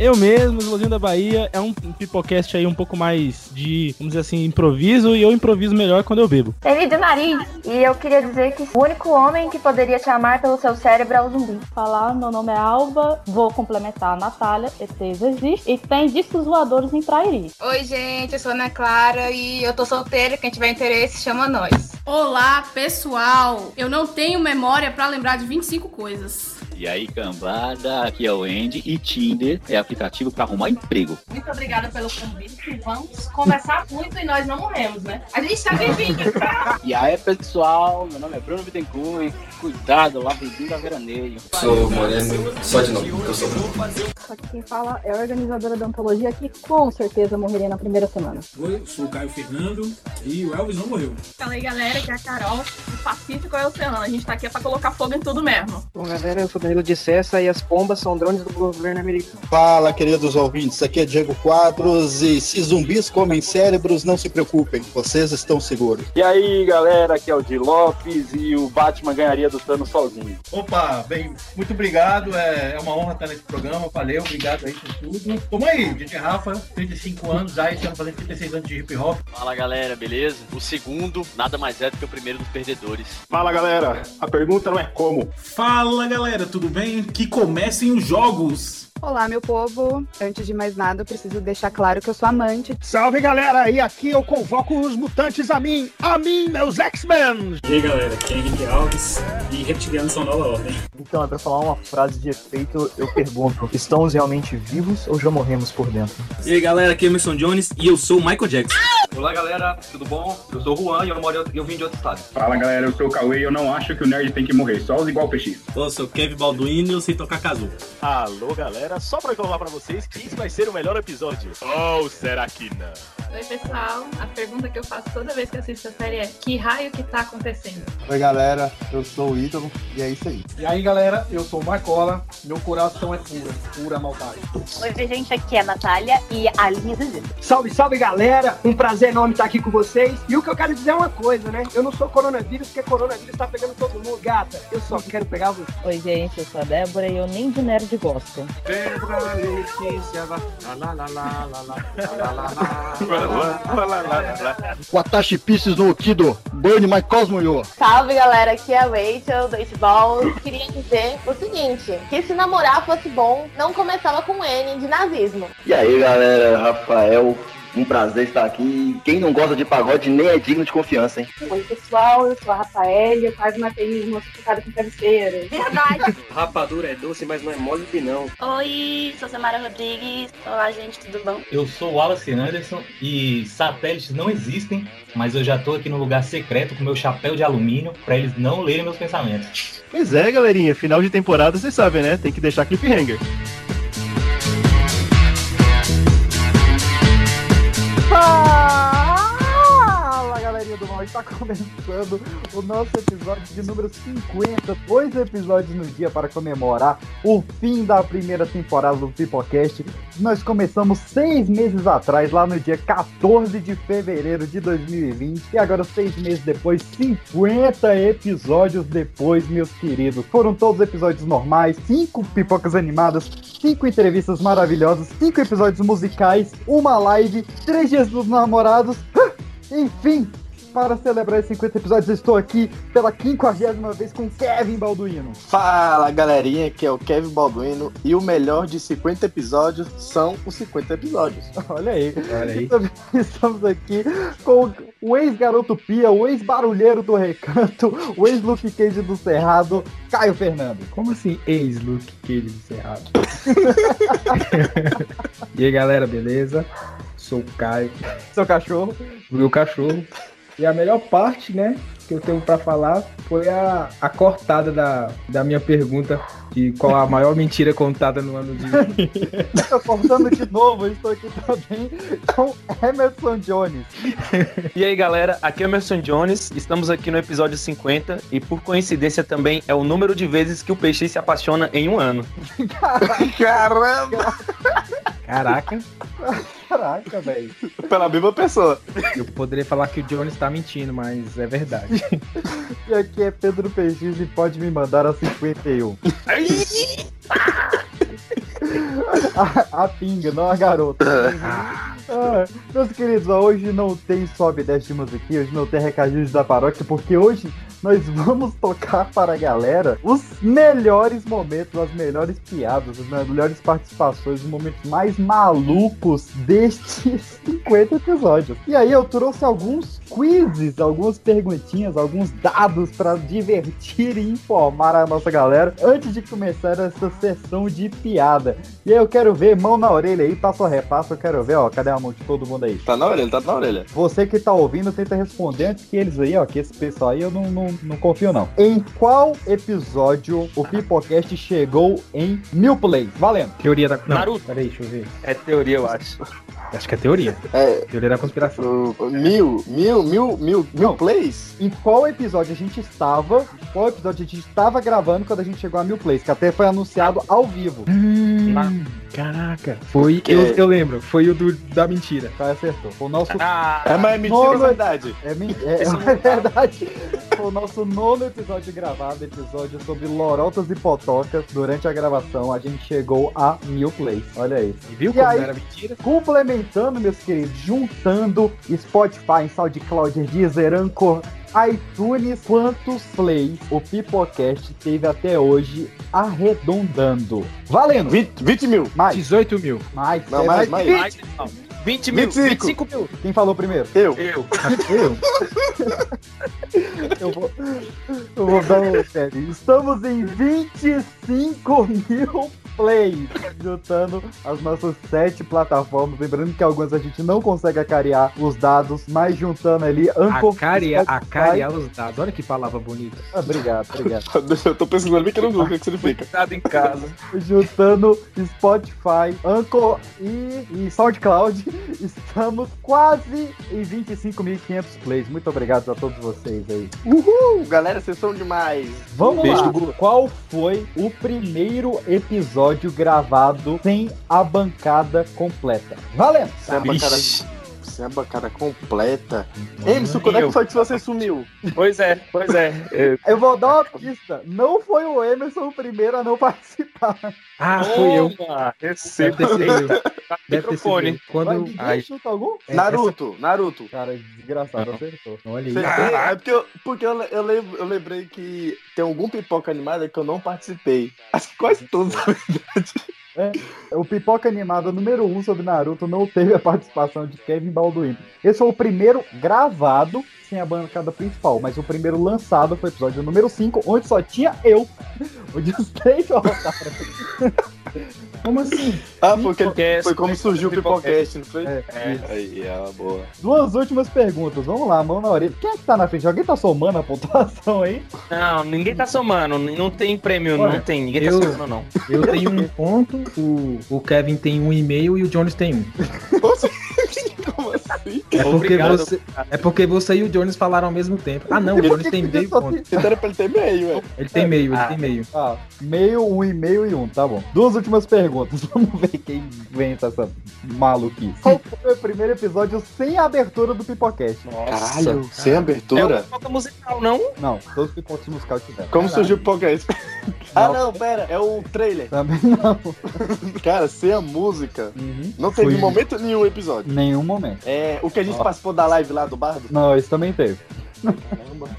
Eu mesmo, Luzinho da Bahia, é um pipocast aí um pouco mais de, vamos dizer assim, improviso, e eu improviso melhor quando eu bebo. David Nariz, e eu queria dizer que o único homem que poderia te amar pelo seu cérebro é o zumbi. Falar, meu nome é Alba, vou complementar a Natália, ETs existe, e tem discos voadores em Trairi. Oi, gente, eu sou Ana Clara e eu tô solteira, quem tiver interesse, chama nós. Olá, pessoal! Eu não tenho memória pra lembrar de 25 coisas. E aí, cambada, aqui é o Andy e Tinder é aplicativo para arrumar emprego. Muito obrigada pelo convite. Vamos conversar muito e nós não morremos, né? A gente tá vivinho, tá? E aí, pessoal, meu nome é Bruno Bittencourt. Cuidado, lá vizinho da veraneio. Sou moreno, só de novo, eu sou Só que quem fala é a organizadora da antologia que com certeza morreria na primeira semana. Oi, sou o Caio Fernando e o Elvis não morreu. Fala aí, galera, que é a Carol. O Pacífico é o oceano. A gente tá aqui pra colocar fogo em tudo mesmo. Bom, galera, eu sou Danilo de Cessa e as pombas são drones do governo americano. Fala, queridos ouvintes, aqui é Diego Quadros e se zumbis comem cérebros, não se preocupem, vocês estão seguros. E aí, galera, aqui é o Di Lopes e o Batman ganharia do Thanos sozinho. Opa, bem, muito obrigado, é, é uma honra estar nesse programa, valeu, obrigado aí por tudo. Tamo aí, DJ Rafa, 35 anos, já estamos fazendo 36 anos de hip hop. Fala, galera, beleza? O segundo nada mais é do que o primeiro dos perdedores. Fala, galera, a pergunta não é como. Fala, galera, tudo bem? Que comecem os jogos! Olá, meu povo. Antes de mais nada, eu preciso deixar claro que eu sou amante. Salve, galera! E aqui eu convoco os mutantes a mim, a mim, meus X-Men! E aí, galera, aqui é Henrique Alves e reptilianos são nova ordem. Então, pra falar uma frase de efeito, eu pergunto: estamos realmente vivos ou já morremos por dentro? E aí, galera, aqui é Emerson Jones e eu sou o Michael Jackson. Olá, galera, tudo bom? Eu sou o Juan e eu, moro, eu vim de outro estado. Fala, galera, eu sou o Cauê e eu não acho que o nerd tem que morrer, só os igual PX. Eu sou o Kevin Balduino e eu sei tocar casu. Alô, galera, só pra informar pra vocês que esse vai ser o melhor episódio. Ou será que não? Oi, pessoal. A pergunta que eu faço toda vez que assisto a série é: que raio que tá acontecendo? Oi, galera, eu sou o Ítalo e é isso aí. E aí, galera, eu sou o Marcola, meu coração é pura, pura maldade. Oi, gente, aqui é a Natália e a linha Zezé. Salve, salve, galera! Um prazer enorme estar aqui com vocês. E o que eu quero dizer é uma coisa, né? Eu não sou coronavírus, porque coronavírus tá pegando todo mundo, gata. Eu só quero pegar você. Oi, gente, eu sou a Débora e eu nem de nerd gosto. O Letícia. Watashi no Okido. Burn my Cosmo Yo. Salve galera, aqui é a Rachel do It Queria dizer o seguinte: que se namorar fosse bom, não começava com N de nazismo. E aí galera, Rafael um prazer estar aqui. Quem não gosta de pagode nem é digno de confiança, hein? Oi, pessoal, eu sou a Rafael eu quase matei uma ficada com travesseiro. Verdade. Rapadura é doce, mas não é mole que não. Oi, sou Samara Rodrigues. Olá, gente, tudo bom? Eu sou o Wallace Anderson e satélites não existem, mas eu já tô aqui no lugar secreto com meu chapéu de alumínio para eles não lerem meus pensamentos. Pois é, galerinha, final de temporada, vocês sabem, né? Tem que deixar cliffhanger. 哈 Fala galerinha do mal, está começando o nosso episódio de número 50, dois episódios no dia para comemorar o fim da primeira temporada do Pipocast. Nós começamos seis meses atrás, lá no dia 14 de fevereiro de 2020, e agora seis meses depois, 50 episódios depois, meus queridos. Foram todos episódios normais, cinco pipocas animadas, cinco entrevistas maravilhosas, cinco episódios musicais, uma live, três dias dos namorados. Enfim, para celebrar esses 50 episódios, eu estou aqui pela quinquagésima vez com Kevin Balduino. Fala galerinha, que é o Kevin Balduino e o melhor de 50 episódios são os 50 episódios. Olha aí. Olha aí. Estamos aqui com o ex-garoto Pia, o ex-barulheiro do recanto, o ex-Luke Cage do Cerrado, Caio Fernando. Como assim, ex-Luke Cage do Cerrado? e aí, galera, beleza? Sou o Caio, Seu cachorro. o meu cachorro. E a melhor parte, né, que eu tenho pra falar foi a, a cortada da, da minha pergunta de qual a maior mentira contada no ano de. Estou cortando de novo, eu estou aqui também com Emerson Jones. E aí, galera, aqui é o Emerson Jones. Estamos aqui no episódio 50 e, por coincidência, também é o número de vezes que o peixe se apaixona em um ano. Caramba! Caraca, Caraca, velho. Pela mesma pessoa. eu poderia falar que o Jones tá mentindo, mas é verdade. E aqui é Pedro PX e pode me mandar a 51. a, a pinga, não a garota. Ah, meus queridos, ó, hoje não tem sobe e desce de musiquinha, hoje não tem recadinhos da paróquia, porque hoje nós vamos tocar para a galera os melhores momentos, as melhores piadas, as melhores participações, os momentos mais malucos destes 50 episódios. E aí eu trouxe alguns quizzes, algumas perguntinhas, alguns dados para divertir e informar a nossa galera antes de começar essa sessão de piada. E aí eu quero ver, mão na orelha aí, passo a repasso, eu quero ver, ó, cadê a mão de todo mundo aí? Tá na orelha, tá na orelha. Você que tá ouvindo, tenta responder antes que eles aí, ó, que esse pessoal aí eu não, não, não confio não. Em qual episódio o Pipocast chegou em mil plays? Valendo. Teoria da. Não, Naruto. Peraí, deixa eu ver. É teoria, eu acho. Acho que é teoria. É. Teoria da conspiração. Mil, mil, mil, mil, mil plays? Em qual episódio a gente estava? Qual episódio a gente estava gravando quando a gente chegou a mil plays? Que até foi anunciado ao vivo. Hum, caraca. Foi. Que- Eu, eu lembro, foi o do, da mentira. Tá, acertou. Foi o nosso. Ah, É, mas é mentira Nono- ou verdade? É, men- é, é verdade. Foi o nosso nono episódio gravado, episódio sobre lorotas e potocas. Durante a gravação, a gente chegou a mil plays. Olha aí. E viu E como aí- não era mentira? Complementando, meus queridos, juntando Spotify, SoundCloud, Deezer, Anchor, iTunes, quantos plays o Pipocast teve até hoje, arredondando. Valendo! 20, 20 mil. Mais, 18 mil. mais, Não, é, mais, mais. 20. Mais, não. 20 mil, 25. 25 mil. Quem falou primeiro? Eu. Eu. Eu? eu, vou, eu vou dar um sério. Estamos em 25 mil plays, juntando as nossas sete plataformas. Lembrando que algumas a gente não consegue acarear os dados, mas juntando ali Anchor, Acarear, Spotify- acarear os dados. Olha que palavra bonita. Ah, Obrigado, obrigado. Eu tô pesquisando bem que não o que significa. Nada em casa. Juntando Spotify, Anchor e, e SoundCloud, estamos quase em 25.500 plays. Muito obrigado a todos vocês aí. Uhul, galera, vocês são demais. Vamos Beijo lá. Qual foi o primeiro episódio gravado sem a bancada completa? Valendo! Sem a bancada, sem a bancada completa. Emerson, quando é que foi que você sumiu? Pois é, pois é. Eu- Eu vou dar uma pista. Não foi o Emerson o primeiro a não participar. Ah, foi eu. Toma, Deve recebo. ter sido eu. Deve ter sido eu. Quando. Vai, ninguém Ai, chuta algum? é, Naruto, Naruto. Cara, desgraçado, acertou. Olha aí. É porque, eu, porque eu, eu, lembro- eu lembrei que tem algum pipoca animada que eu não participei. Acho que quase todos, na verdade. É, o Pipoca Animada número 1 um sobre Naruto não teve a participação de Kevin Balduino. Esse foi o primeiro gravado sem a bancada principal, mas o primeiro lançado foi o episódio número 5, onde só tinha eu. Onde os três. Como assim? Ah, porque Pipocast, foi como surgiu o Pipocast, não foi? É, isso. Aí, é uma boa. Duas últimas perguntas. Vamos lá, mão na orelha. Quem é que tá na frente? Alguém tá somando a pontuação aí? Não, ninguém tá somando. Não tem prêmio, Olha, não tem. Ninguém eu- tá somando, não. Eu tenho um ponto, o, o Kevin tem um e-mail e o Jones tem um. Como assim? É porque, Obrigado. você, é porque você e o Jones falaram ao mesmo tempo. Ah, não, o Jones tem meio ponto. Você era pra ele ter meio, velho. Ele tem meio, ele Ah. tem meio. Ah, meio, um e meio e um, tá bom. Duas últimas perguntas. Vamos ver quem vence essa maluquice. Qual foi o primeiro episódio sem a abertura do Pipocast? Caralho, sem É abertura? uma toca musical, não? Não, todos os pipocas musicais tiveram. Como surgiu o Pipocast? Ah, não, pera, é o trailer. Também não. Cara, sem a música, Uhum. não teve Foi- momento nenhum episódio. Nenhum momento. É, o que a gente Ó. participou da live lá do Bardo. Não, isso também teve.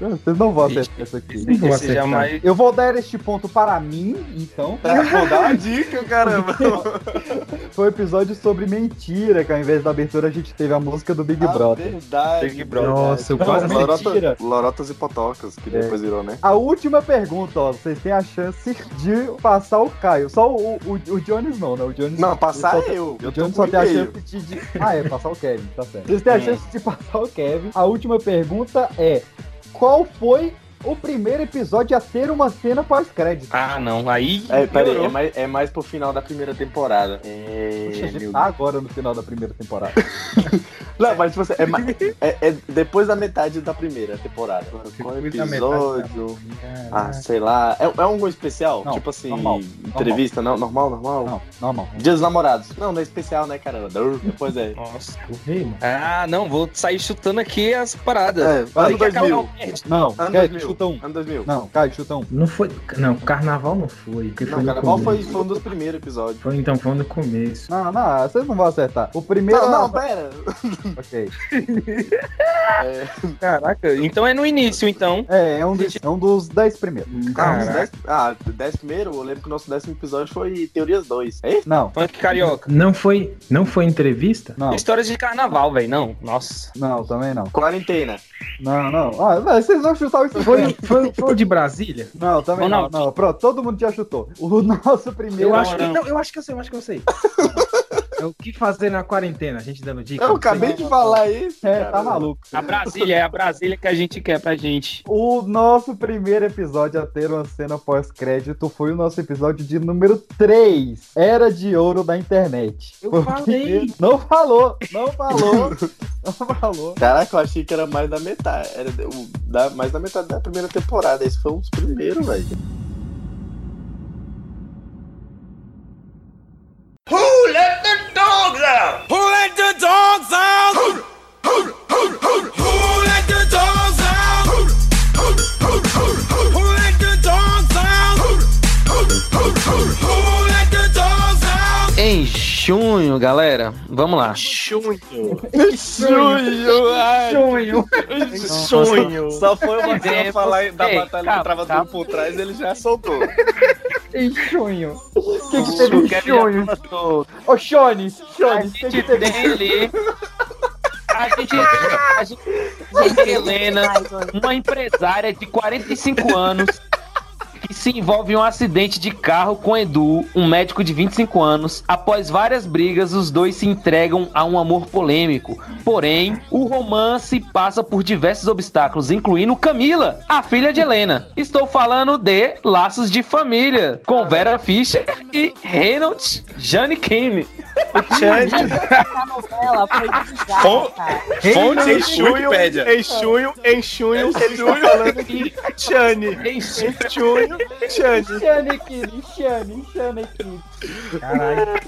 Vocês não vão acertar isso aqui. Vou Esse acertar. jamais. Eu vou dar este ponto para mim, então. Vou dar uma dica, caramba. Foi um episódio sobre mentira, que ao invés da abertura a gente teve a música do Big Ah, Brother. verdade. Big Brother. Nossa, eu quase. Lorota, Lorotas e Potocas, que depois virou, né? A última pergunta, ó. Vocês têm a chance de passar o Caio. Só o, o, o Jones não, né? O Jones. Não, passar só- eu. O Eu tô Jones só tem a chance de, de- Ah, é, passar o Kevin, tá certo. Vocês têm a Hum. chance de passar o Kevin. A última pergunta é: Qual foi o primeiro episódio a ter uma cena pós-crédito? Ah, não. Aí. É, peraí, é mais, é mais pro final da primeira temporada. É, Puxa, a gente meu tá agora no final da primeira temporada. Não, mas tipo assim, é, ma- é- é depois da metade da primeira temporada. Qual episódio? Ah, sei lá. É, é um especial? Não, tipo assim, normal, entrevista, não? Normal, normal? Não, normal. Dia dos namorados. Não, não é especial, né, cara? Depois é. Nossa. Rei, mano. Ah, não, vou sair chutando aqui as paradas. É, Vai ano que acaba 2000. o nerd. Não, Ano Caio, 2000. Chuta um. Ano 2000. Não, Caio, chuta um. Não foi. Não, carnaval não foi. porque Não, foi Carnaval foi, foi um dos primeiros episódios. Foi, então, foi no começo. Não, não, vocês não vão acertar. O primeiro. Não, não, pera. Ok. É, Caraca, então é no início, então. É, é um dos, é um dos dez primeiros. ah, os Caraca. dez, ah, dez primeiro, eu lembro que o nosso décimo episódio foi Teorias 2. É isso? Não, Funk carioca. Não foi, não foi entrevista? não, Histórias de carnaval, velho. Não, nossa. não, também não. Quarentena. Não, não. Ah, vocês vão chutar o Foi, foi, foi o de Brasília? Não, também não, não. Pronto, todo mundo já chutou. O nosso primeiro. Eu acho, que, não, eu acho que eu sei, eu acho que eu sei. É o que fazer na quarentena, a gente dando dica. Eu acabei de falar isso. É, cara. tá maluco. A Brasília, é a Brasília que a gente quer pra gente. O nosso primeiro episódio a ter uma cena pós-crédito foi o nosso episódio de número 3. Era de ouro da internet. Eu falei. Não falou, não falou, não falou. Caraca, eu achei que era mais da metade. Era da, mais da metade da primeira temporada. Esse foi um dos primeiros, velho. Who let the dogs out? Who let the dogs out? Junho, galera, vamos lá. Junho. Sonho. Sonho. Só foi uma Exemplo. cena falar da Ei, batalha calma, que trava calma. tudo por trás, ele já soltou. Em junho. O que, que teve em sonho? Ô, Shone, A Shone, o que, que gente teve tem ali. A gente, a gente tem Helena, uma empresária de 45 anos que se envolve em um acidente de carro com Edu, um médico de 25 anos. Após várias brigas, os dois se entregam a um amor polêmico. Porém, o romance passa por diversos obstáculos, incluindo Camila, a filha de Helena. Estou falando de Laços de Família, com Vera Fischer e Reynolds Jane Kim. Cara. Fonte em Wikipédia. em junho, em falando de Chane. Em junho, Chane. Shane Kid, Shane, Shane Kid. Caralho.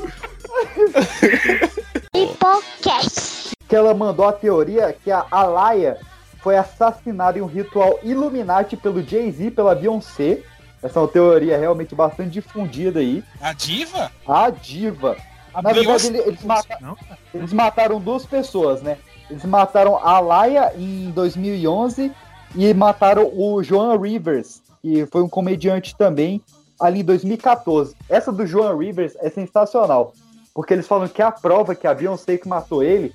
Que ela mandou a teoria que a Alaya foi assassinada em um ritual Illuminati pelo Jay-Z e pela Beyoncé. Essa é uma teoria realmente bastante difundida aí. A diva? A diva. A Na verdade, Beyoncé? ele- eles, mata- eles mataram duas pessoas, né? Eles mataram a Laia em 2011 e mataram o Joan Rivers, que foi um comediante também, ali em 2014. Essa do Joan Rivers é sensacional, porque eles falam que a prova que a Beyoncé que matou ele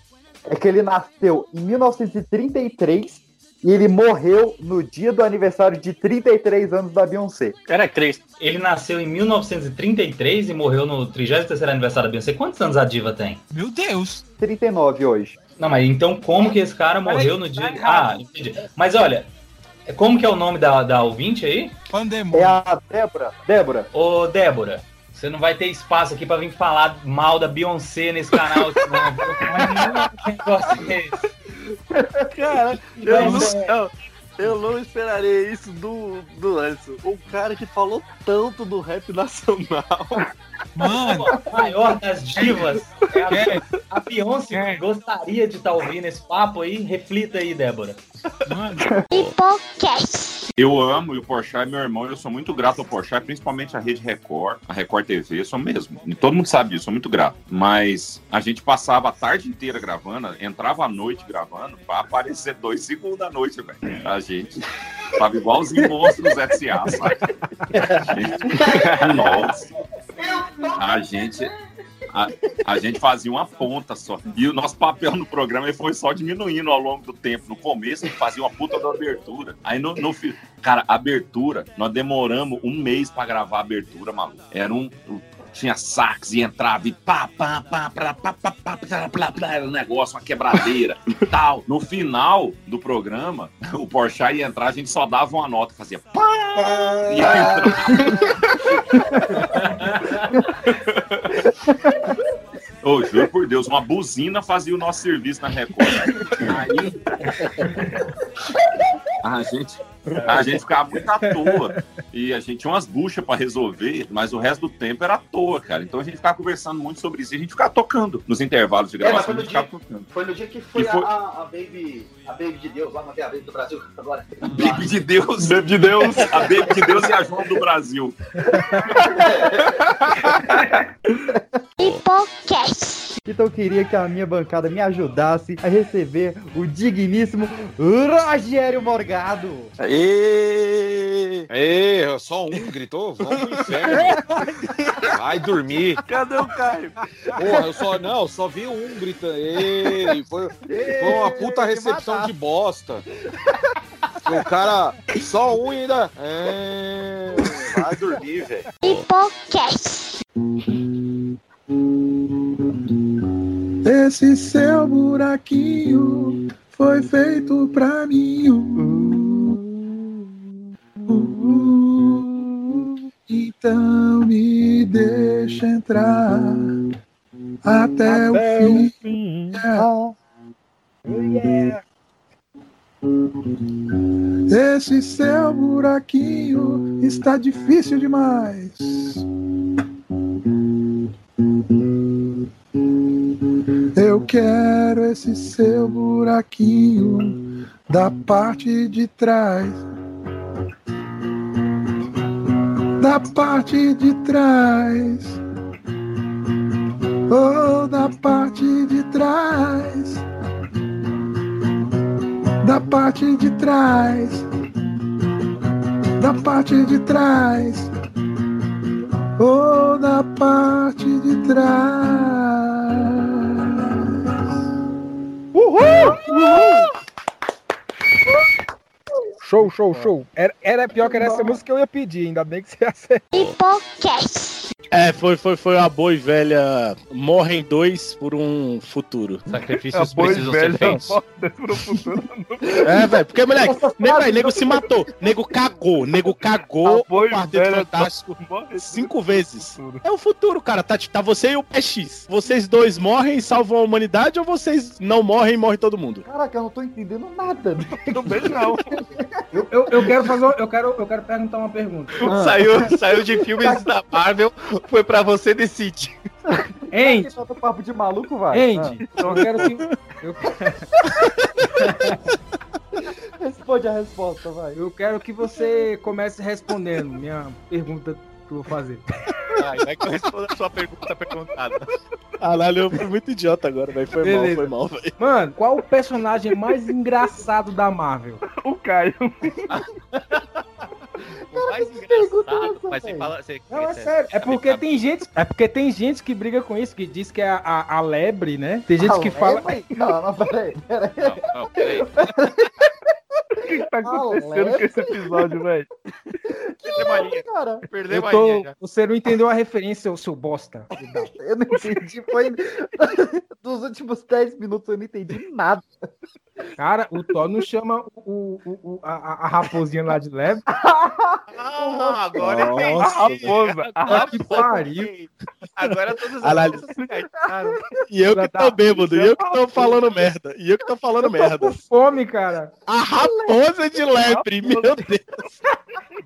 é que ele nasceu em 1933 e ele morreu no dia do aniversário de 33 anos da Beyoncé. Era Cristo. Ele nasceu em 1933 e morreu no 33º aniversário da Beyoncé. Quantos anos a diva tem? Meu Deus. 39 hoje. Não, mas então como que esse cara morreu no dia... Ah, entendi. Mas olha, como que é o nome da, da ouvinte aí? É a Débora. Débora. Ô, Débora, você não vai ter espaço aqui pra vir falar mal da Beyoncé nesse canal, não. Que negócio é esse? Cara, eu não, ser- eu, não esperaria isso do, do Anderson. Um cara que falou tanto do rap nacional. Mano. A maior das divas. É a, a Beyoncé gostaria de estar ouvindo esse papo aí. Reflita aí, Débora. Eu amo e o Porchat é meu irmão. Eu sou muito grato ao Porchat, principalmente a Rede Record, a Record TV. Eu sou mesmo. E todo mundo sabe disso, sou muito grato. Mas a gente passava a tarde inteira gravando, entrava à noite gravando, pra aparecer dois segundos da noite, velho. A gente tava igualzinho monstros S.A., sabe? Nossa. A gente. A, a gente fazia uma ponta só. E o nosso papel no programa foi só diminuindo ao longo do tempo. No começo, fazia uma puta da abertura. Aí no, no Cara, abertura, nós demoramos um mês pra gravar a abertura, maluco. Era um. Tinha sax e entrava e pá, pá, pá, pá, pá, pá, pá, pá, pá, pá, era um negócio, uma quebradeira e tal. No final do programa, o Porchat ia entrar, a gente só dava uma nota, fazia pá, e ia entrar. Ô, juro por Deus, Deus, uma buzina fazia o nosso serviço na Record. Aí a gente, a gente ficava muito à toa. E a gente tinha umas buchas pra resolver, mas o resto do tempo era à toa, cara. Então a gente ficava conversando muito sobre isso. E a gente ficava tocando nos intervalos de É, gravação. foi a no, gente dia, ficava tocando. foi no dia que foi, foi- A, a, a Baby. A Baby de Deus, lá manter a Baby do Brasil agora. Baby de Deus. Baby de Deus. A Baby de Deus e a João do Brasil. Hipocast. Então eu queria que a minha bancada me ajudasse a receber o digníssimo Rogério Morgado. Ê, ê, só um gritou, vamos pro inferno. Vai dormir. Cadê o Caio? Porra, eu só não, só vi um gritando. Ei, foi, foi uma puta recepção de bosta. O cara, só um e ainda. É, vai dormir, velho. Hipocast. Esse seu buraquinho foi feito pra mim. Uh, uh, uh. Então me deixa entrar até, o fim. Yeah. Esse seu buraquinho está difícil demais. Eu quero esse seu buraquinho da parte de trás. Da parte de trás. Oh, da parte de trás. Da parte de trás. Da parte de trás. Oh, da parte de trás. Uhul! Uhul! Show, show, show. Era, era pior que era essa música que eu ia pedir, ainda bem que você acertou. Hipocast. É, foi, foi, foi a boa e velha Morrem dois por um futuro. Sacrifícios precisam ser feitos. É, velho, porque, moleque, nego, aí, nego se matou. Nego cagou. Nego cagou o Quarteto Fantástico cinco vezes. É o futuro, cara. Tá, tá você e o PX. Vocês dois morrem e salvam a humanidade ou vocês não morrem e morre todo mundo? Caraca, eu não tô entendendo nada. Também não. Eu, eu, eu quero fazer, eu quero, eu quero perguntar uma pergunta. Saiu, saiu de filmes da Marvel, foi pra você decidir. Andy, Só papo de maluco, vai. Andy, eu quero que. Eu, Ah, Responde a resposta, vai. eu quero que você comece respondendo minha pergunta que eu vou fazer. Ai, vai que eu respondo a sua pergunta perguntada. Caralho, eu fui muito idiota agora, velho. Foi mal, Beleza. foi mal, velho. Mano, qual o personagem mais engraçado da Marvel? O Caio. O mais engraçado, mas você fala. Você, Não, é você- sério. É porque tem gente, é porque tem gente que briga com isso, que diz que é a, a, a lebre, né? Tem gente Ah, que fala. lebre? Não, não, peraí, peraí. Não, não, peraí. O que, que tá acontecendo com esse episódio, velho? Perdeu a linha. Cara, Perdeu Eu a tô, linha você não entendeu a referência, seu, seu bosta. eu não entendi. Foi dos últimos 10 minutos eu não entendi nada. Cara, o Thor não chama o, o, o- a, a- raposinha lá de leve. Ah, agora eu entendi. A raposa, a Ah, que pariu. Agora todas as Caralho. coisas se encaixaram. E eu que tô bêbado, e eu que tô falando merda. E eu que tô falando merda. Com fome, cara. A raposa de lebre, meu Deus.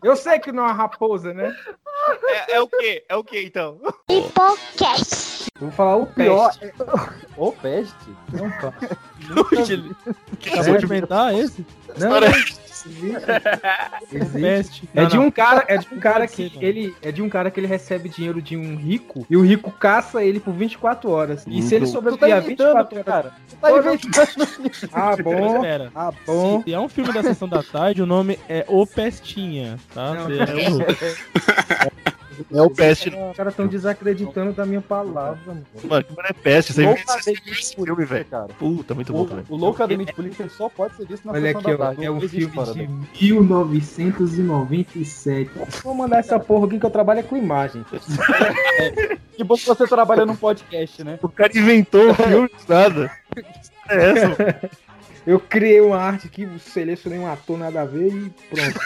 Eu sei que não é uma raposa, né? É, é o quê? É o quê, então? Hipocast. Vou falar o Pior. peste. Ô, peste? Não, cara. Acabou de inventar esse? Não, Existe. É de um cara, é de um cara que ele é de um cara que ele recebe dinheiro de um rico e o rico caça ele por 24 horas. E se ele Tu tá sobreviver a inventando, 24 horas, cara. Tu tá inventando. ah, bom. Espera. Ah, bom. Se é um filme da sessão da tarde, o nome é O Pestinha, tá? Não, é o- É o peste. Os caras estão desacreditando da minha palavra, mano. Mano, que é peste, você Louca inventa esse filme, velho. Puta, muito bom, O, velho. o Louco Academia de Polícia só pode ser visto na Olha aqui, ó, é um filme de dele. 1997. Vou mandar essa porra aqui que eu trabalho é com imagem. Que bom que você trabalha num podcast, né? O cara inventou o filme, nada. É essa? Eu criei uma arte aqui, selecionei um ator nada a ver e pronto.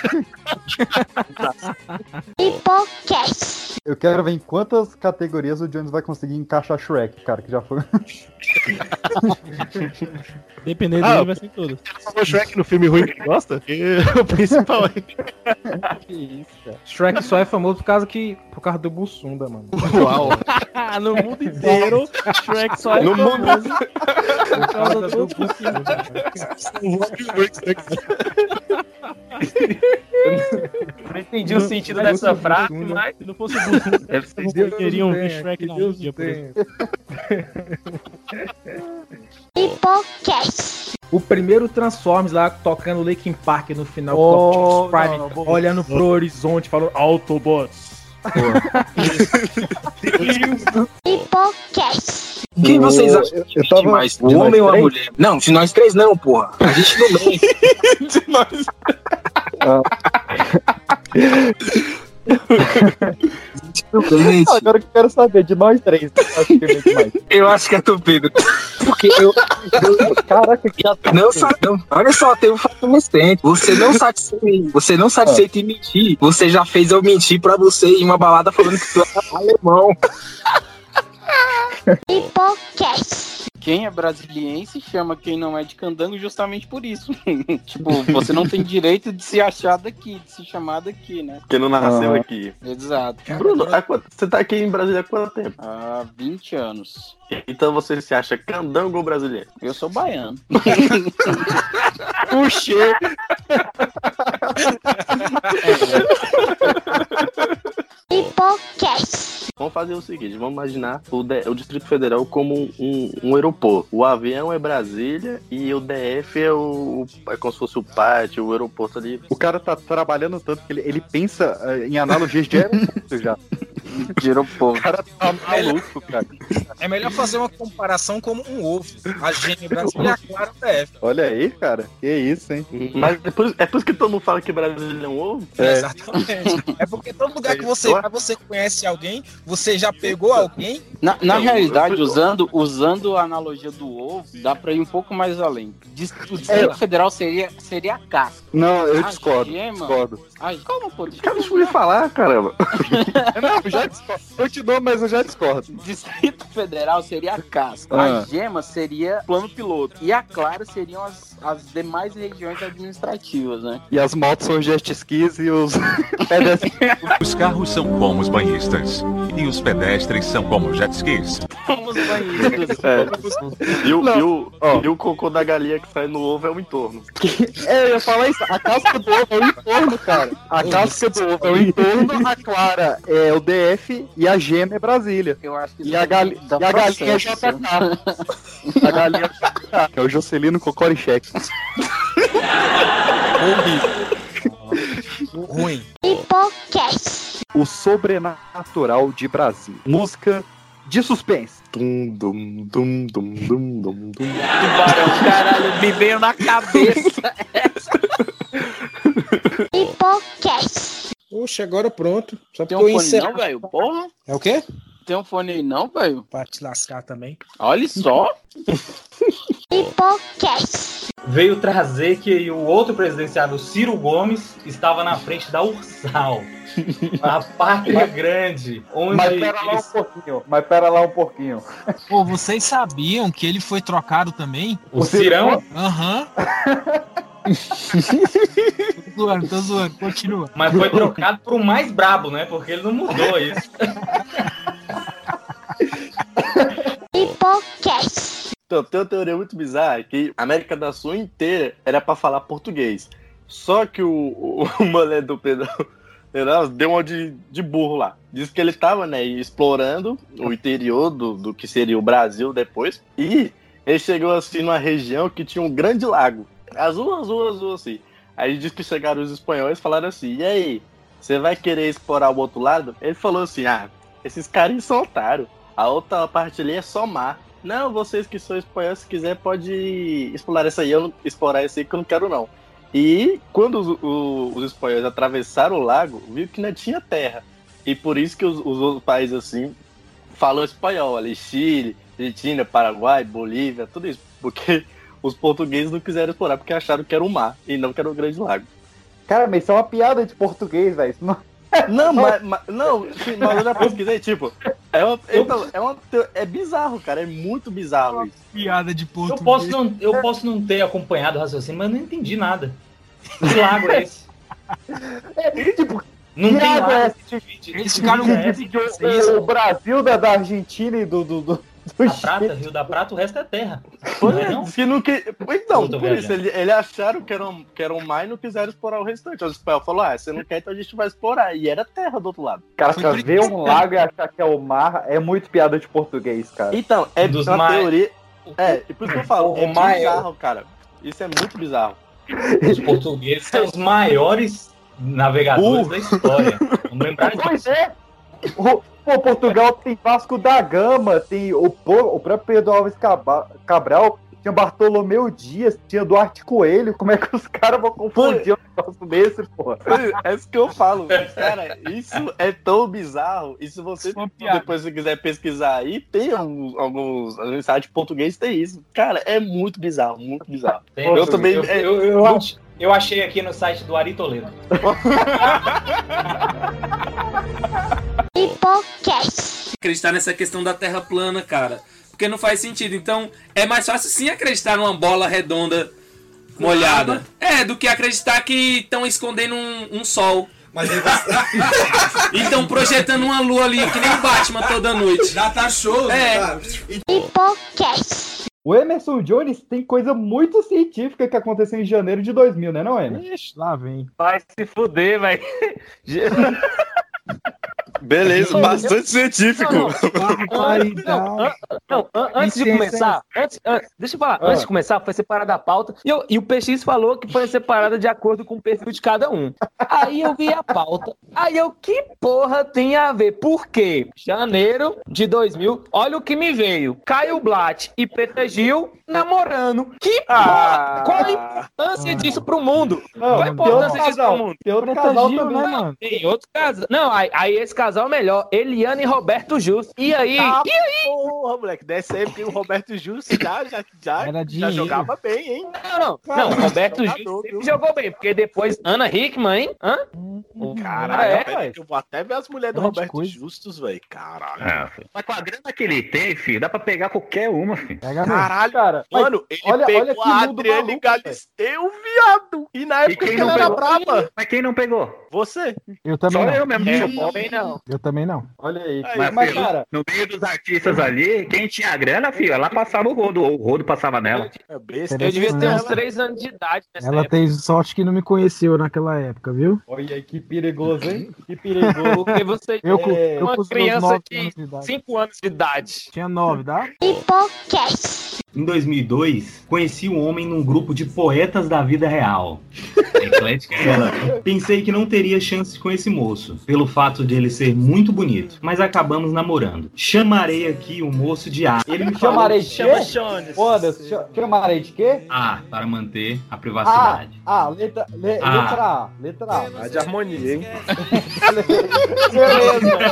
Hipocast. Eu quero ver em quantas categorias o Jones vai conseguir encaixar Shrek, cara, que já foi. Dependendo Ah, dele, vai ser todas. Falou Shrek no filme ruim que gosta? Que é o principal aí. que isso, cara. Shrek só é famoso por causa, que, por causa do Bussunda, mano. Uau. no mundo inteiro, Shrek só é No mundo- famoso por causa do Não entendi o sentido dessa frase, mas. Se não fosse o Bussunda, queriam ver tenha, Shrek na Deus por exemplo. Hipocast. O primeiro Transformers lá tocando Linkin Park no final, Oh, Prime, não, não, olhando pro horizonte, falando Autobots. Hipocast. Quem vocês acham eu- que eu tava- mais? de O homem ou a mulher? Não, de nós três não, porra. A gente não mente. de nós. Não mente. Agora que eu quero saber, de nós três, mente mais? Eu acho que é tu, Pedro. Porque eu. Caraca, que Não, sa- não. Olha só, tem um fato recente. Você não satisfeito, você não satisfeito em mentir. Você já fez eu mentir pra você em uma balada falando que tu é alemão. Hipocast. Quem é brasiliense chama quem não é de candango justamente por isso. tipo, você não tem direito de se achar daqui, de se chamar daqui, né? Porque não nasceu Ah. aqui. Exato. Bruno, quanto- você tá aqui em Brasília há quanto tempo? Há 20 anos. Então você se acha candango ou brasileiro? Eu sou baiano. Puxei. Hipocast. Vamos fazer o seguinte, vamos imaginar o, D- o Distrito Federal como um, um- aeroporto. O avião é Brasília e o DF é o é como se fosse o pátio, o aeroporto ali. O cara tá trabalhando tanto que ele, ele pensa eh, em analogias de aeroporto já. De aeroporto. O cara tá maluco, cara. É melhor fazer uma comparação como um ovo. A gêmea brasileira e a clara DF. Olha aí, cara. Que isso, hein? Mas é por, é por isso que todo mundo fala que Brasília é um ovo? É. Exatamente. É porque todo lugar que você vai, você conhece alguém, você já pegou alguém. Na, na realidade, usando, usando a analogia do ovo, dá pra ir um pouco mais além. O Distrito Federal seria, seria a casca. Não, eu A discordo. gema- Discordo. Ai, calma, pô. Cara, deixa eu me falar, caramba. Não, já discordo. Eu te dou, mas eu já discordo. Distrito Federal seria a casca. Ah. A gema seria plano piloto. E a clara seriam as, as demais regiões administrativas, né? E as motos são jet skis e os pedestres. Os carros são como os banhistas. E os pedestres são como jet skis. Como os banhistas. É. E o, e, o, e o cocô da galinha que sai no ovo é o entorno. É, eu ia falar isso. A casca do ovo é o entorno, cara. A casca do ovo é o entorno, a clara é o DF e a gema é Brasília. Eu acho que E a, gali dá e a galinha é. JK. A galinha é JK, que é o Jocelino Cocoricheque. Ruim. Hipocast. O Sobrenatural de Brasil. Música de suspense. Dum, dum, dum, dum, dum, dum, dum. Tubarão, caralho, me veio na cabeça. Hipocast. Poxa, agora pronto. Só Tem um fone não, velho? Porra. É o quê? Tem um fone aí não, velho? Pra te lascar também. Olha só. Hipocast. Veio trazer que o outro presidenciável, Ciro Gomes, estava na frente da Ursal. A pátria grande, onde Mas pera lá um pouquinho. Mas pera lá um pouquinho. Pô, vocês sabiam que ele foi trocado também? O Cirão? Aham. tô zoando, tô zoando. Continua. Mas foi trocado por um mais brabo, né? Porque ele não mudou isso. Hipocast. Então, tem uma teoria muito bizarra que a América do Sul inteira era pra falar português. Só que o, o, o mané do Pedro deu uma de, de burro lá. Diz que ele tava, né, explorando o interior do, do que seria o Brasil depois. E ele chegou assim numa região que tinha um grande lago. Azul, azul, azul, assim. Aí diz que chegaram os espanhóis e falaram assim: e aí, você vai querer explorar o outro lado? Ele falou assim: ah, esses caras são. A outra parte ali é só mar. Não, vocês que são espanhóis, se quiser, pode explorar essa aí. Eu não explorar essa aí que eu não quero, não. E quando os, os espanhóis atravessaram o lago, viu que não tinha terra. E por isso que os, os outros países assim falam espanhol ali, Chile, Argentina, Paraguai, Bolívia, tudo isso. Porque os portugueses não quiseram explorar porque acharam que era o mar e não que era o grande lago. Cara, mas isso é uma piada de português, velho. Não- Não, mas, mas- não, mas eu já pesquisei, tipo, é, uma, então, é, uma, é bizarro, cara, é muito bizarro isso. Piada de Eu posso, não, eu posso não ter acompanhado o raciocínio, mas eu não entendi nada. Que lago é esse? tipo, Não que tem água é lago. Tipo, Esse que cara não divide deve o- ser isso. o Brasil da, da Argentina e do, do, do, do Da prata, Rio da Prata, o resto é terra. Foi, Não é não? que não que... Então, por isso, viajando. ele, eles acharam que eram, que eram mar e não quiseram explorar o restante. O espanhol falou, ah, você não quer, então a gente vai explorar. E era terra do outro lado. Cara, pra ver um lago e achar que é o mar é muito piada de português, cara. Então, é Dos uma mai- teoria... É, e por isso que eu falo, O é maior- bizarro, cara. Isso é muito bizarro. Os portugueses são os maiores navegadores Uh. da história. Vamos lembrar disso. Pois é. O, pô, Portugal tem Vasco da Gama, tem o, o próprio Pedro Alves Cabral, tinha Bartolomeu Dias, tinha Duarte Coelho. Como é que os caras vão confundir um negócio desse, pô? É isso que eu falo. Cara, isso é tão bizarro. E se você depois se quiser pesquisar aí, tem alguns, alguns alguns sites portugueses tem isso. Cara, é muito bizarro, muito bizarro. Tem- eu também. Eu, é, eu, eu ach- eu achei aqui no site do Ari Toledo. Hipocast. acreditar nessa questão da Terra plana, cara. Porque não faz sentido. Então, é mais fácil sim acreditar numa bola redonda molhada. É, do que acreditar que estão escondendo um, um sol. Mas aí E estão projetando uma lua ali, que nem o Batman toda noite. Já tá show, É. tá? Hipocast. O Emerson Jones tem coisa muito científica que aconteceu em janeiro de 2000, né, não, Emerson? Ixi, lá vem. Vai se fuder, velho. Beleza, bastante científico. Não, an- não, an- antes de começar, antes, an- deixa eu falar, Ah. antes de começar, foi separada a pauta e, eu- e o PX falou que foi separada de acordo com o perfil de cada um. Aí eu vi a pauta, aí eu, que porra tem a ver? Por quê? Janeiro de 2000, olha o que me veio, Caio Blatt e Preta Gil namorando. Que porra? Qual a importância disso pro mundo? Qual a importância disso pro casal, mundo? tem outro casal também. né, mano? Tem outro casal. Não, aí, aí esse casal é melhor. Eliane e Roberto Justo. E aí? Ah, e aí? Porra, moleque, desse aí porque o Roberto Justo já, já, já, já jogava bem, hein? Não, não. Não, Roberto Justo sempre jogou bem, porque depois Ana Hickman, hein? Hã? Caralho, é, ué. eu vou até ver as mulheres do Roberto coisa. Justus, velho. Caralho. É, mas com a grana que ele tem, filho, dá pra pegar qualquer uma, filho. Caralho, cara. Mano, Mas ele olha- pegou olha que a Adriane maluco, Galisteu, viado. E na E época quem que ela não era pegou? braba. Mas quem não pegou? Você. Eu também Só não. eu mesmo. É, Eu eu também não. Eu também não. Olha aí. Mas, Mas, filho, cara, no meio dos artistas ali, quem tinha grana, filho, ela passava o rodo, o rodo passava nela. É besta. Eu devia ter uns 3 anos de idade nessa Ela época. tem sorte que não me conheceu naquela época, viu? olha aí que perigoso, hein? Que perigoso. Porque você Eu com- é eu uma criança de anos de idade. 5 anos de idade. Tinha nove, dá? Hipocast. Em 2002, conheci um homem num grupo de poetas da vida real. Eclética é ela. Pensei que não teria chance com esse moço, pelo fato de ele ser muito bonito, mas acabamos namorando. Chamarei aqui o moço de A. Ele me falou Chamarei de chama quê? Foda-se, cha- chamarei de quê? A para manter a privacidade. ah, letra, le- Ah. letra A, letra A. Tá de harmonia, hein? Beleza.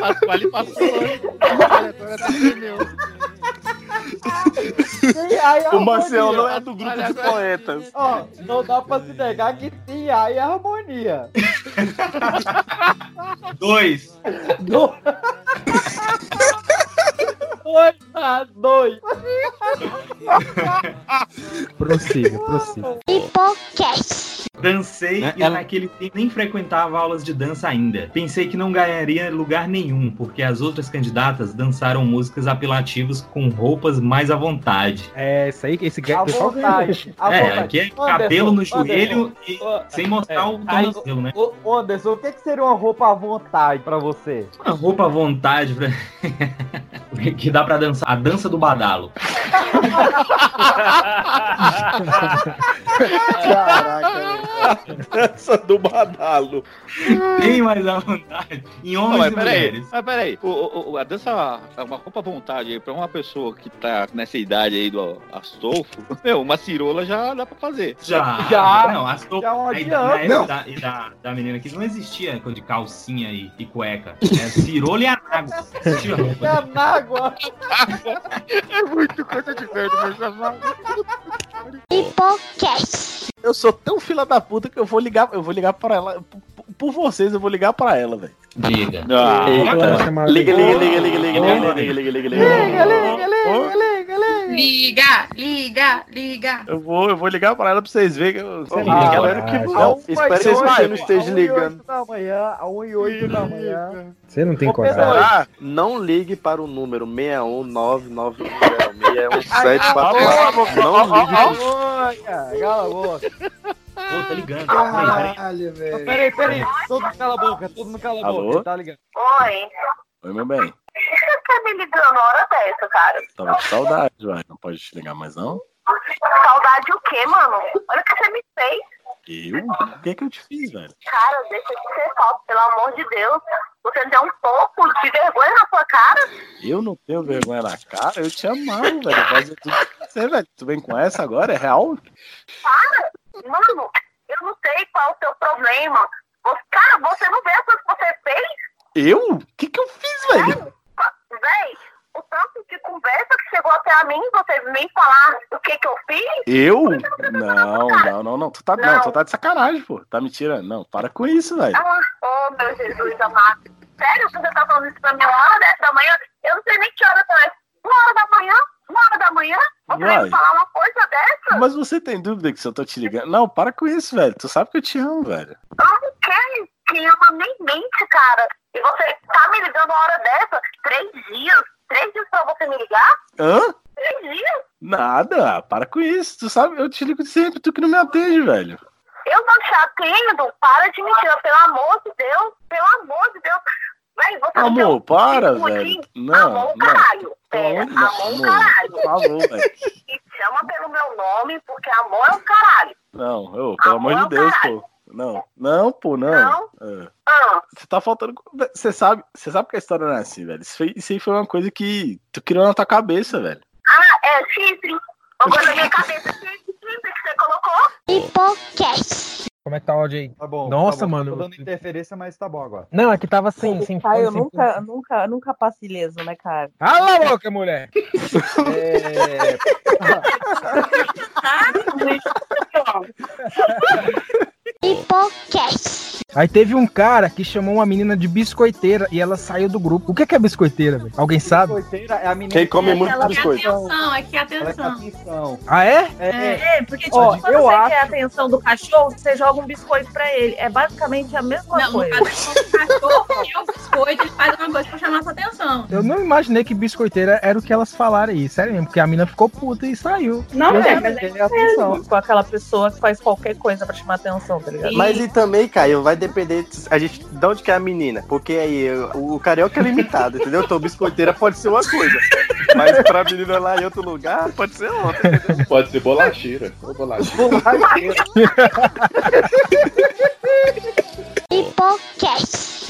Pascoal passou, hein? Agora meu. Tem A e O Marcel não é do grupo Olha de poetas. Ó, não dá pra se negar que tem A e harmonia. Dois. Do... Dois dois. Prossiga, prossiga. Hipocast. Dancei Né, e naquele tempo nem frequentava aulas de dança ainda. Pensei que não ganharia lugar nenhum, porque as outras candidatas dançaram músicas apelativas com roupas mais à vontade. É, isso aí, esse À pessoal vontade. É, vontade. aqui é Anderson, cabelo no Anderson, joelho e Ô, sem mostrar é, o tornozelo, né? Ô, Anderson, o que, que seria uma roupa à vontade pra você? Uma roupa à vontade pra... que dá pra dançar. A dança do badalo. Dança do badalo. Bem mais à vontade. Em Não, homens mas e peraí, mulheres. mas peraí, o, o- a dança é uma roupa à vontade aí pra uma pessoa que tá nessa idade aí do Astolfo, meu, uma cirola já dá pra fazer. Já, Já, não, as to... já é aí, da, Não. da, e da, da menina que não existia de calcinha e, e cueca. É cirola e anago. Existia roupa. É na água. É muito coisa de verde, meu chamado. Hipocast. Eu sou tão fila da puta que eu vou ligar, eu vou ligar pra ela. Por, vocês, eu vou ligar pra ela, velho. Diga. Ah, Eita. Liga, liga, liga, liga, liga, liga, liga, liga, liga, liga. Liga, liga, liga. Eu vou, eu vou ligar pra ela pra vocês verem que eu. Ah, espero que não. Espero que você não esteja ligando. da manhã, a 1 e 8 da manhã. Você não tem coragem. Não ligue para o número 61991061744. Não ligue cala a boca. Pô, tá ligando. Caralho, velho. Peraí, peraí. Todo mundo cala a boca, todo mundo cala a Alô? boca. Tá ligado? Oi. Oi, meu bem. Por que você tá me ligando na hora dessa, cara? Tava com saudade, vai. Não pode te ligar mais, não? Saudade o quê, mano? Olha o que você me fez. Eu? O que é que eu te fiz, velho? Cara, deixa de ser falso, pelo amor de Deus. Você não tem um pouco de vergonha na sua cara? Eu não tenho vergonha na cara, eu te amava, velho. Fazer tudo pra você, velho. Tu vem com essa agora? É real? Para! Mano, eu não sei qual é o seu problema. Você, cara, você não vê as coisas que você fez? Eu? O que que eu fiz, velho? Véi, o tanto de conversa que chegou até a mim, você vem falar o que que eu fiz? Eu? Não, não, não, não. Tu tá, não, tu tá de sacanagem, pô. Tá me tirando. Não, para com isso, velho. Ah, oh, meu Jesus amado. Sério você tá falando isso pra mim uma hora dessa manhã? Eu não sei nem que hora tá. Uma hora da manhã? Uma hora da manhã? Vai. me falar uma coisa dessa? Mas você tem dúvida que se eu tô te ligando? Não, para com isso, velho. Tu sabe que eu te amo, velho. Eu não quero que ama nem mente, cara. E você tá me ligando uma hora dessa? Três dias? Três dias pra você me ligar? Hã? Três dias? Nada, para com isso. Tu sabe, eu te ligo sempre, tu que não me atende, velho. Eu não te atendo. Para de mentira, pelo amor de Deus. Pelo amor de Deus. Véi, você Amor, um para, velho. Não, amor, não. caralho. Pera, amor, amor, caralho. por favor, velho. E chama pelo meu nome, porque amor é o caralho. Não, ô, pelo amor de Deus, pô. Não, não, pô, não. Não? É. Ah, Você tá faltando. Você sabe, você sabe que a história não é assim, velho. Isso, foi, isso aí foi uma coisa que tu criou na tua cabeça, velho. ah, é chifre. Uma coisa na minha cabeça, chifre, chifre que você colocou. Hipocast. Como é que tá o áudio aí? Tá bom. Nossa, tá bom. mano. Tô dando interferência, mas tá bom agora. Não, é que tava sem. sem Caio sem- nunca, nunca, nunca passa ileso, né, cara? Cala a boca, mulher! É... Hipocast. Aí teve um cara que chamou uma menina de biscoiteira e ela saiu do grupo. O que que é biscoiteira, velho? Alguém sabe? Biscoiteira é a menina Quem come que- muito ela- biscoito. Atenção, aqui ela quer atenção. atenção. Ah, é? É, porque tipo, Ó, quando eu você acho- quer a atenção do cachorro, você joga um biscoito pra ele. É basicamente a mesma Não, coisa. do cachorro e o biscoito, ele faz uma coisa pra chamar sua atenção. Eu não imaginei que biscoiteira era o que elas falaram aí. Sério mesmo, porque a mina ficou puta e saiu. Não, Eu é, mas é atenção com aquela pessoa que faz qualquer coisa pra chamar atenção, tá ligado? Mas e também, Caio, vai depender de- a gente, de onde que é a menina. Porque aí o, o carioca é limitado, entendeu? Então biscoiteira pode ser uma coisa. Mas pra menina lá em outro lugar, pode ser outra. entendeu? Pode ser bolacheira. Ô, bolacheira. Hipocast.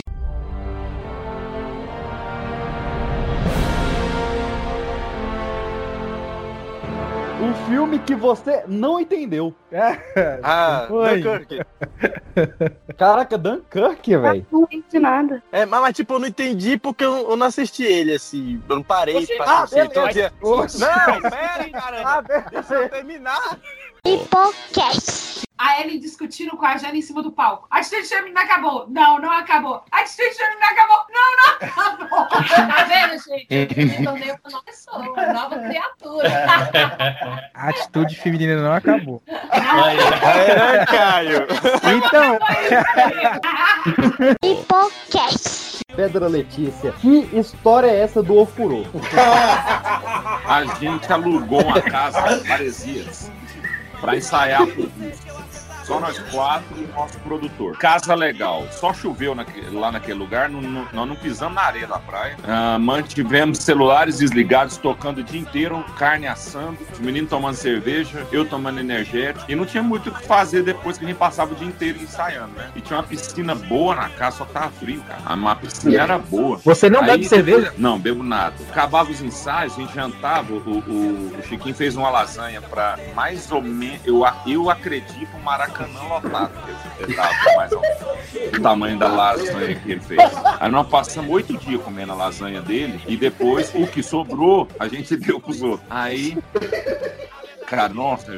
Filme que você não entendeu. Ah, Oi. Dunkirk. Caraca, Dunkirk, velho. Não entendi nada. É, mas, mas, tipo, eu não entendi porque eu, eu não assisti ele, assim. Eu não parei Você- pra Ah, assistir. Então, beleza. assim, não, pera aí, caramba. Deixa eu terminar. Hipocast. A Ellen discutindo com a Jana em cima do palco. A Atitude Feminina acabou. Não, não acabou. A Atitude Feminina acabou. Não, não acabou. Tá vendo, gente? Eu me tornei uma nova pessoa, uma nova criatura. A atitude feminina não acabou. É, Caio. Então, Hipocast. Pedra Letícia, que história é essa do Ofurô? A gente alugou uma casa em Maresias para ensaiar. Só nós quatro e o nosso produtor. Casa legal. Só choveu naque- lá naquele lugar, não- não- nós não pisamos na areia da praia. Ah, mantivemos celulares desligados, tocando o dia inteiro, carne assando, os meninos tomando cerveja, eu tomando energético. E não tinha muito o que fazer depois que a gente passava o dia inteiro ensaiando, né? E tinha uma piscina boa na casa, só tava frio, cara. A piscina era boa. Você não bebe cerveja? Não, bebo nada. Acabava os ensaios, a gente jantava, o, o- o Chiquinho fez uma lasanha pra mais ou menos, eu, eu acredito, um maracanã lotado. Ele tava mais ou menos o tamanho da lasanha que ele fez. Aí nós passamos oito dias comendo a lasanha dele e depois o que sobrou a gente deu pros outros. Aí Cara, nossa,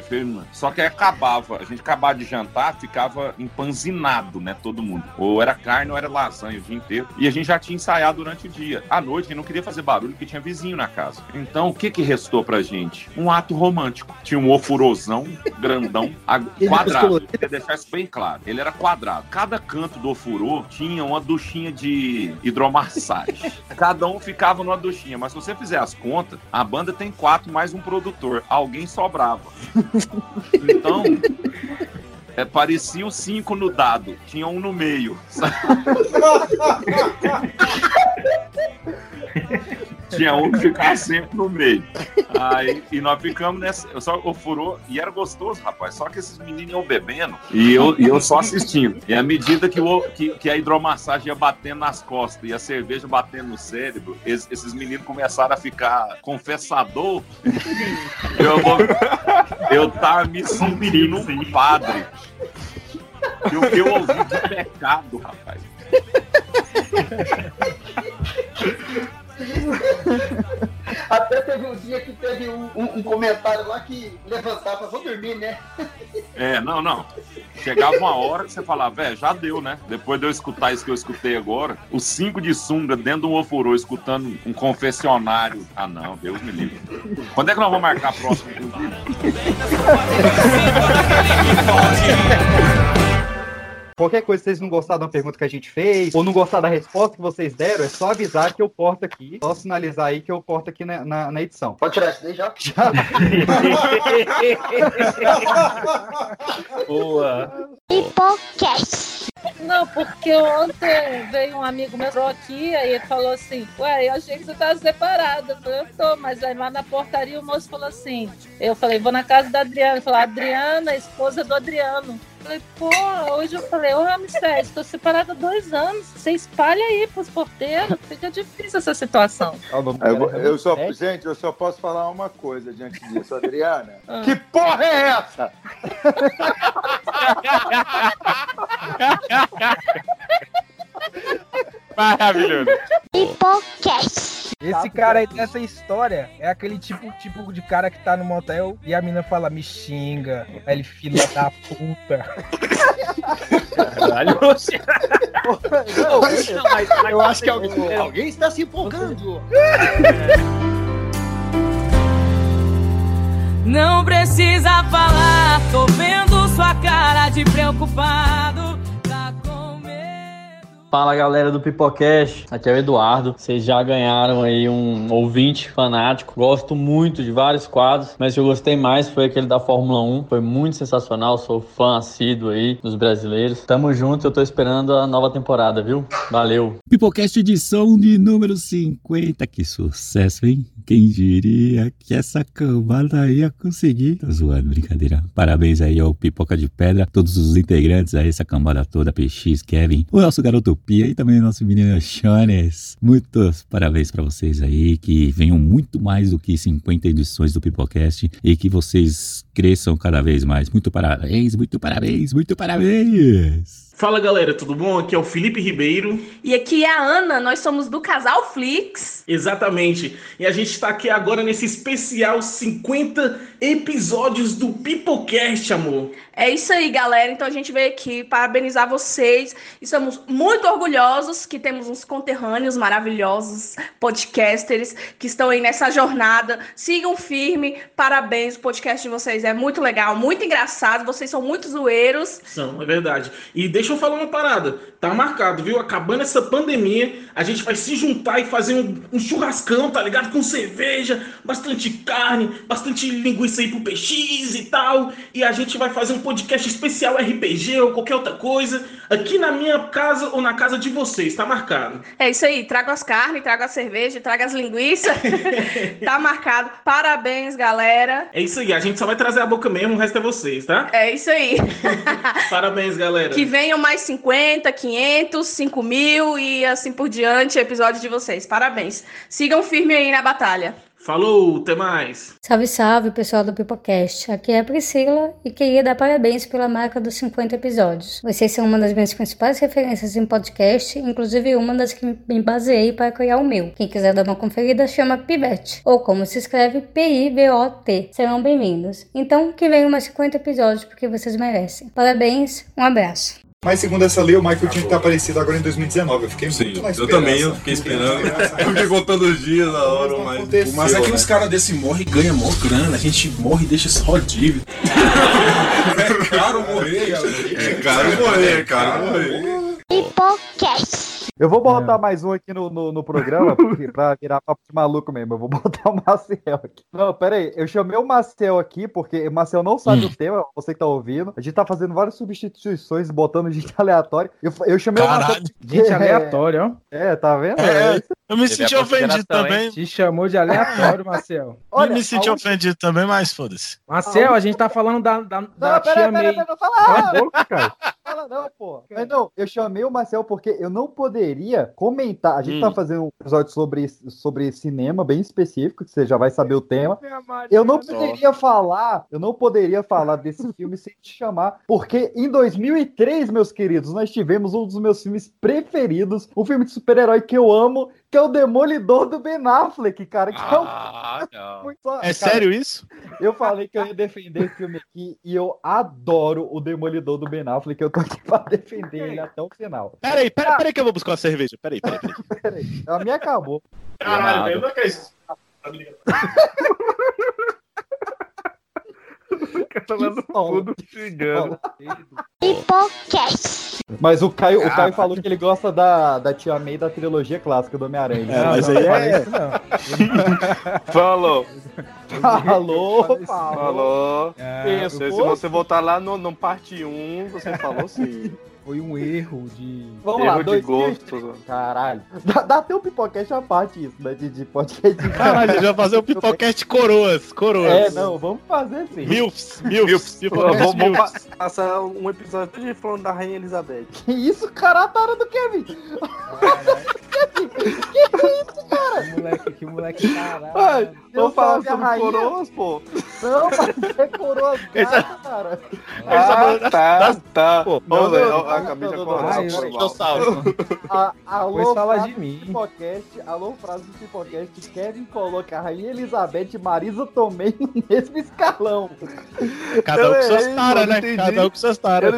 só que aí acabava. A gente acabava de jantar, ficava empanzinado, né? Todo mundo. Ou era carne ou era lasanha o dia inteiro. E a gente já tinha ensaiado durante o dia. À noite, a gente não queria fazer barulho porque tinha vizinho na casa. Então, o que que restou pra gente? Um ato romântico. Tinha um ofurosão grandão, quadrado. Queria deixar isso bem claro. Ele era quadrado. Cada canto do ofurô tinha uma duchinha de hidromassagem. Cada um ficava numa duchinha. Mas se você fizer as contas, a banda tem quatro mais um produtor. Alguém Então, é, parecia os cinco no dado. Tinha um no meio. Tinha um que ficava sempre no meio. Aí, e nós ficamos nessa. Eu só o e era gostoso, rapaz. Só que esses meninos iam bebendo e eu, e eu só assistindo. E à medida que, o, que, que a hidromassagem ia batendo nas costas e a cerveja batendo no cérebro, es- esses meninos começaram a ficar confessador. Eu, eu tava me sentindo um padre. E o que eu ouvi de pecado, rapaz. Até teve um dia que teve um, um- um comentário lá que levantava, vou dormir, né? É, não, não. Chegava uma hora que você falava, velho, já deu, né? Depois de eu escutar isso que eu escutei agora, os cinco de sunga dentro de um ofurô, escutando um confessionário. Ah, não, Deus me livre. Quando é que nós vamos marcar a próxima? Qualquer coisa, se vocês não gostaram da pergunta que a gente fez, ou não gostaram da resposta que vocês deram, é só avisar que eu corto aqui. Só sinalizar aí que eu corto aqui na, na, na edição. Pode tirar isso daí já? Já. Boa. Pipocast. Não, porque ontem veio um amigo meu entrou aqui, aí ele falou assim, ué, eu achei que você tava separada. Eu falei, eu tô, mas aí lá na portaria o moço falou assim, eu falei, vou na casa da Adriana. Ele falou, Adriana, esposa do Adriano. Eu falei, pô, hoje eu falei, ô Ramsés, tô separada há dois anos, você espalha aí pros porteiros, fica difícil essa situação. Eu, vou- eu só, gente, eu só posso falar uma coisa diante disso, Adriana. Ah. Que porra é essa? Maravilhoso. Pipocast. Esse cara aí dessa história é aquele tipo, tipo de cara que tá no motel e a mina fala, me xinga. Aí ele, filha da puta. Caralho, Eu acho que alguém, alguém está se empolgando. Não precisa falar, tô vendo sua cara de preocupado. Fala galera do Pipocast, aqui é o Eduardo. Vocês já ganharam aí um ouvinte fanático. Gosto muito de vários quadros, mas o que eu gostei mais foi aquele da Fórmula 1. Foi muito sensacional, sou fã assíduo aí dos brasileiros. Tamo junto, eu tô esperando a nova temporada, viu? Valeu. Pipocast edição de número 50. Que sucesso, hein? Quem diria que essa cambada ia conseguir? Tô zoando, brincadeira. Parabéns aí ao Pipoca de Pedra, todos os integrantes aí, essa cambada toda, PX, Kevin, o nosso garoto Pia e também nosso menino Chones. Muitos parabéns pra vocês aí, que venham muito mais do que 50 edições do Pipocast e que vocês cresçam cada vez mais. Muito parabéns, muito parabéns, muito parabéns! Fala galera, tudo bom? Aqui é o Felipe Ribeiro. E aqui é a Ana, nós somos do Casal Flix. Exatamente. E a gente está aqui agora nesse especial 50 episódios do Pipocast, amor. É isso aí, galera. Então a gente veio aqui parabenizar vocês. E somos muito orgulhosos que temos uns conterrâneos maravilhosos, podcasters, que estão aí nessa jornada. Sigam firme. Parabéns, o podcast de vocês é muito legal, muito engraçado. Vocês são muito zoeiros. São, é verdade. E deixa eu falar uma parada. Tá marcado, viu? Acabando essa pandemia, a gente vai se juntar e fazer um, um churrascão, tá ligado? Com cerveja, bastante carne, bastante linguiça aí pro PX e tal. E a gente vai fazer um podcast especial RPG ou qualquer outra coisa aqui na minha casa ou na casa de vocês, tá marcado. É isso aí. Traga as carnes, traga a cerveja, traga as linguiças. tá marcado. Parabéns, galera. É isso aí, a gente só vai trazer a boca mesmo, o resto é vocês, tá? É isso aí. Parabéns, galera. Que venham mais 50, 500, 5 mil e assim por diante, episódio de vocês. Parabéns. Sigam firme aí na batalha. Falou, até mais. Salve, salve, pessoal do Pipocast. Aqui é a Priscila e queria dar parabéns pela marca dos 50 episódios. Vocês são uma das minhas principais referências em podcast, inclusive uma das que me baseei para criar o meu. Quem quiser dar uma conferida, chama Pivete, ou como se escreve P-I-V-O-T. Serão bem-vindos. Então, que venham mais 50 episódios, porque vocês merecem. Parabéns, um abraço. Mas segundo essa lei, o Michael tinha que estar aparecido agora em 2019. Eu fiquei muito na Eu também, eu fiquei esperando. Eu fiquei contando os dias na hora, mas. Mas é que os caras desse morrem e ganham mó grana. A gente morre e deixa só dívida. é caro morrer, galera. É caro morrer, é caro morrer. Pipocast. Eu vou botar mais um aqui no, no, no programa, porque, pra virar papo de maluco mesmo. Eu vou botar o Marcel aqui. Não, pera aí. Eu chamei o Marcel aqui, porque o Marcel não sabe o tema, você que tá ouvindo. A gente tá fazendo várias substituições, botando gente aleatória. Eu, eu chamei Caralho, o Marcel. gente aleatória, ó. É, tá vendo? É. Eu me senti ofendido também. Te chamou de aleatório, Marcel. eu me senti ofendido também, mas foda-se. Marcel, a gente tá falando da, da, da Não, tia pera, May. pera, pera, fala. Cala a boca, cara. Fala não, pô. Mas não, eu chamei o Marcel porque eu não poderia comentar. A gente Hum. tá fazendo um episódio sobre, sobre cinema bem específico, que você já vai saber o tema. Eu não poderia falar, eu não poderia falar desse filme sem te chamar, porque em 2003, meus queridos, nós tivemos um dos meus filmes preferidos, um filme de super-herói que eu amo, que é o Demolidor do Ben Affleck, cara. Que Ah, é um... não. Muito É cara, sério isso? Eu falei que eu ia defender esse filme aqui e eu adoro o Demolidor do Ben Affleck. Eu tô aqui pra defender ele até o final. Peraí, peraí, peraí que eu vou buscar uma cerveja. Peraí, peraí, peraí. Peraí, a minha acabou. Caralho, velho, não é que é isso. Pipocast. Mas o Caio, o Ah, Caio falou que ele gosta da, da Tia May da trilogia clássica do Homem-Aranha. É, mas aí é- Falou. Falou, Falou. É, se, eu se você voltar lá no, no parte 1, você falou sim. Foi um erro de. Vamos Erro lá, de dois gosto. Caralho. Dá, dá até um pipocast à parte isso, né? De, de podcast. de- Caralho, a gente vai fazer o pipocast coroas, coroas. É, não, vamos fazer sim. Milfs, milfs, Vamos vamos milfs. pa- passar um episódio de falando da Rainha Elizabeth. Que isso, cara? A tara do Kevin? Kevin, que que é isso, cara? Que moleque, que moleque caralho. Ai, Vamos falar sobre rainha. coroas, pô. Não, mas é coroas gata, cara. Ah, tá, tá. Pô, não, não, ó, acabei de não, não, acordar. alô, Pois fala frase de do mim. Pipocast, alô, frase do Pipocast. Kevin coloca a Rainha Elizabeth e Marisa Tomei no mesmo escalão. Cada um com suas taras, né? Cada um com suas Eu taras.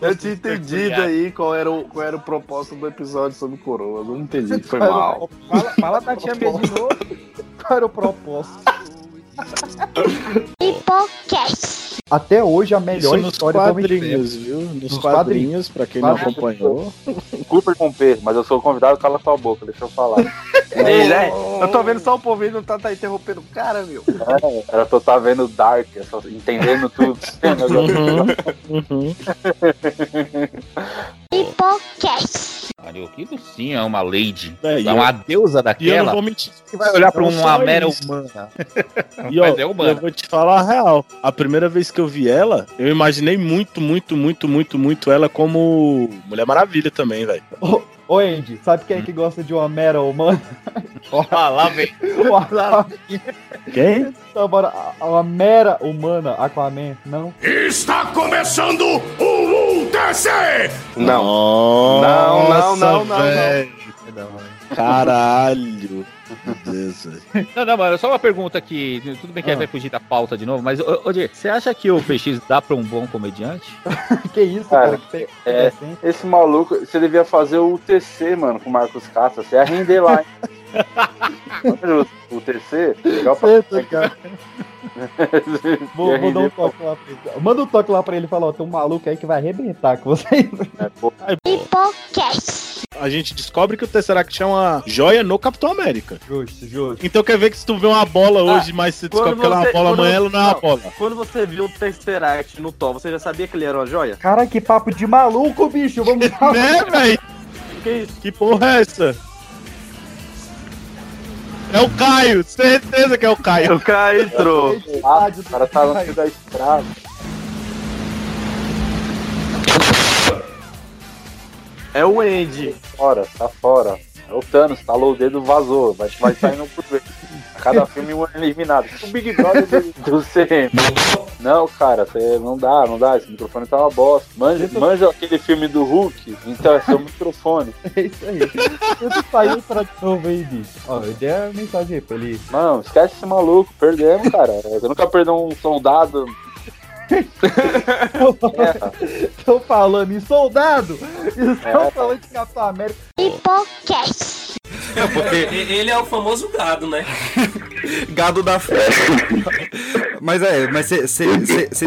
eu tinha entendido aí qual era, o, qual era o propósito do episódio sobre coroas. Eu não entendi, foi mal. Fala, fala da tia de novo. Qual era o propósito? Pipocast. Até hoje, a melhor Isso nos história quadrinhos, viu? Nos, Nos quadrinhos, pra quem não Quadrinhos. acompanhou. Desculpa interromper, mas eu sou o convidado, cala sua boca, deixa eu falar. Ei, né? Eu tô vendo só o povo aí, não tá, tá interrompendo o cara, meu. É, era eu estar vendo Dark, só entendendo tudo. Uhum. Pipocast. Mario Kilo sim é uma lady. É, é uma eu- deusa E eu não daquela vou mentir. que vai olhar pra uma mera isso. humana. E ó, Mas é humana. eu vou te falar a real. A primeira vez que eu vi ela, eu imaginei muito, muito, muito, muito, muito ela como Mulher Maravilha também, velho. Ô, ô, Andy, sabe quem é que gosta de uma mera humana? Ah, lá vem. O Aquaman. Quem? Então, bora. a- Uma mera humana, Aquaman, não? Está começando o UTC! Não. Não, não, não, não, velho. Caralho. Meu Deus, velho. Não, não, mano, só uma pergunta aqui. Tudo bem que Ah. vai fugir da pauta de novo, mas, ô, ô, Diego, você acha que o PX dá pra um bom comediante? que isso, Cara, cara? É, esse maluco, você devia fazer o UTC, mano, com o Marcos Castro. Você ia render lá, o UTC? Legal pra Certo, cara. Vou, vou dar um toque lá pra ele. Manda um toque lá pra ele e fala, ó, tem um maluco aí que vai arrebentar com vocês. Pipocast. A gente descobre que o Tesseract é uma joia no Capitão América. Justo, justo. Então quer ver que se tu vê uma bola hoje, mas você descobre que ela é uma bola amanhã, ela não é uma bola. Quando você viu o Tesseract no Thor, você já sabia que ele era uma joia? Cara, que papo de maluco, bicho. Vamos lá. Né, velho? Que isso? Que porra é essa? É o Caio, certeza que é o Caio. O cara entrou. Ah, o cara tá no fio da estrada. É o Andy. Fora, tá fora. É o Thanos, talou o dedo, vazou. Vai, vai saindo por vez. Cada filme um eliminado. O Big Brother do, do CM. Não, cara, cê, não dá, não dá. Esse microfone tá uma bosta. Manja, manja aquele filme do Hulk, então é seu microfone. É isso aí. Eu saiu pra novo aí, bicho. Ó, eu dei a mensagem aí pra ele. Mano, esquece esse maluco, perdemos, cara. Você nunca perdeu um soldado. Estão falando em soldado. Estão É. falando de Capitão América. Hipocast. É, porque ele é o famoso gado, né? Gado da fé. Mas é, mas você.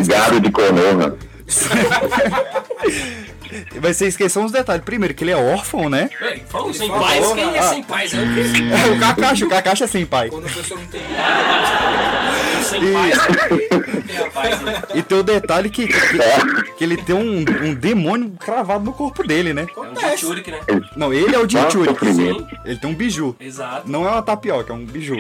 Gado de coroa. Mas você esqueceu uns detalhes. Primeiro, que ele é órfão, né? Falou sem quem é sem paz? É o que? É o Kakashi, o Kakashi é sem pai. Quando a pessoa não tem sem paz, não tem a paz, né? E tem o detalhe que, que, que ele tem um, um demônio cravado no corpo dele, né? É um Jinchurik, né? Não, ele é o Jinchuri. Sim. Ele tem um biju. Exato. Não é uma tapioca, é um biju.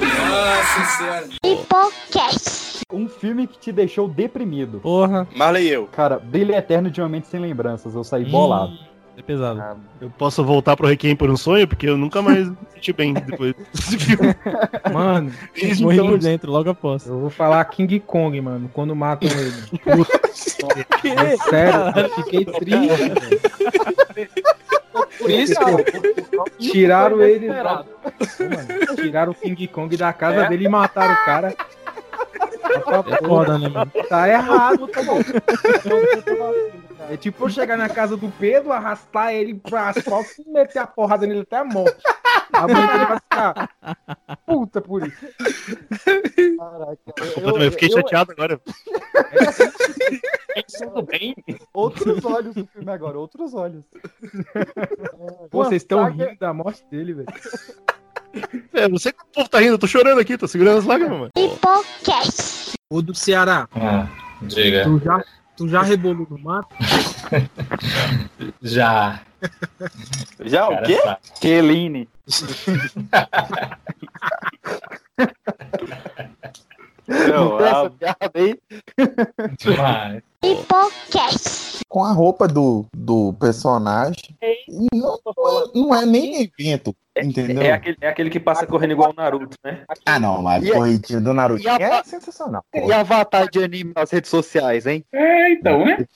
Nossa senhora. Hipocast. Um filme que te deixou deprimido. Porra. Marley e eu. Cara, Brilho Eterno de uma Mente Sem Lembranças. Eu saí bolado. É pesado. Eu posso voltar pro Requiem por um sonho, porque eu nunca mais me senti bem depois desse filme. Mano, Fiz morri então- por dentro logo após. Eu vou falar King Kong, mano, quando matam ele. Que? É sério, eu fiquei triste. velho. Por isso, Tiraram ele. Mano, tiraram o King Kong da casa dele e mataram o cara. É foda, né, mano? Tá errado, tá bom. É tipo eu chegar na casa do Pedro, arrastar ele pra asfalto e meter a porrada nele até a morte. A mãe dele vai ficar puta por isso. Caraca. Eu também fiquei chateado agora. Tudo bem? Outros olhos do filme agora, outros olhos. Pô, vocês estão Saga- rindo da morte dele, velho. É, não sei como o povo tá rindo, eu tô chorando aqui, tô segurando as lágrimas, mano. Hipocast. O do Ceará. Ah, diga. Tu já, tu já rebolou no mato? Já. Já o quê? tá. Keline. Não tem essa piada aí? Demais. Hipocast. com a roupa do, do personagem. E não, não é nem evento, entendeu? É aquele, é aquele que passa correndo igual o Naruto, né? Ah, não, mas E a- corridinho do Naruto e a- é sensacional. E avatar de anime nas redes sociais, hein? É, então, né?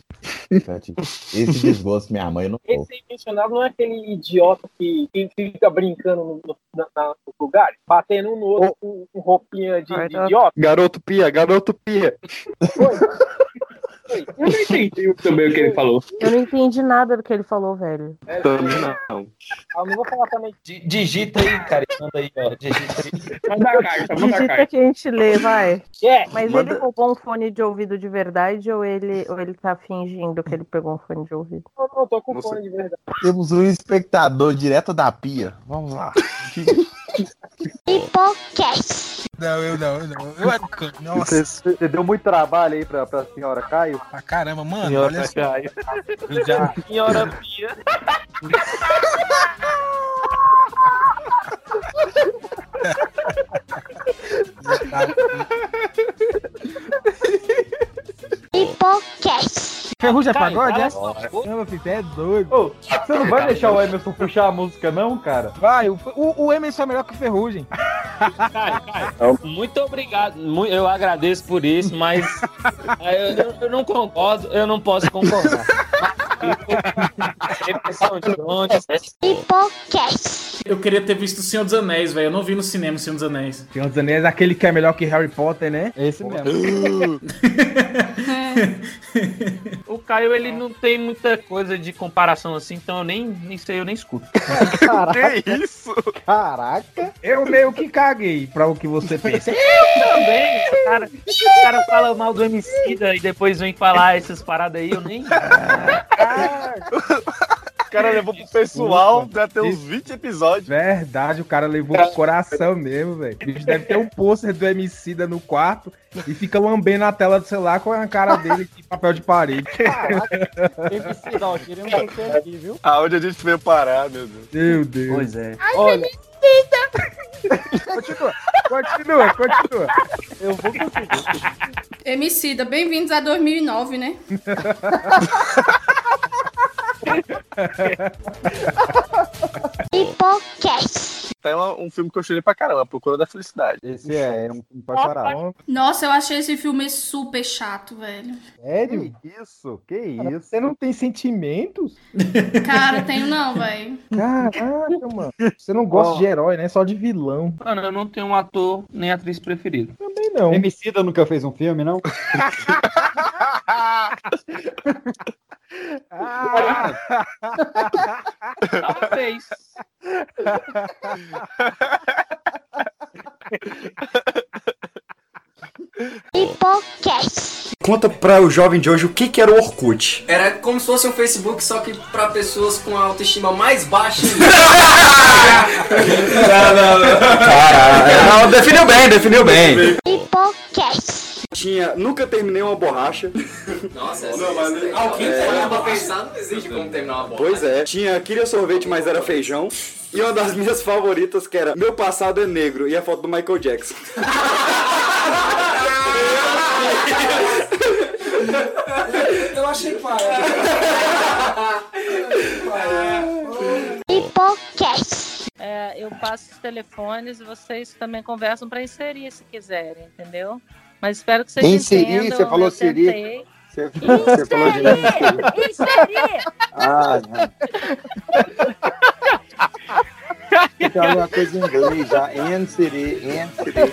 Esse desgosto, minha mãe, não. Esse não é aquele idiota que, que fica brincando no, no, na, lugares, batendo um no outro com, com roupinha de, de idiota. Garoto pia, garoto pia. Eu não entendi também o que ele falou. Eu não entendi nada do que ele falou, velho. Também não. Ah, Eu não vou falar também. Digita aí, cara. Manda aí, ó. Digita aí. Manda a carta, manda a Digita carta. que a gente lê, vai. É, Mas manda- ele roubou um fone de ouvido de verdade ou ele, ou ele tá fingindo que ele pegou um fone de ouvido? Eu não tô com fone de verdade. Temos um espectador direto da pia. Vamos lá. Hipocast. Não, eu não, eu não. Eu era o canto. Você, você deu muito trabalho aí pra, pra senhora Caio? Ah, caramba, mano, Senhora olha só. Caio. Eu já... Senhora Pia. Hipocast. Ferrugem é pagode, é? cala a Não, meu filho, você é doido. Você não vai deixar o Emerson puxar a música, não, cara? Vai, o, o, o Emerson é melhor que o Ferrugem. Muito obrigado. Eu agradeço por isso, mas eu, eu- eu não concordo, eu não posso concordar. Repressão de drones. Hipocast. Eu queria ter visto o Senhor dos Anéis, velho. Eu não vi no cinema o Senhor dos Anéis. Senhor dos Anéis, aquele que é melhor que Harry Potter, né? Esse mesmo. O Caio, ele não tem muita coisa de comparação assim, então eu nem, nem sei, eu nem escuto. Que isso? Caraca. Eu meio que caguei pra o que você pensa. Também, o cara, o cara fala mal do Emicida e depois vem falar essas paradas aí, eu nem. O cara levou pro pessoal, já tem uns 20 episódios. Verdade, o cara levou pro coração mesmo, velho. Bicho deve ter um pôster do Emicida no quarto e fica lambendo a tela do celular com a cara dele de papel de parede. Emicida, ó, queremos você aqui, viu? Aonde a gente veio parar, meu Deus. Meu Deus. Pois é. Olha. Continua, continua, continua. Eu vou conseguir. Emicida, bem-vindos a 2009, né? Hipocast. até uma- um filme que eu chorei pra caramba, A Procura da Felicidade. Esse é, é um filme pra chorar. Nossa, eu achei esse filme super chato, velho. Sério? Que isso? Que isso? Você não tem sentimentos? Cara, tenho não, velho. Caraca, mano. Você não gosta Ó. de herói, né? Só de vilão. Mano, eu não tenho um ator nem atriz preferido. Também não. Emicida nunca fez um filme, não? Talvez. Hipocast. Conta pra o jovem de hoje o que, que era o Orkut. Era como se fosse um Facebook, só que pra pessoas com a autoestima mais baixa. não, não, não. Caralho. Não, definiu bem, definiu bem. Hipocast. Tinha, nunca terminei uma borracha. Nossa, essa, essa, alguém É. parou pra pensar, não existe como terminar uma bola. Pois é. Tinha, queria sorvete, mas era feijão. E uma das minhas favoritas que era Meu passado é negro e a foto do Michael Jackson. Eu achei paia. Hipocast. É, eu passo os telefones e vocês também conversam para inserir se quiserem, entendeu? Mas espero que vocês Inserir? entendam. Você falou tentei. Você, você falou de Inserir! Inserir! Ah, não. Tem alguma coisa em inglês já. Inserir, inserir.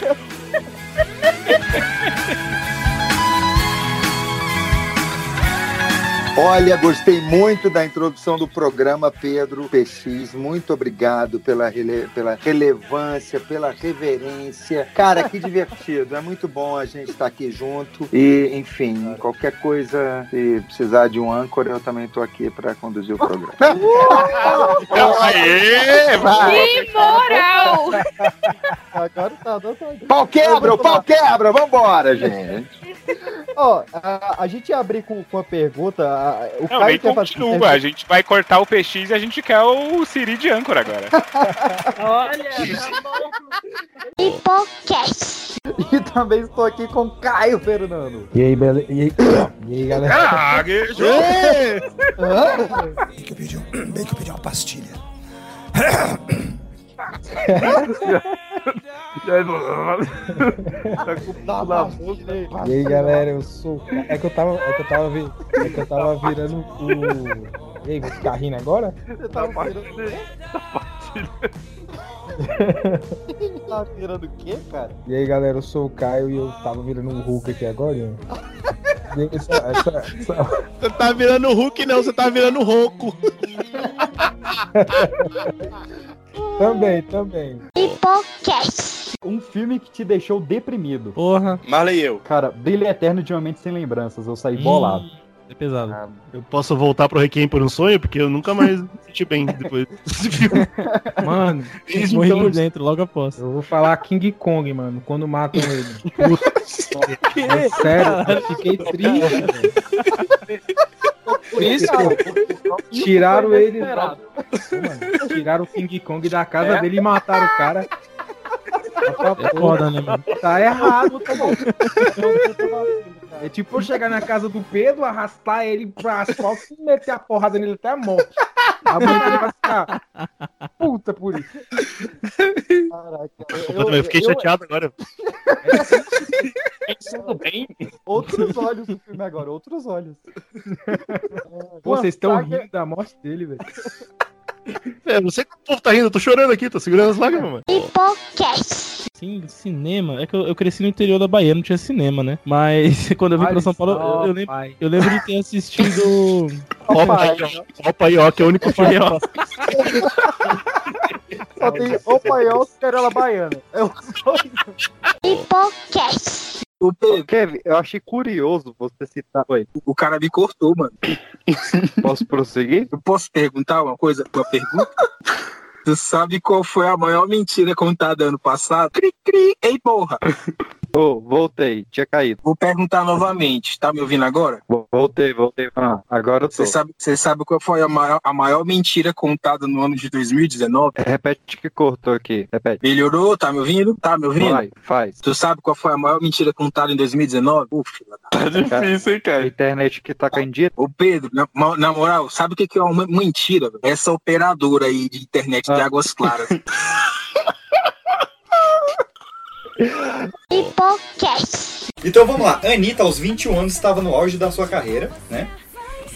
Olha, gostei muito da introdução do programa, Pedro PX. Muito obrigado pela, rele- pela relevância, pela reverência. Cara, que divertido. É muito bom a gente estar aqui junto. E, enfim, qualquer coisa, se precisar de um âncora, eu também estou aqui para conduzir o programa. Aê, vai. Que moral! Agora tá dando. Pau quebra, pau quebra, vambora, gente. Ó, a, a gente ia abrir com, com a pergunta. a- o Não, Caio quer fazer continua. A gente vai cortar o PX e a gente quer o Siri de âncora agora. Olha, tá bom. Hipocast. E também estou aqui com Caio Fernando. E aí, bele... e aí, e aí galera? Caguejou! Hã? Bem que eu pedi, um, bem E aí, galera, eu sou. É que eu tava. É que eu tava, vi... é que eu tava virando o. E aí, você tá rindo agora? Você tá virando Tá virando o quê, cara? E aí, galera, eu sou o Caio e eu tava virando um Hulk aqui agora. hein? Essa- essa- essa- Você tá virando Hulk, não, você tá virando Ronco. Também, também. Hipocast. Um filme que te deixou deprimido. Porra. Marley e eu. Cara, Brilho Eterno de uma Mente Sem Lembranças. Eu saí bolado. É pesado. Eu posso voltar pro Requiem por um sonho, porque eu nunca mais me senti bem depois desse filme. Mano, Então- morri por dentro, logo após. Eu vou falar King Kong, mano, quando matam ele. Puta, é sério, eu fiquei triste. velho. Por isso, Tiraram ele. Mano, tiraram o King Kong da casa É. dele e mataram o cara. É foda, né, mano? Tá errado, tá bom. É tipo eu chegar na casa do Pedro, arrastar ele pra asfalto e meter a porrada nele até a morte. A mãe dele vai ficar puta por isso. Caraca. Eu, eu fiquei chateado agora. Tudo bem? Outros olhos do filme agora, outros olhos. Pô, vocês estão saga- rindo da morte dele, velho. É, não sei que o povo tá rindo, eu tô chorando aqui, tô segurando as lágrimas, mano. Hipocast. Sim, cinema. É que eu, eu cresci no interior da Bahia, não tinha cinema, né? Mas quando eu vim pra São Paulo, só, eu, eu lembro, eu lembro de ter assistido. Opa, Opa, Ió, que é o único filme. Opa, Ió. Só tem o paiol e Querela Baiana. É o Hipocast. O Pedro, Kevin, eu achei curioso você citar. Oi. O cara me cortou, mano. Posso prosseguir? Eu posso perguntar uma coisa? Uma pergunta? Tu sabe qual foi a maior mentira contada ano passado? Cri, cri. Ei, porra! Ô, voltei, tinha caído. Vou perguntar novamente. Tá me ouvindo agora? Vo- Voltei, voltei. Ah, agora eu tô. Você sabe, você sabe qual foi a maior, a maior mentira contada no ano de 2019? Repete que cortou aqui. Repete. Melhorou? Tá me ouvindo? Tá me ouvindo? Vai, faz. Tu sabe qual foi a maior mentira contada em 2019? Uf, filha da- Tá difícil, hein, cara? Internet que tá caindo dia. Ô Pedro, na, na moral, sabe o que que é uma mentira? velho? Essa operadora aí de internet de Águas Claras. Hipocast. Então vamos lá. Anitta, aos 21 anos, estava no auge da sua carreira, né?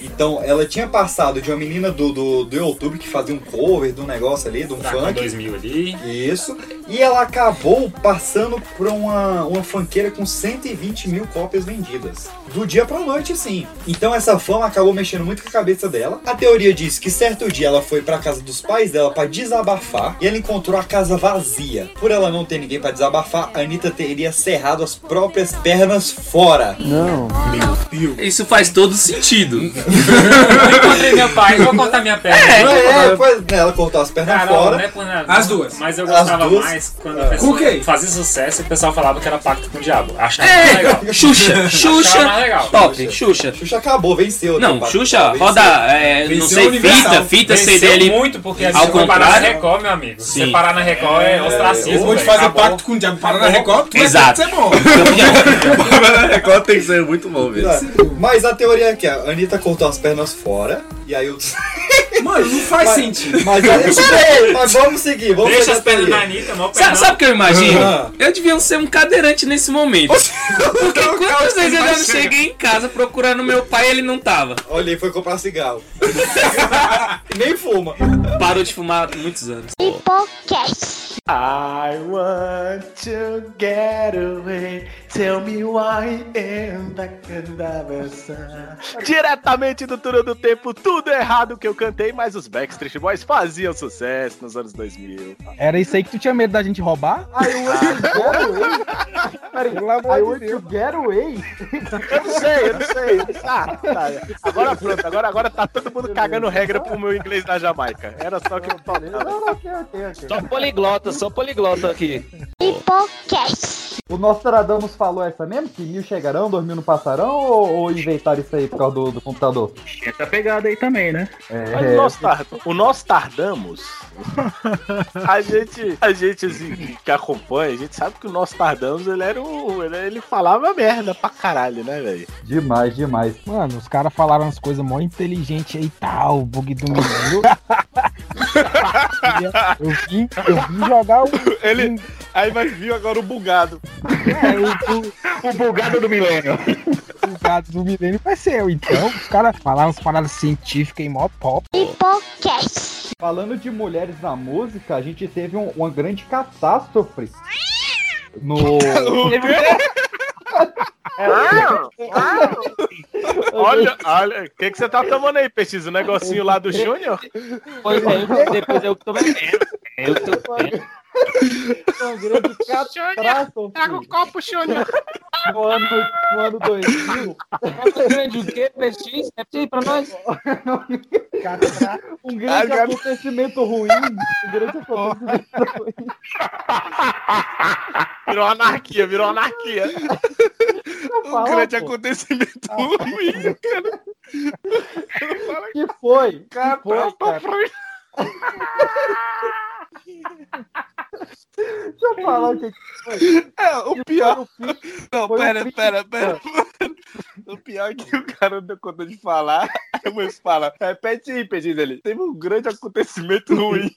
Então ela tinha passado de uma menina do, do, do YouTube que fazia um cover de um negócio ali, de um Furacão funk. 2000 ali. Isso. E ela acabou passando por uma, uma funkeira com 120 mil cópias vendidas. Do dia pra noite, assim. Então essa fama acabou mexendo muito com a cabeça dela. A teoria diz que certo dia ela foi pra casa dos pais dela pra desabafar e ela encontrou a casa vazia. Por ela não ter ninguém pra desabafar, a Anitta teria cerrado as próprias pernas fora. Não. Meu Deus. Isso faz todo sentido. Eu encontrei meu pai, vou contar minha perna. É, é, pois, né, ela cortou as pernas Carol, fora. não é por nada. As duas. Mas eu gostava duas. mais quando É. a pessoa Com quem? fazia sucesso e o pessoal falava que era pacto com o diabo. Achava É, mais legal. Xuxa, Achava Xuxa. mais legal. Top, Xuxa. Xuxa acabou, venceu. Não, né, Xuxa, venceu. roda, é, não sei, fita, fita CD ali. muito, porque a ao gente foi parar na contrário. Record, meu amigo. Sim. Você parar na Record é ostracismo. Eu vou te velho. fazer Acabou. pacto com o diabo. Parar na. Record, tu Exato. ter que ser bom. na Record tem que ser muito bom mesmo. Mas a teoria é que a Anitta cortou as pernas fora e aí o. Mano, não faz Mas- sentido. Mas, aí, mas vamos seguir, vamos Deixa as pernas da Anitta, mó Sabe, sabe o que eu imagino? Ah. Eu devia ser um cadeirante nesse momento. Porque quantas vezes eu já não cheguei em casa procurando meu pai e ele não tava? Olha, ele foi comprar cigarro. Nem fuma. Parou de fumar há muitos anos. Hipocast. I want to get away. Tell me why versão. Diretamente do Túnel do Tempo, tudo errado que eu cantei, mas os Backstreet Boys faziam sucesso nos anos 2000. Era isso aí que tu tinha medo da gente roubar? I want to get away. Peraí, I want to get away. Eu não sei, eu não sei. Ah, tá. Agora pronto, agora, agora tá todo mundo cagando regra pro meu inglês da Jamaica. Era só que eu ok. Só poliglota, só poliglota aqui. Hipocast. O Nostradamus falou essa mesmo? Que mil chegarão, dois mil não passarão? Ou, ou inventaram isso aí por causa do, do computador? Essa pegada aí também, né? Mas É, o Nostar- o Nostradamus, a gente, a gente assim, que acompanha, a gente sabe que o Nostradamus, ele era um, ele, ele falava merda pra caralho, né, velho? demais, demais. Mano, os caras falaram umas coisas mó inteligentes aí e tal, o bug do milhão. eu, vim, eu vim jogar o. Ele, aí vai vir agora o bugado. É, o, O bugado do milênio. o, o gato do milênio vai ser eu. Então, os caras falaram umas paradas científicas e mó top. Hipocast. Falando de mulheres na música, a gente teve um- uma grande catástrofe. No. Olha, olha, o que, que você tá tomando aí, Peixe? O negocinho lá do Júnior? Pois é, eu, depois eu que tô bebendo. Eu tô bebendo. Uma grande catástrofe. Pega o copo, Júnior. No ano, no ano 2000. Grande o quê? PX? Repete aí pra nós. Um grande Agora- acontecimento ruim. Um grande acontecimento ruim. Virou anarquia, virou anarquia. Um fala, grande pô. acontecimento ruim, cara. Que foi? Que Cara, foi, tô cara? Deixa eu falar o que foi. É, o pior. Não, Foi pera, pera, pera. O pior é que o cara não deu conta de falar. Aí o moço fala: repete aí, pedido dele. Teve um grande acontecimento ruim.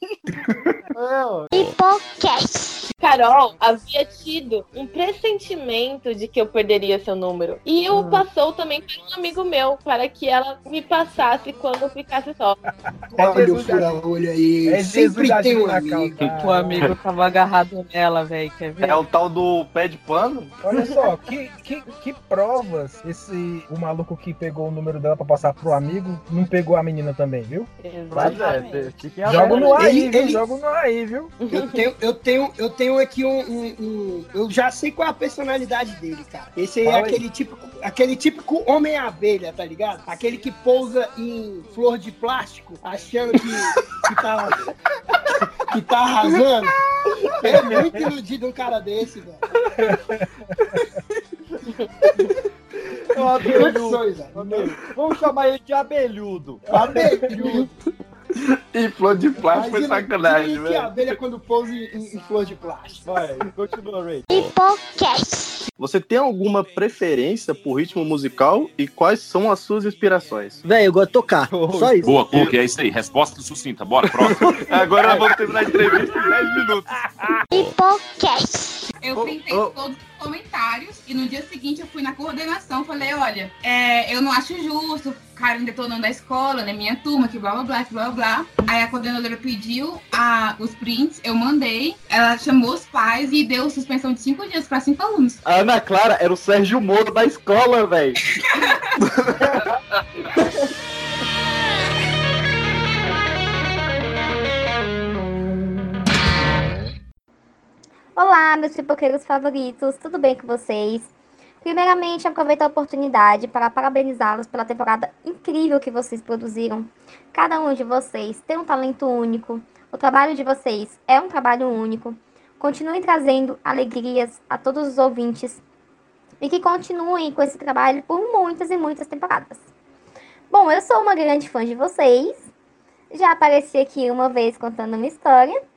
É, ó. Hipocast. Carol havia tido um pressentimento de que eu perderia seu número. E o passou também para um amigo meu, para que ela me passasse quando eu ficasse só. Olha o fura-olho aí. É Sempre tem um amigo. O amigo tava agarrado nela, velho. Quer ver? É o tal do pé de pano? Olha só, que, que, que provas esse o maluco que pegou o número dela pra passar pro amigo não pegou a menina também, viu? Mas é, fiquem Jogo no ar aí, Ele- viu? ele- Jogo no ar aí, viu? Eu tenho, eu tenho, eu tenho aqui um, um- um- Eu já sei qual é a personalidade dele, cara. Esse aí é Fala aí. aquele típico, aquele típico homem-abelha, tá ligado? Aquele que pousa em flor de plástico, achando que, que, tá, que tá arrasando. É muito iludido um cara desse, velho. É. Condições, velho. Vamos chamar ele de abelhudo. Abelhudo. E flor de plástico foi Imagina- sacanagem, imagina que velho. abelha quando pousa em, em flor de plástico. Vai, continua, Ray. Hipocast. Você tem alguma preferência por ritmo musical e quais são as suas inspirações? Velho, eu gosto de tocar. Só isso. Boa, Cook, é isso aí. Resposta sucinta. Bora, próximo. Agora vamos terminar a entrevista em 10 minutos. Hipocast. Eu Ô, printei ô. todos os comentários e no dia seguinte eu fui na coordenação falei, olha, é, eu não acho justo ficarem detonando a escola, né? Minha turma, que blá blá blá, que blá blá blá. Aí a coordenadora pediu a, os prints, eu mandei, ela chamou os pais e deu suspensão de cinco dias para cinco alunos. A Ana Clara era o Sérgio Moro da escola, velho. Olá, meus pipoqueiros favoritos, tudo bem com vocês? Primeiramente, aproveito a oportunidade para parabenizá-los pela temporada incrível que vocês produziram. Cada um de vocês tem um talento único, o trabalho de vocês é um trabalho único. Continuem trazendo alegrias a todos os ouvintes e que continuem com esse trabalho por muitas e muitas temporadas. Bom, eu sou uma grande fã de vocês, já apareci aqui uma vez contando uma história.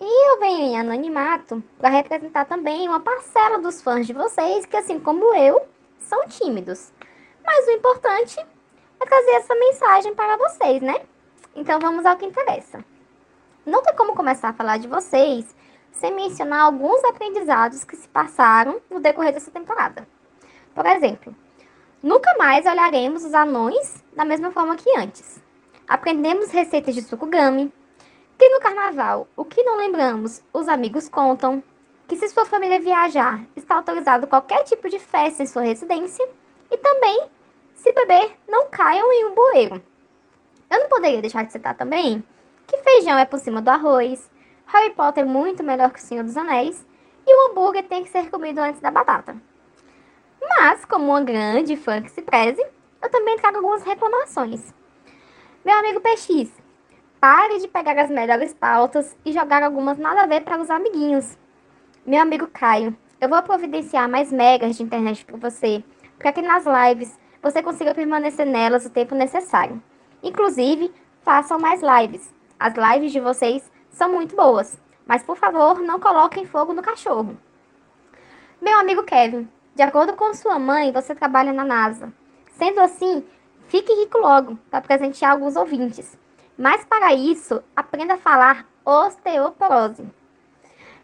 E eu venho em anonimato para representar também uma parcela dos fãs de vocês que, assim como eu, são tímidos. Mas o importante é trazer essa mensagem para vocês, né? Então vamos ao que interessa. Não tem como começar a falar de vocês sem mencionar alguns aprendizados que se passaram no decorrer dessa temporada. Por exemplo, nunca mais olharemos os anões da mesma forma que antes. Aprendemos receitas de sukugami, que no carnaval, o que não lembramos, os amigos contam, que se sua família viajar, está autorizado qualquer tipo de festa em sua residência, e também, se beber, não caiam em um bueiro. Eu não poderia deixar de citar também que feijão é por cima do arroz, Harry Potter é muito melhor que o Senhor dos Anéis, e o hambúrguer tem que ser comido antes da batata. Mas, como uma grande fã que se preze, eu também trago algumas reclamações. Meu amigo PX, Pare de pegar as melhores pautas e jogar algumas nada a ver para os amiguinhos. Meu amigo Caio, eu vou providenciar mais megas de internet para você, para que nas lives você consiga permanecer nelas o tempo necessário. Inclusive, façam mais lives. As lives de vocês são muito boas, mas por favor, não coloquem fogo no cachorro. Meu amigo Kevin, de acordo com sua mãe, você trabalha na NASA. Sendo assim, fique rico logo para presentear alguns ouvintes. Mas para isso, aprenda a falar osteoporose.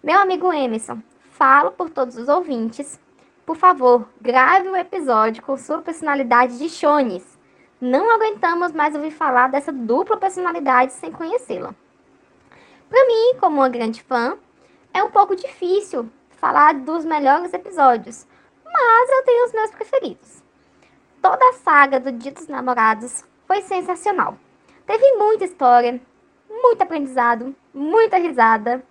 Meu amigo Emerson, falo por todos os ouvintes. Por favor, grave um episódio com sua personalidade de Chones. Não aguentamos mais ouvir falar dessa dupla personalidade sem conhecê-la. Para mim, como uma grande fã, é um pouco difícil falar dos melhores episódios, mas eu tenho os meus preferidos. Toda a saga do Dia dos Namorados foi sensacional. Teve muita história, muito aprendizado, muita risada,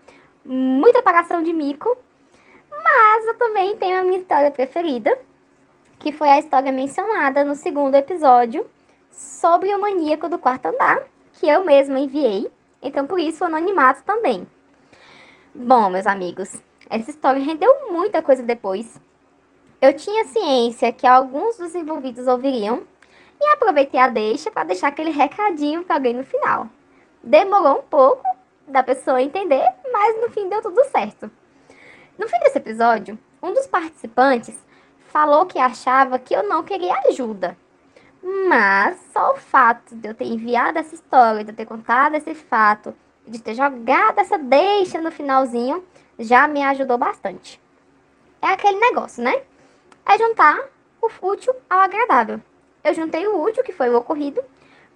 muita apagação de mico, mas eu também tenho a minha história preferida, que foi a história mencionada no segundo episódio sobre o maníaco do quarto andar, que eu mesma enviei, então por isso o anonimato também. Bom, meus amigos, essa história rendeu muita coisa depois. Eu tinha ciência que alguns dos envolvidos ouviriam e aproveitei a deixa para deixar aquele recadinho para alguém no final. Demorou um pouco da pessoa entender, mas no fim deu tudo certo. No fim desse episódio, um dos participantes falou que achava que eu não queria ajuda. Mas só o fato de eu ter enviado essa história, de eu ter contado esse fato, de ter jogado essa deixa no finalzinho, já me ajudou bastante. É aquele negócio, né? É juntar o útil ao agradável. Eu juntei o útil, que foi o ocorrido,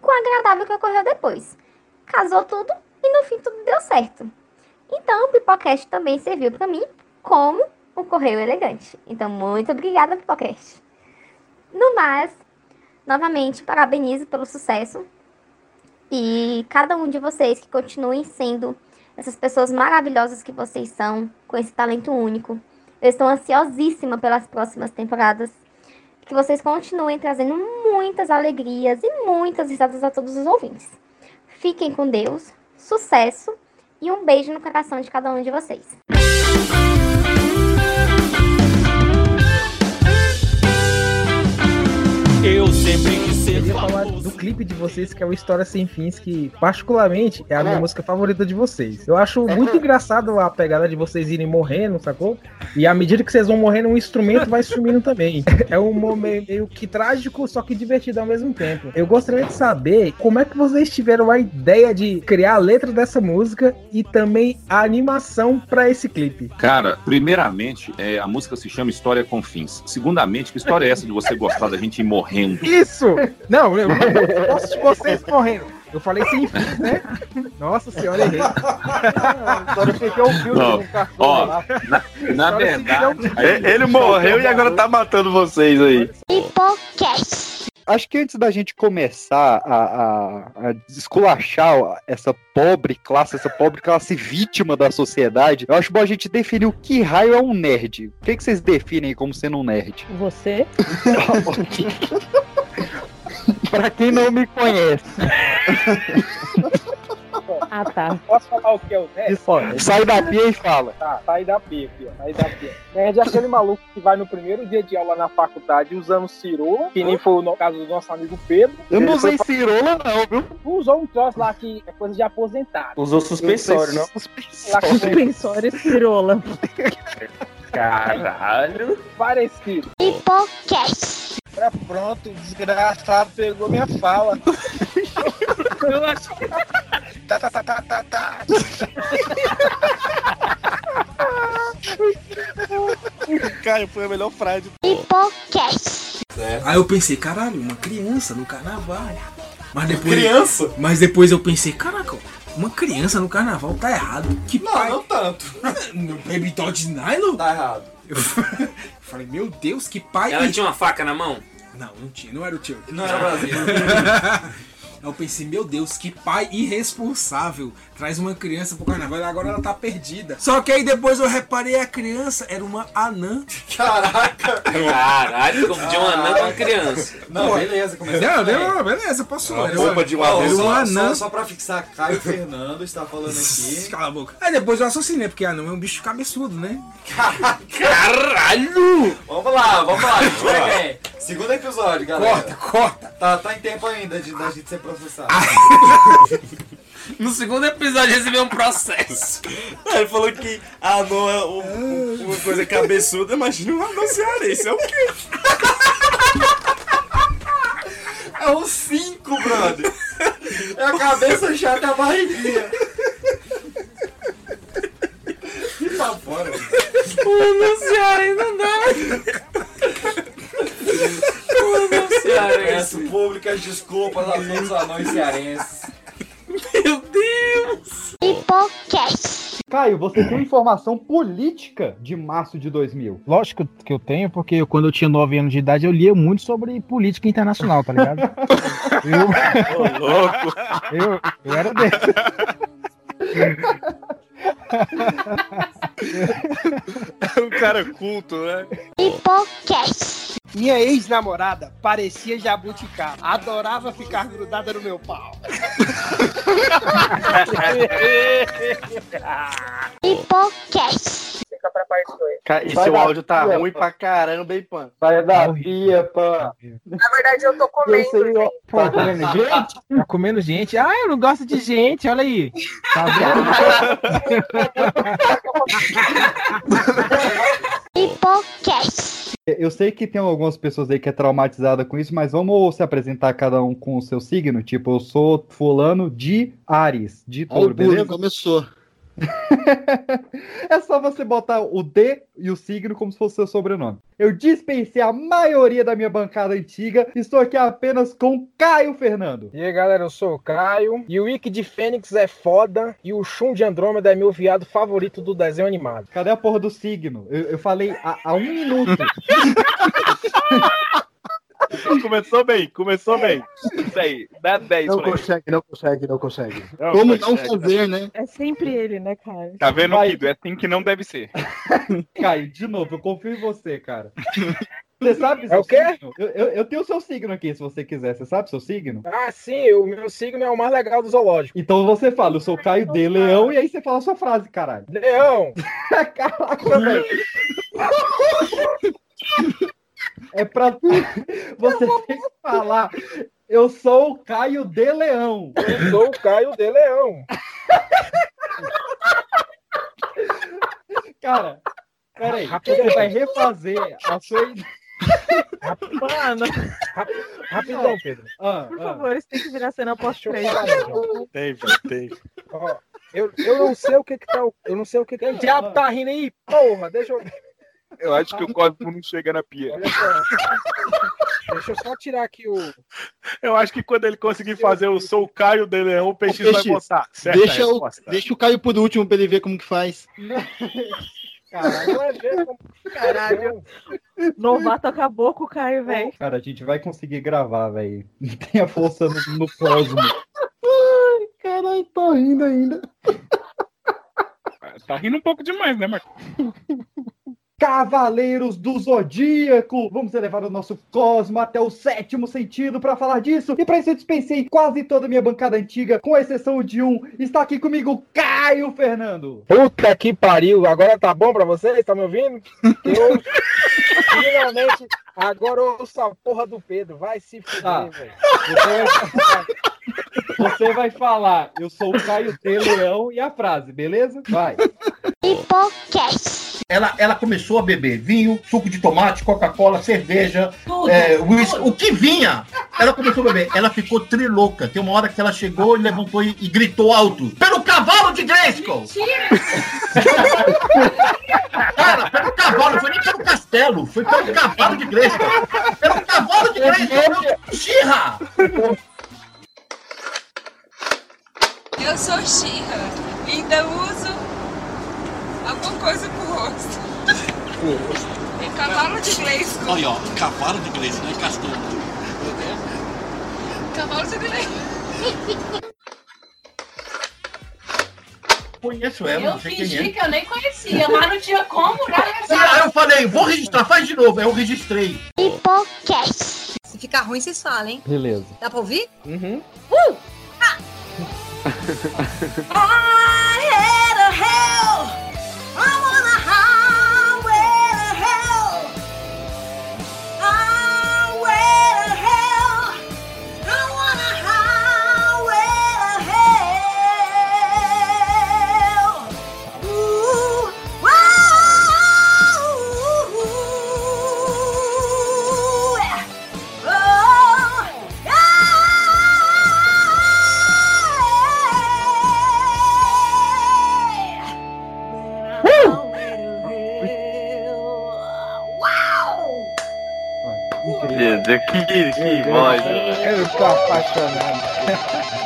com o agradável que ocorreu depois. Casou tudo e no fim tudo deu certo. Então o Pipocast também serviu para mim como um correio elegante. Então muito obrigada, Pipocast. No mais, novamente parabenizo pelo sucesso e cada um de vocês que continuem sendo essas pessoas maravilhosas que vocês são, com esse talento único. Eu estou ansiosíssima pelas próximas temporadas. Que vocês continuem trazendo muitas alegrias e muitas risadas a todos os ouvintes. Fiquem com Deus, sucesso e um beijo no coração de cada um de vocês. Eu sempre quis ser Eu ia falar do clipe de vocês, que é o História Sem Fins, que particularmente é a minha É. música favorita de vocês. Eu acho muito engraçado a pegada de vocês irem morrendo, sacou? E à medida que vocês vão morrendo, um instrumento vai sumindo também. É um momento meio que trágico, só que divertido ao mesmo tempo. Eu gostaria de saber como é que vocês tiveram a ideia de criar a letra dessa música e também a animação pra esse clipe. Cara, primeiramente, é, a música se chama História com Fins. Segundamente, que história é essa de você gostar da gente ir morrendo? Isso! Não, eu não gosto de vocês morrendo. Eu falei sem fim, né? Nossa senhora, errei. Agora você que Não, um cartão ó, lá. na, na verdade. Ele ele morreu e agora tá matando vocês aí. Hipocast. Acho que antes da gente começar a, a, a esculachar essa pobre classe, essa pobre classe vítima da sociedade, eu acho bom a gente definir o que raio é um nerd. O que, que vocês definem como sendo um nerd? Você? pra quem não me conhece. Ah, tá. Posso falar o que é o nerd? Sai da pia e fala. Tá, sai da pia aqui, ó. Sai da pia. Nerd é aquele maluco que vai no primeiro dia de aula na faculdade usando cirola, que nem foi o no- caso do nosso amigo Pedro. Eu não usei pra- cirola, não, viu? Usou um troço lá que é coisa de aposentado. Usou suspensório, não? Lá que Suspensório e cirola. Caralho. Parecido. Hipocast. Tá pronto, o desgraçado pegou minha fala. Eu acho que. Tá, tá, tá, tá, tá, tá. Cara, foi a melhor frase. Hipocast. Aí eu pensei, caralho, uma criança no carnaval. Mas depois. Criança? Mas depois eu pensei, caraca, uma criança no carnaval tá errado. Que Não, pai. não tanto. No Baby Doll Nylon? Tá errado. Eu falei, meu Deus, que pai. Ela tinha uma faca na mão? Não, não tinha, não era o tio. Não era Brasil. Eu pensei, meu Deus, que pai irresponsável. Traz uma criança pro carnaval e agora ela tá perdida. Só que aí depois eu reparei a criança era uma anã. Caraca! Caralho, confundiu uma anã com uma criança. Não, beleza, começou Não, não, beleza, posso. Uma Era roupa de uma era só, uma só, anã. só pra fixar, Caio Fernando está falando aqui. Cala a boca. Aí depois eu assassinei, porque anão é um bicho cabeçudo, né? Caralho! Vamos lá, vamos lá, gente. Segundo episódio, galera. Corta, corta. Tá, tá em tempo ainda de, da gente ser processado. No segundo episódio recebeu um processo. Ele falou que anão é um- um- uma coisa cabeçuda, imagina um anão cearense. É o quê? É um 5, brother. É a cabeça chata e a barriguinha. Tá fora. O anão cearense não dá. O anão cearense. Peço públicas desculpas a todos os anões cearenses. Meu Deus! Hipocast. Caio, você tem uma informação política de março de 2000. Lógico que eu tenho, porque eu, quando eu tinha 9 anos de idade, eu lia muito sobre política internacional, tá ligado? eu, Ô, louco. eu, eu era desse. É um cara culto, né? Hipocast. Minha ex-namorada parecia jabuticaba. Adorava ficar grudada no meu pau. Hipocast. Fica pra parte 2. Cara, e Vai seu áudio tá pia, ruim pô. pra caralho, bem pan. Sai da pia, pã. Na verdade, eu tô comendo. Eu sei, ó. Pô, tá comendo gente? Tá comendo gente? Ah, eu não gosto de gente, olha aí. Tá vendo? Hipocast. Eu sei que tem algumas pessoas aí que é traumatizada com isso, mas vamos se apresentar cada um com o seu signo. Tipo, eu sou fulano de Ares, de touro, beleza? começou. é só você botar o D e o signo como se fosse seu sobrenome. Eu dispensei a maioria da minha bancada antiga. Estou aqui apenas com Caio Fernando. E aí, galera, eu sou o Caio. E o Wiki de Fênix é foda. E o Shun de Andrômeda é meu viado favorito do desenho animado. Cadê a porra do signo? Eu, eu falei há, há um minuto. Começou bem, começou bem. Isso aí, dá 10 Não consegue, não consegue, não consegue. Não Como não fazer, né? É sempre ele, né, cara? Tá vendo, Vai. Kido? É assim que não deve ser. Caio, de novo, eu confio em você, cara. Você sabe É o quê? signo? Eu, eu, eu tenho o seu signo aqui, se você quiser. Você sabe seu signo? Ah, sim, o meu signo é o mais legal do zoológico. Então você fala, eu sou Caio de Leão, e aí você fala a sua frase, caralho. Leão! Caraca, velho. É pra. Você tem que falar. Eu sou o Caio de Leão. Eu sou o Caio de Leão. Cara, peraí. Você vai refazer a sua. Mano. Rapidão, Pedro. Ah, Por favor, isso tem que virar cena pós-crédito. Teve, teve. Ó, eu, eu não sei o que que tá. Eu não sei o que que o diabo tá rindo aí, porra. Deixa eu. Eu acho que o Cosmo não chega na pia. Olha só. Deixa eu só tirar aqui o. Eu acho que quando ele conseguir fazer o Sou o Caio de Leão, o PX Ô, vai PX, botar. Certa Deixa o, deixa o Caio por último pra ele ver como que faz. Caralho, é Caralho. Novato acabou com o Caio, velho. Cara, a gente vai conseguir gravar, velho. Não tem a força no, no cosmo. Ai, caralho, tô rindo ainda. Tá rindo um pouco demais, né, Marcos? Cavaleiros do Zodíaco! Vamos elevar o nosso cosmo até o sétimo sentido para falar disso. E para isso eu dispensei quase toda a minha bancada antiga, com exceção de um. Está aqui comigo Caio Fernando. Puta que pariu, agora tá bom pra vocês? Tá me ouvindo? Eu finalmente agora eu ouço a porra do Pedro. Vai se fuder, Tá. velho. Você vai falar, eu sou o Caio de Leão e a frase, beleza? Vai. Hipocast. Ela, ela começou a beber vinho, suco de tomate, Coca-Cola, cerveja, Tudo, é, whisky, o que vinha. Ela começou a beber. Ela ficou trilouca. Tem uma hora que ela chegou e levantou e, e gritou alto: Pelo cavalo de Grayskull! Cara, pelo cavalo, não foi nem pelo castelo, foi pelo cavalo de Grayskull. Pelo cavalo de Grayskull, Xirra! Eu sou Xirra e ainda uso alguma coisa pro rosto. É cavalo de inglês. Olha, ó, cavalo de Grayskull, não é castelo. Cavalo de inglês. Conheço ela, Eu não sei fingi quem que é. eu nem conhecia, mas não tinha como, Ah, galera. eu falei, vou registrar, faz de novo. Eu registrei. Hipocast. Se ficar ruim, vocês falam, hein? Beleza. Dá pra ouvir? Uhum. Uh! I ah! Que, que voz. Eu tô apaixonado.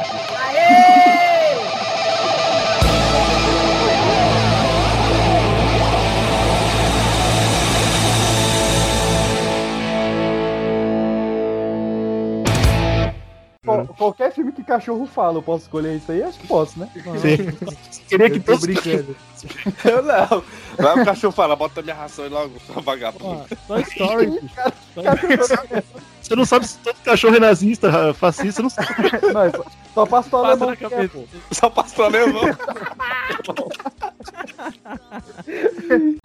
Qualquer filme que cachorro fala, eu posso escolher isso aí? Acho que posso, né? Sim. Queria que Eu tô todos- brincando. Eu não. Vai o cachorro falar, bota minha ração aí logo, sua vagabundo. Toy Story. Você não sabe se todo cachorro é nazista, fascista, não sabe. Não, é só, só pastor Passa alemão que é, pô. Só pastor alemão.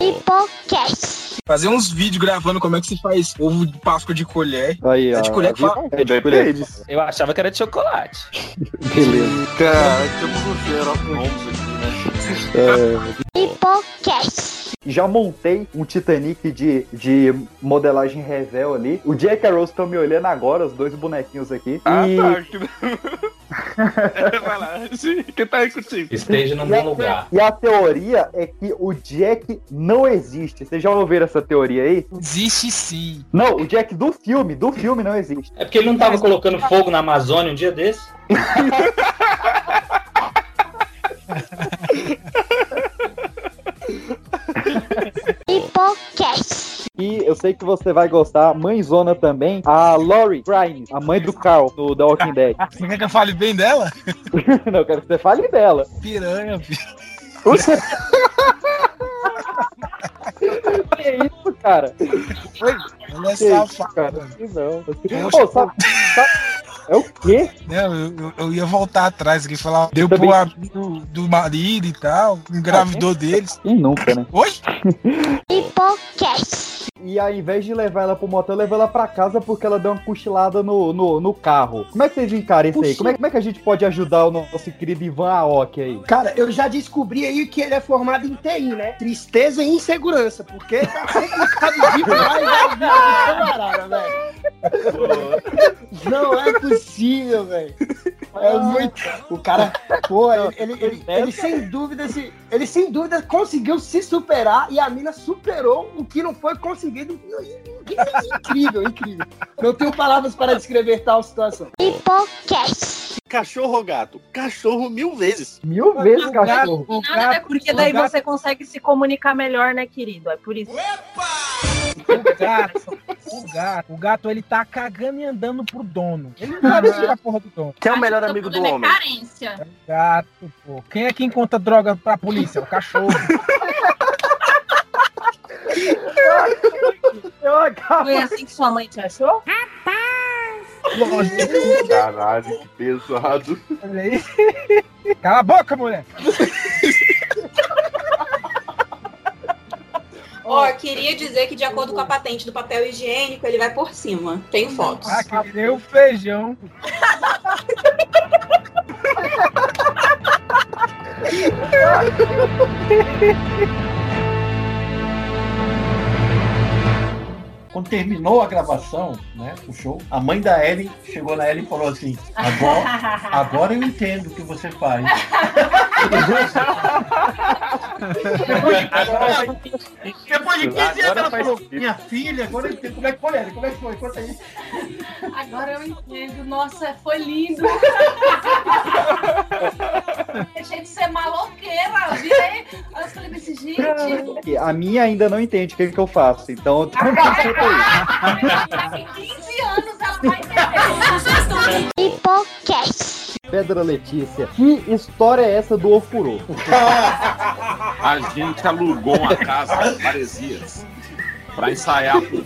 Hipocast. Fazer uns vídeos gravando como é que se faz ovo de Páscoa de colher. Aí, é de colher que fala? É de colher. Eu achava que era de chocolate. Beleza. Cara, temos um Holmes aqui, né? É, Hipocast. já montei um Titanic de, de modelagem revel ali. O Jack e a Rose estão me olhando agora, os dois bonequinhos aqui. Ah, e... tá. Vai lá, que tá aí contigo. Esteja no bom lugar. E a teoria é que o Jack não existe. Vocês já ouviram essa teoria aí? Existe sim. Não, o Jack do filme, do filme não existe. É porque ele não tava colocando fogo na Amazônia um dia desse? Hipocast. E eu sei que você vai gostar, mãezona também, a Lori Grimes, a mãe do Carl, do The Walking Dead. Você quer que eu fale bem dela? não, eu quero que você fale dela. Piranha, filho. que isso, cara? Ela é Que isso, safada. cara? Que não. Ô, sabe, sabe- É o quê? Não, eu, eu- eu ia voltar atrás aqui e falar. Deu pro amigo do marido e tal, engravidou deles. E nunca, né? Oi? Hipocast. E ao invés de levar ela pro motel, leva ela pra casa porque ela deu uma cochilada no, no, no carro. Como é que vocês encaram isso aí? Como é, como é que a gente pode ajudar o nosso querido Ivan Aoki aí? Cara, eu já descobri aí que ele é formado em TI, né? Tristeza e insegurança, porque tá lá e vai camarada, velho. Não é possível, velho. É muito. O cara, pô, ele, ele, ele, ele sem dúvida se. Ele sem dúvida conseguiu se superar e a mina superou o que não foi conseguido. Incrível, incrível. Não tenho palavras para descrever tal situação. Hipocast. Cachorro ou gato? Cachorro mil vezes. Mil vezes cachorro. Nada, é porque daí você consegue se comunicar melhor, né, querido? É por isso. O gato, o gato, o gato, ele tá cagando e andando pro dono. Ele não sabe tirar a porra do dono. Quem é o melhor amigo do homem? Carência. Gato, pô. Quem é que encontra droga pra polícia? O cachorro. Eu acabo. Foi assim que sua mãe te achou? Caralho, que pesado. Cala a boca, mulher. Ó, queria dizer que de acordo com a patente do papel higiênico, ele vai por cima. Tenho fotos. Ah, que nem o feijão. Quando terminou a gravação, né, o show, a mãe da Ellen chegou na Ellen e falou assim: agora, agora eu entendo o que você faz. Depois de 15 anos, ela falou: minha filha, agora eu entendo como é que foi, Ellen, como é que foi? Conta aí. Agora eu entendo. Nossa, foi lindo. Deixei de ser maloqueira. Eu virei. Eu falei desse gente. A minha ainda não entende o que, que eu faço, então eu tô Daqui 15 anos ela vai entender. Hipocast. Pedra Letícia, que história é essa do Ofurô? A gente alugou uma casa em Maresias pra ensaiar por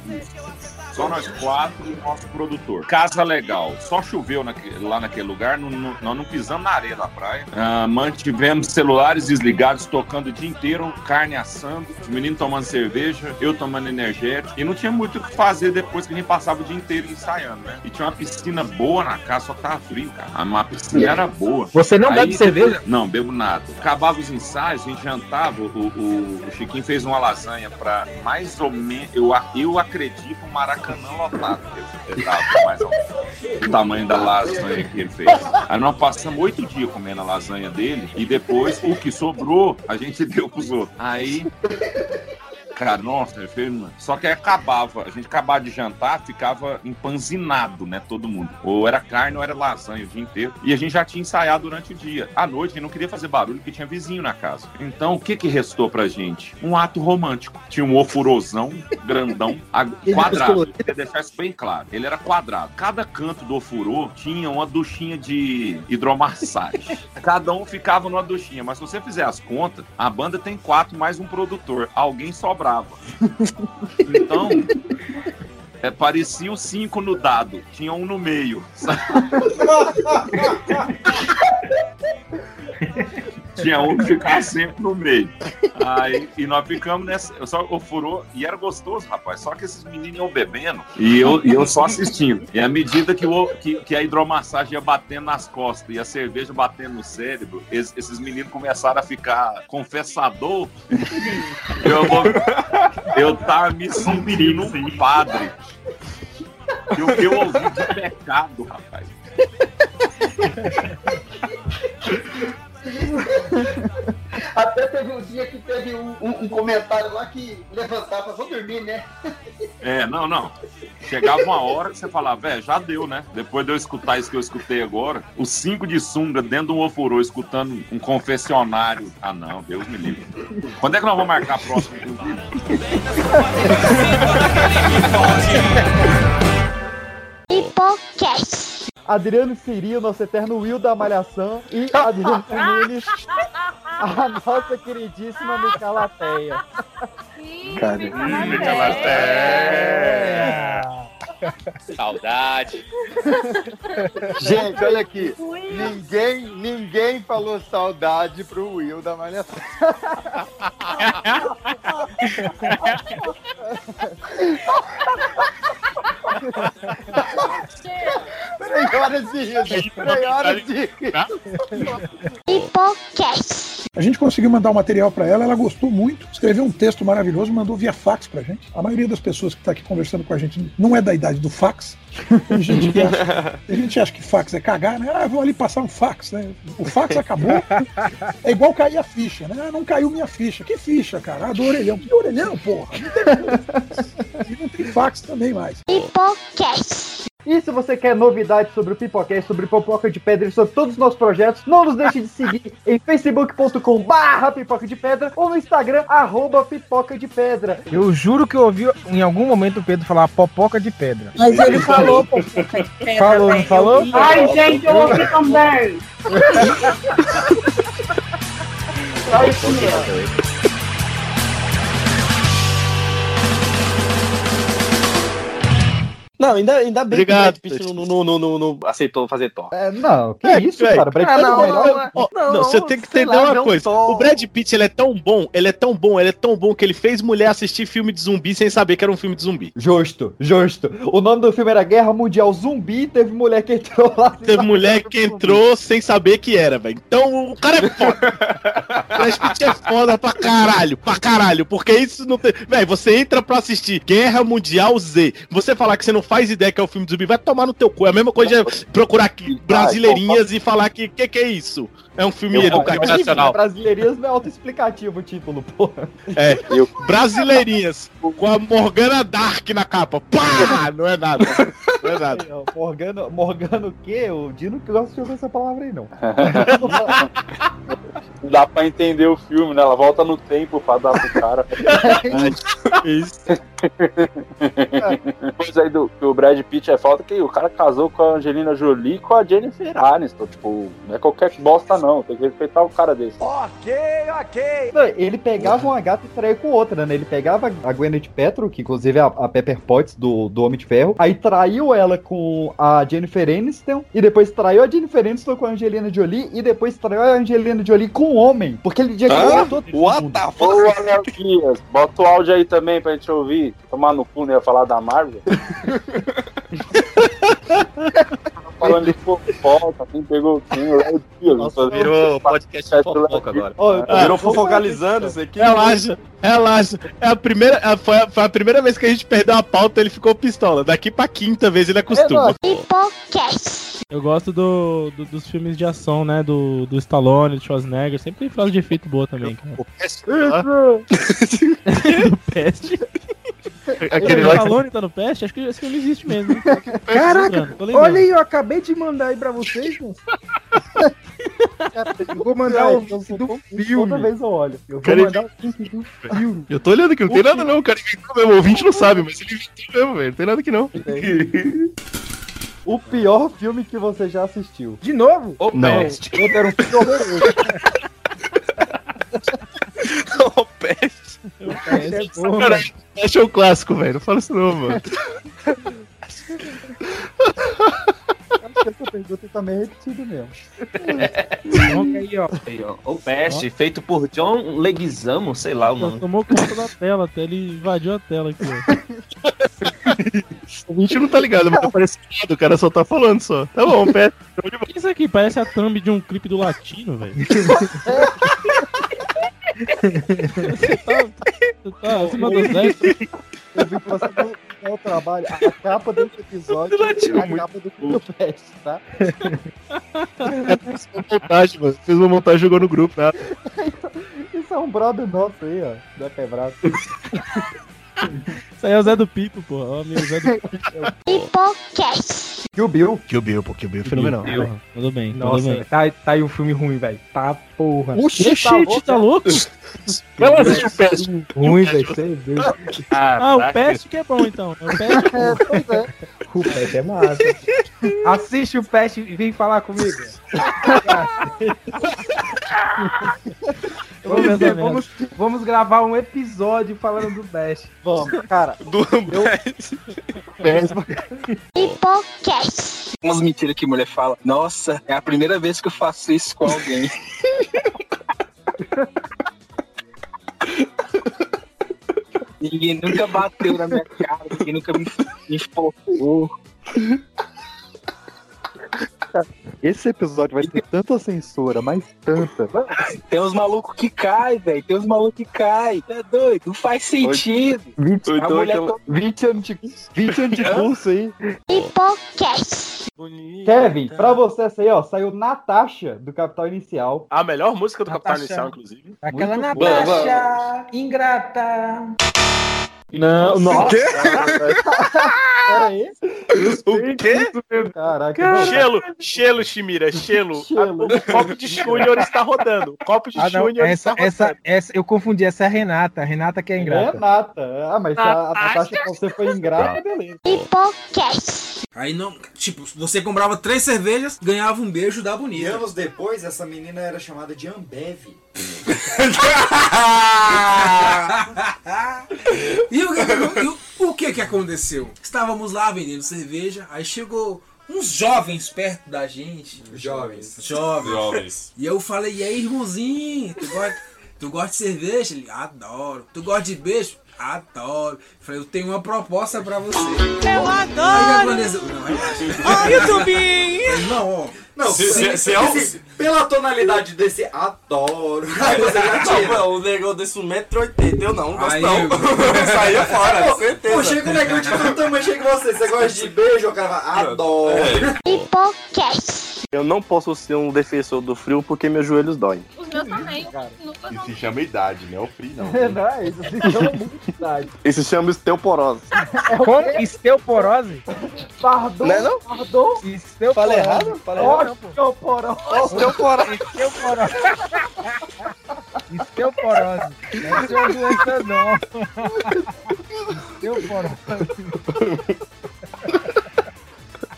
Só nós quatro e o nosso produtor. Casa legal. Só choveu naque- lá naquele lugar. não- não- nós não pisamos na areia da praia. Ah, mantivemos celulares desligados, tocando o dia inteiro, carne assando, os meninos tomando cerveja, eu tomando energético. E não tinha muito o que fazer depois que a gente passava o dia inteiro ensaiando, né? E tinha uma piscina boa na casa, só tava frio, cara. A piscina era boa. Você não bebe cerveja? Não, bebo nada. Acabava os ensaios, a gente jantava. O, o- o Chiquinho fez uma lasanha pra mais ou menos, eu, eu acredito, um maracanã lotado. Ele tava mais o tamanho da lasanha que ele fez. Aí nós passamos oito dias comendo a lasanha dele e depois o que sobrou a gente deu pros outros. Aí. Cara, nossa, mano. Só que aí acabava, a gente acabava de jantar, ficava empanzinado, né? Todo mundo. Ou era carne ou era lasanha o dia inteiro. E a gente já tinha ensaiado durante o dia. À noite, a gente não queria fazer barulho porque tinha vizinho na casa. Então, o que que restou pra gente? Um ato romântico. Tinha um ofurosão grandão, quadrado. Queria deixar isso bem claro. Ele era quadrado. Cada canto do ofurô tinha uma duchinha de hidromassagem. Cada um ficava numa duchinha. Mas se você fizer as contas, a banda tem quatro mais um produtor. Alguém sobrava. Então, é, parecia os cinco no dado. Tinha um no meio. sabe? Tinha um que ficava sempre no meio. Aí, e nós ficamos nessa. Eu só ofurou e era gostoso, rapaz. Só que esses meninos iam bebendo e eu, e eu só assistindo. E à medida que, o, que, que a hidromassagem ia batendo nas costas e a cerveja batendo no cérebro, es- esses meninos começaram a ficar confessador. Eu, vou, eu tava me sentindo um padre. E o que eu ouvi de pecado, rapaz. Até teve um dia que teve um, um- um comentário lá que levantava, vou dormir, né? É, não, não. Chegava uma hora que você falava, velho, já deu, né? Depois de eu escutar isso que eu escutei agora, os cinco de sunga dentro de um ofurô, escutando um confessionário. Ah, não, Deus me livre. Quando é que nós vamos marcar a próxima? Hipocast. Adriano Siri, o nosso eterno Will da Malhação, e Adriano Nunes, a nossa queridíssima Micalateia. Cara, Micalateia. Saudade. Gente, olha aqui. Ninguém, ninguém falou saudade pro Will da Malhação. Três horas de. Três horas de Hipocast. A gente conseguiu mandar o material para ela, ela gostou muito, escreveu um texto maravilhoso, mandou via fax pra gente. A maioria das pessoas que está aqui conversando com a gente não é da idade do fax. Tem gente que acha, tem gente acha que fax é cagar, né? Ah, vou ali passar um fax, né? O fax acabou. É igual cair a ficha, né? Ah, não caiu minha ficha. Que ficha, cara? Ah, do orelhão. Que orelhão, porra? Não tem, e não tem fax também mais. Hipocast. E se você quer novidades sobre o Pipocast, sobre Pipoca de Pedra e sobre todos os nossos projetos, não nos deixe de seguir em facebook.com barra Pipoca de Pedra ou no Instagram, arroba Pipoca de Pedra. Eu juro que eu ouvi em algum momento o Pedro falar popoca de pedra. Mas ele falou popoca de pedra. Falou, não falou? Ai, gente, eu ouvi também. Ai, filha. Não, ainda, ainda bem Obrigado, que o Brad Pitt não, não, não, não, não aceitou fazer Thor. É, não, que É, isso, velho. cara? Brad Ah, Pitt é o não, melhor. Ó, Não, não, você tem que entender lá, uma um coisa. O Brad Pitt, ele é tão bom, ele é tão bom, ele é tão bom que ele fez mulher assistir filme de zumbi sem saber que era um filme de zumbi. Justo, justo. O nome do filme era Guerra Mundial Zumbi, teve mulher que entrou lá. Teve mulher que entrou sem saber que era, velho. Então o cara é foda. O Brad Pitt é foda pra caralho, pra caralho. Porque isso não tem. Velho, você entra pra assistir Guerra Mundial Z. Você falar que você não faz ideia que é o filme de zumbi, vai tomar no teu cu. É a mesma coisa de procurar aqui brasileirinhas e falar que que, que é isso? É um filme educativo. Brasileirinhas não é autoexplicativo o título, porra. É, brasileirinhas. Com a Morgana Dark na capa. Pá! Não é nada. Não é nada. Aí, ó, Morgano, Morgano o quê? O Dino que gosta de ouvir essa palavra aí, não. Não dá pra entender o filme, né? Ela volta no tempo pra dar pro cara. Isso. Depois aí do que o Brad Pitt é falta que o cara casou com a Angelina Jolie e com a Jennifer Aniston. Tipo, não é qualquer bosta, não. Tem que respeitar o cara desse. Ok, ok. Ele pegava uma gata e traía com outra, né? Ele pegava a Gwyneth Paltrow, que inclusive é a, a Pepper Potts do, do Homem de Ferro, aí traiu ela com a Jennifer Aniston, e depois traiu a Jennifer Aniston com a Angelina Jolie, e depois traiu a Angelina Jolie com um homem, porque ele já Ah, todo What the fuck? Ô, Anarquias, bota o áudio aí também pra gente ouvir. Tomar no cu, não ia falar da Marvel. Falando de fofoca, quem pegou quem, o Léo Dias. Nossa, virou podcast de fofoca agora. Virou fofocalizando isso aqui. Relaxa, relaxa. É a primeira, é, foi, a, foi a primeira vez que a gente perdeu a pauta, ele ficou pistola. Daqui pra quinta vez ele acostuma. Eu gosto do, do- dos filmes de ação, né? Do, do Stallone, do Schwarzenegger. Sempre tem frase de efeito boa também, cara. do Peste. Aquele o lá que- Stallone tá no Peste? Acho que esse filme existe mesmo. hein? Caraca, olha aí, eu acabei de mandar aí pra vocês, mano. Eu vou mandar o link do Toda filme. vez eu olho. Eu vou Cara, mandar o link do filme. Eu tô olhando aqui, não tem nada não, o cara inventou mesmo. O ouvinte não sabe, mas ele inventou mesmo, velho. Não tem nada aqui não. O pior filme que você já assistiu. De novo? O Não. Peste. Outro era um filme horroroso. O Peste. É bom, velho. É um clássico, velho. Não fala isso não, mano. Acho que essa pergunta também é repetida mesmo. Coloca aí, ó. Aí, ó, O Peste, feito por John Leguizamo, sei lá o nome. Tomou conta da tela, até ele invadiu a tela aqui, ó. O ouvinte não tá ligado, mas parece que o cara só tá falando só. Tá bom, Peste. O que é isso aqui? Parece a thumb de um clipe do Latino, velho. Você tá, você tá acima dos 10. Eu vi que você não é o trabalho. A capa desse episódio é a capa do Pest, tá? Fez uma montagem, mano. Fez uma montagem e jogou no grupo, né? Isso é um brother nosso aí, ó. Zé Quebrado. Isso aí é o Zé do Pipo, pô. Ó, meu Zé do Pipo. Hipocast. Kill Bill. Kill Bill, pô. Kill Bill é fenomenal. Porra, Tudo bem, tudo Nossa, bem. tá, tá aí um filme ruim, velho. Tá porra. Oxi, tá louco? Vai lá assistir o Peste. Ruim, velho. É doido. Ah, o Peste que é bom, então. É o Peste. É, é. O Pest é massa. Assiste o Pest e vem falar comigo. Menos. Vamos, vamos gravar um episódio falando do Dash. Vamos, cara. Do Hipocast. Umas mentiras que mulher fala. Nossa, é a primeira vez que eu faço isso com alguém. Ninguém nunca bateu na minha cara, ninguém nunca me, me espocou. Esse episódio vai ter tanta censura, mas tanta. Tem uns malucos que caem, velho. Tem uns malucos que caem. É doido, não faz sentido. 20, A mulher to- 20 anos de, 20 anos de curso aí. Hipocast. Kevin, pra você essa aí, ó, saiu Natasha do Capital Inicial. A melhor música do Capital Natasha. Inicial, inclusive. Aquela Muito Natasha ingrata. Não, nossa. quê? O quê? Caraca. Gelo, gelo, Shimira, gelo. Gelo. O copo de Júnior está rodando. O copo de Ah, não, Júnior essa, está rodando. essa, essa, eu confundi, essa é a Renata. A Renata que é ingrata. Renata. Ah, mas a, a Natasha pra você foi ingrata, beleza. Hipocast. Aí não, tipo, você comprava três cervejas, ganhava um beijo da E bonita. anos depois, essa menina era chamada de Ambev. e, o, que- e o- o que que aconteceu? Estávamos lá vendendo cerveja, aí chegou uns jovens perto da gente. Jovens. Jovens. Jovens. E eu falei, e aí, irmãozinho, tu gosta, tu gosta de cerveja? Ele, adoro. Tu gosta de beijo? Adoro. Falei, eu tenho uma proposta pra você. Eu Aí o que adoro! aconteceu? Não, aí- Ai, YouTube! Falei, Não, ó. Não, Se- se, se- se é um- se- pela tonalidade desse adoro. Aí você já tira. o negão desse 1,80m, eu não, não gosto Aí- não. Saía fora, Pô, certeza. Pô, chega um negão de todo tamanho, chega você. Você gosta de beijo? O cara fala, adoro. Hipocast. Eu não posso ser um defensor do frio porque meus joelhos doem. Meus também. Nunca Isso se chama idade, não é o frio, não. É, não, é isso se chama muito idade. Isso se chama osteoporose. Como? Osteoporose? Pardon, Não é não? pardon. Osteoporose. Falei errado? Falei errado. Osteoporose. Osteoporose. Osteoporose. Osteoporose. Não é uma doença, não. Osteoporose.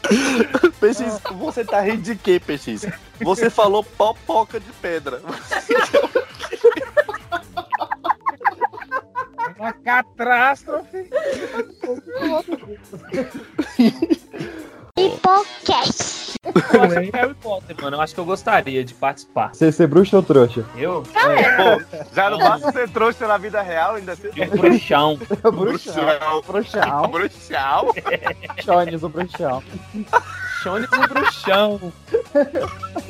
PX, você tá rindo de quê, PX? Você falou popoca de pedra. Uma catástrofe. Hipocast. Eu acho que é Harry Potter, mano. Eu acho que eu gostaria de participar. Você ser bruxo ou trouxa? Eu? Pô, já não basta ser trouxa na vida real, ainda ser De bruxão. bruxão. Bruxão. bruxal. Jones, o bruxão. Jones o bruxão.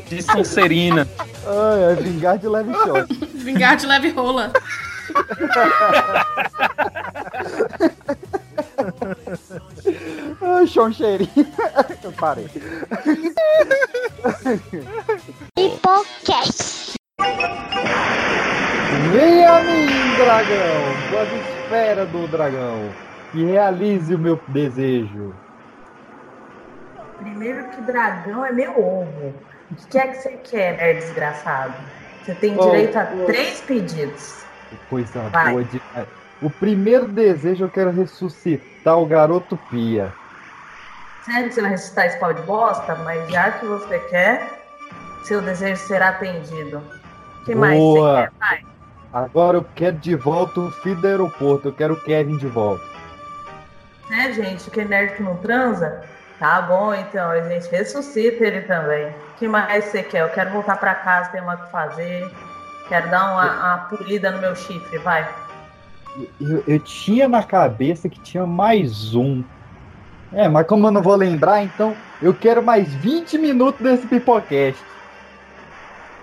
De Sonserina. Ai, é vingar de leve shot. Vingar de leve rola. Ai, chão cheirinho. Eu parei. Hipocast. Venha a mim, dragão, com as esferas do dragão, e realize o meu desejo. Primeiro que dragão é meu ovo. O que é que você quer, nerd desgraçado? Você tem Oh, direito a oh. três pedidos. Que Coisa Vai. boa de. O primeiro desejo eu quero ressuscitar o garoto Pia. Sério que você vai ressuscitar esse pau de bosta? Mas já que você quer, seu desejo será atendido. O que mais você Boa. quer? Vai. Agora eu quero de volta o filho do aeroporto, eu quero o Kevin de volta. Né, gente? Que nerd que não transa? Tá bom, então. A gente ressuscita ele também. O que mais você quer? Eu quero voltar pra casa, tenho uma que fazer. Quero dar uma, uma polida no meu chifre, vai. Eu, eu tinha na cabeça que tinha mais um. É, mas como eu não vou lembrar, então eu quero mais 20 minutos desse pipocast.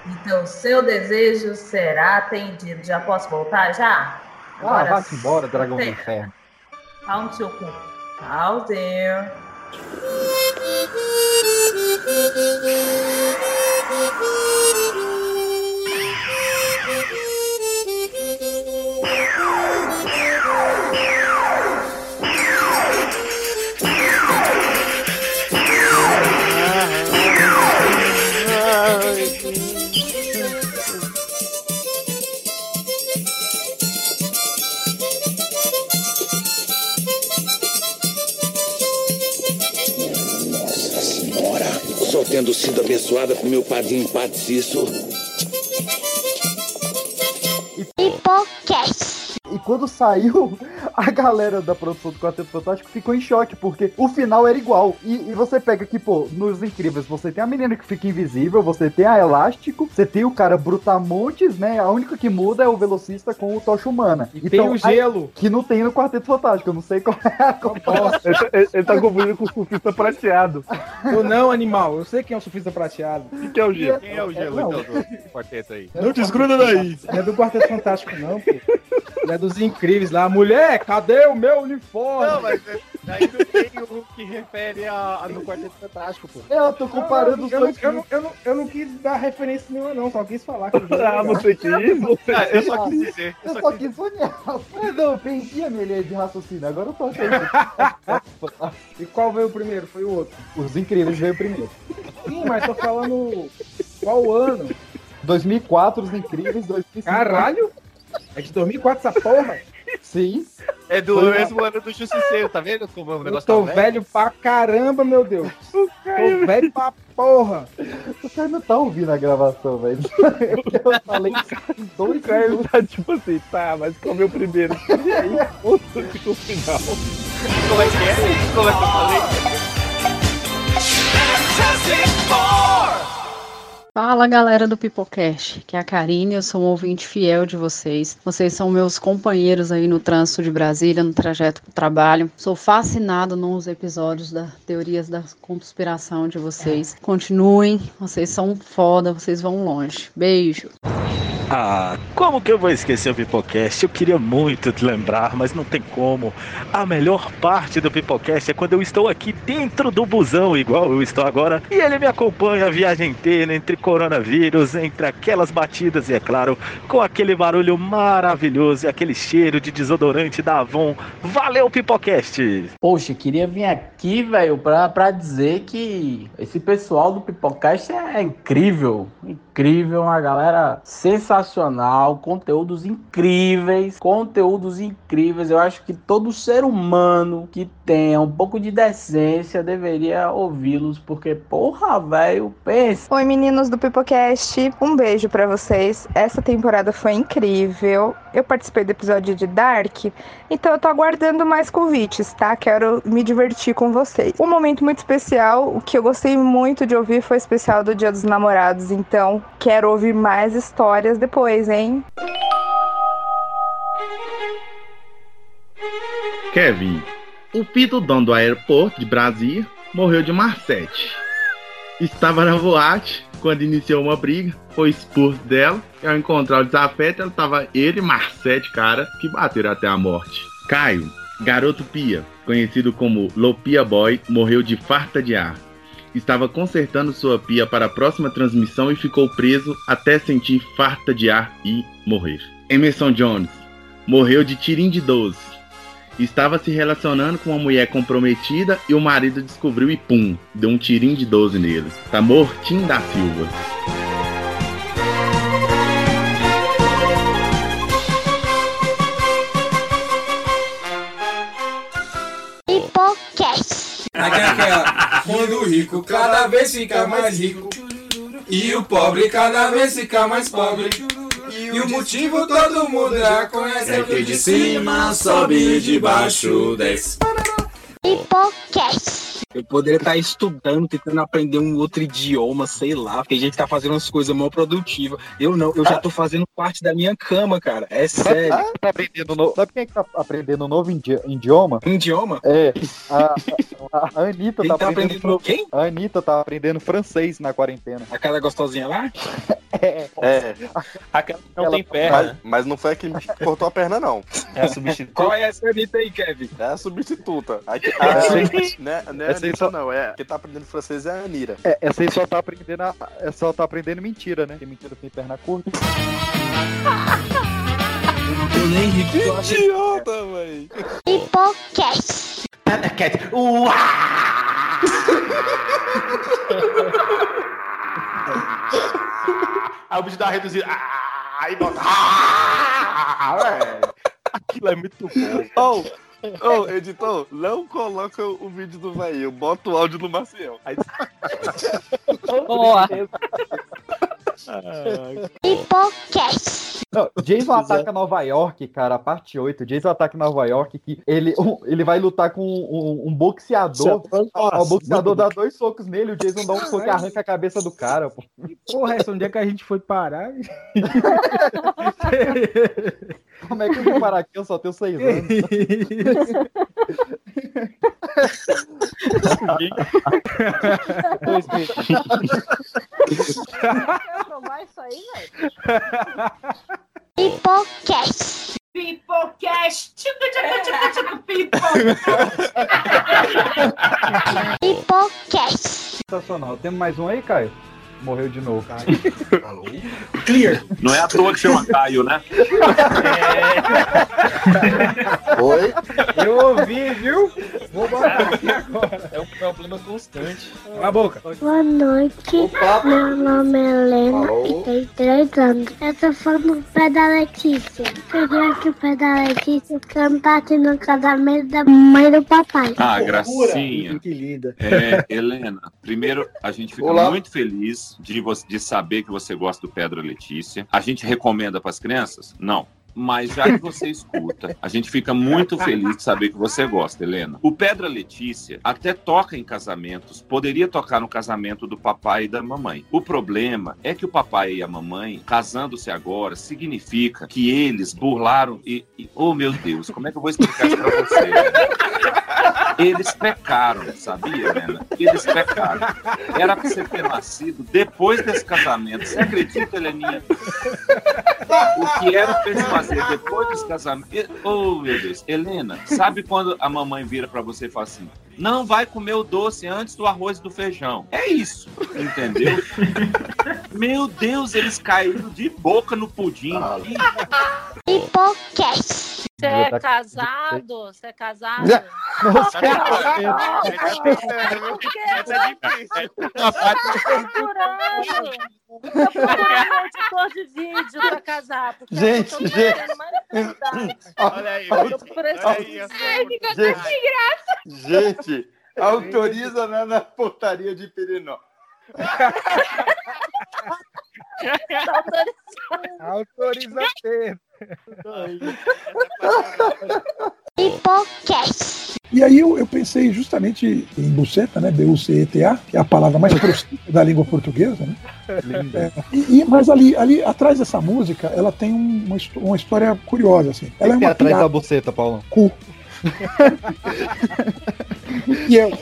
Então, seu desejo será atendido. Já posso voltar? Já? Ah, vá-se embora, dragão do Tem- inferno. No seu cu. Tchauzinho. Nossa tendo sido abençoada com meu padrinho Padre Hipocast. E quando saiu, a galera da produção do Quarteto Fantástico ficou em choque, porque o final era igual. E, e você pega aqui, pô, nos Incríveis, você tem a menina que fica invisível, você tem a Elástico, você tem o cara Brutamontes, né? A única que muda é o velocista com o Tocha Humana. E tem o gelo. que não tem no Quarteto Fantástico, eu não sei qual é a comparação. Ele, tá- ele- ele tá confundindo com o surfista prateado. Eu não, animal. Eu sei quem é o surfista prateado. O que é o gelo? Quem é o gelo, Não. então, do quarteto aí? Não desgruda daí. Não é do Quarteto Fantástico, não, pô. Ele é dos incríveis lá. Mulher, cadê o meu uniforme? Não, mas é- ainda tem o que refere a, a no Quarteto Fantástico, pô. Eu tô comparando os eu, não, dois. eu, não, eu, não, eu não quis dar referência nenhuma, não. Só quis falar que Ah, você quis? Você Ah, eu só quis dizer. Eu só quis sonhar. Mas não, eu perdi a minha linha de raciocínio. Agora eu tô achando. E qual veio primeiro? Foi o outro. Os Incríveis veio primeiro. Sim, mas tô falando qual ano? 2004, Os Incríveis, 2005. Caralho! É de 2004 essa porra? Sim. É do Foi mesmo ano do Justiceiro, tá vendo como o Eu negócio tô tá velho pra caramba, meu Deus. Tô velho pra porra. O cara não tá ouvindo a gravação, velho. Eu falei dois O cara tá tipo assim, tá, mas comeu primeiro. E aí, outro que o final. Como é que é? Como é que eu falei? Fala galera do Pipocast, que é a Karine, eu sou um ouvinte fiel de vocês. Vocês são meus companheiros aí no trânsito de Brasília, no trajeto para o trabalho. Sou fascinado nos episódios da teorias da conspiração de vocês. Continuem, vocês são foda, vocês vão longe. Beijo. Ah, como que eu vou esquecer o Pipocast? Eu queria muito te lembrar, mas não tem como. A melhor parte do Pipocast é quando eu estou aqui dentro do busão, igual eu estou agora, e ele me acompanha a viagem inteira entre coronavírus, entre aquelas batidas e, é claro, com aquele barulho maravilhoso e aquele cheiro de desodorante da Avon. Valeu, Pipocast! Poxa, queria vir aqui, velho, pra, pra dizer que esse pessoal do Pipocast é incrível. Incrível, uma galera sensacional, conteúdos incríveis, conteúdos incríveis. Eu acho que todo ser humano que tenha um pouco de decência deveria ouvi-los, porque, porra, velho, pensa. Oi, meninos do Pipocast. Um beijo pra vocês. Essa temporada foi incrível. Eu participei do episódio de Dark, então eu tô aguardando mais convites, tá? Quero me divertir com vocês. Um momento muito especial, o que eu gostei muito de ouvir foi o especial do Dia dos Namorados, então quero ouvir mais histórias depois, hein? Kevin, o filho do dono do aeroporto de Brasília morreu de Marcete. Estava na boate quando iniciou uma briga, foi expulso dela. E ao encontrar o desafeto, ela tava ele e Marcete, cara, que bateram até a morte. Caio, garoto pia, conhecido como Lopia Boy, morreu de farta de ar. Estava consertando sua pia para a próxima transmissão e ficou preso até sentir farta de ar e morrer. Emerson Jones morreu de tirim de 12 estava se relacionando com uma mulher comprometida e o marido descobriu e pum, deu um tirinho de 12 nele. Tá mortinho da Silva. Pipocast. Aquela, quando o rico cada vez fica mais rico e o pobre cada vez fica mais pobre. E o motivo todo mundo já conhece é que de cima sobe e de baixo desce. Pipocast. Eu poderia estar estudando, tentando aprender um outro idioma, sei lá. Porque a gente tá fazendo umas coisas mal produtivas. Eu não, eu já tô fazendo parte da minha cama, cara. É sério. Tá aprendendo no... Sabe quem é que tá aprendendo um novo idi- idioma? Idioma? É. A, a, a Anitta Quem tá, tá aprendendo. aprendendo quem? A Anitta tá aprendendo francês na quarentena. Aquela gostosinha lá? É. É. Aquela não Ela- tem perna. Mas, mas não foi a que cortou a perna, não. É a substituta. Qual é essa Anitta aí, Kevin? É a substituta. A que, Ah, a, sim. né, não é Essa aí Anitta, só- não. É, quem tá aprendendo francês é a Anira. É, essa aí só tá aprendendo a, é só tá aprendendo mentira, né? Porque mentira tem perna curta. Eu nem ri porque eu achei. Idiota, velho. Pipocast. Aí o bicho dá uma reduzida. Ah, aí volta. Ah. Aquilo é muito bom. Ô, editor, não coloca o vídeo do velho, bota o áudio do Maciel. Aí... Boa. Pipocast. Não, Jason ataca Nova York, cara, a parte 8. Jason ataca Nova York, que ele, um- ele vai lutar com um, um boxeador. Nossa, o boxeador dá dois socos nele, o Jason dá um soco e arranca a cabeça do cara, pô. Porra, essa onde é que a gente foi parar? Como é que eu vim parar aqui? Eu só tenho seis anos. Quer provar isso aí, velho? Pipocast. Pipocast. Tchucu, tchucu, tchucu, tchucu, Pipocast. Pipocast. Sensacional. Temos mais um aí, Caio? Morreu de novo. Clear. Não é à toa que chama Caio, né? Oi? Eu ouvi, viu? Vou botar aqui agora. É um problema constante. Cala a boca. Boa noite. Meu nome é Helena e tenho três anos. Eu tô falando do pé da Letícia. Queria que o pé da Letícia cantasse no casamento da mãe e do papai. Ah, gracinha. Que linda. É, Helena, primeiro a gente fica Olá. muito feliz de, de saber que você gosta do Pedro Letícia. A gente recomenda para as crianças? Não. Mas já que você escuta, a gente fica muito feliz de saber que você gosta, Helena. O Pedra Letícia até toca em casamentos, poderia tocar no casamento do papai e da mamãe. O problema é que o papai e a mamãe, casando-se agora, significa que eles burlaram e, e- Oh, meu Deus, como é que eu vou explicar isso pra você? Eles pecaram, sabia, Helena? Eles pecaram. Era pra você ter nascido depois desse casamento. Você acredita, Heleninha? O que era pra eles fazer depois desse casamento? E- Oh, meu Deus. Helena, sabe quando a mamãe vira pra você e fala assim: não vai comer o doce antes do arroz e do feijão? É isso, entendeu? Meu Deus, eles caíram de boca no pudim. Pipocast. Você é casado? Você é casado? Um editor de vídeo casar. porque eu Gente, gente. Olha aí, Eu gente. autoriza na, na portaria de Pirinó. Autoriza ter. Pipocast. E aí eu, eu pensei justamente em buceta, né? B-U-C-E-T-A, que é a palavra mais próxima da língua portuguesa, né? É, e, e- mas ali, ali atrás dessa música, ela tem um- uma, uma história curiosa, assim. Ela é uma atrás piada. da buceta, Paulão? Cu. E é-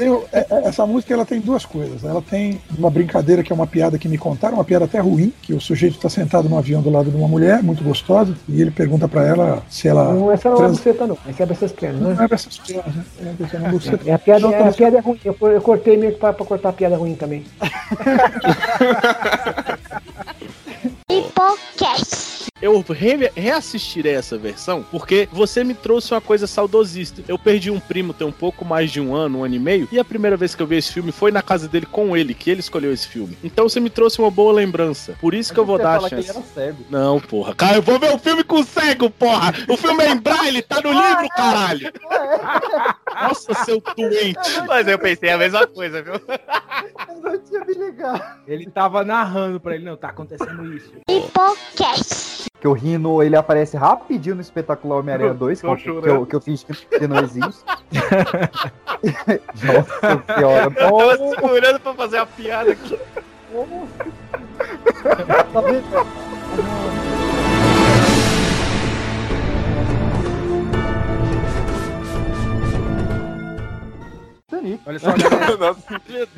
Eu- é- é- essa música ela tem duas coisas. Ela tem uma brincadeira que é uma piada que me contaram, uma piada até ruim, que o sujeito está sentado no avião do lado de uma mulher muito gostosa e ele pergunta para ela se ela Não, essa não é trans- buceta, não. Essa é essas pernas, não né? é essas pernas, né? É, essa é buceta. É, a piada, Não, é, a não, piada é ruim. Eu, eu cortei meio pra cortar a piada ruim também. Pipocast. Eu re- reassistirei essa versão porque você me trouxe uma coisa saudosista. Eu perdi um primo tem um pouco mais de um ano, um ano e meio, e a primeira vez que eu vi esse filme foi na casa dele com ele, que ele escolheu esse filme. Então você me trouxe uma boa lembrança. Por isso que eu vou dar a chance. ele era cego. Não, porra. Cara, eu vou ver o filme com cego, porra! O filme é em braille, tá no livro, caralho! Nossa, seu doente! Mas eu pensei a mesma coisa, viu? Eu não tinha me ligado. Ele tava narrando pra ele, não, tá acontecendo isso. Que o Rino, ele aparece rapidinho no espetacular Homem-Aranha 2, que, que, eu, que eu fiz que não existe. Nossa senhora. Eu tava segurando pra fazer a piada aqui. Tá vendo? Olha só, galera.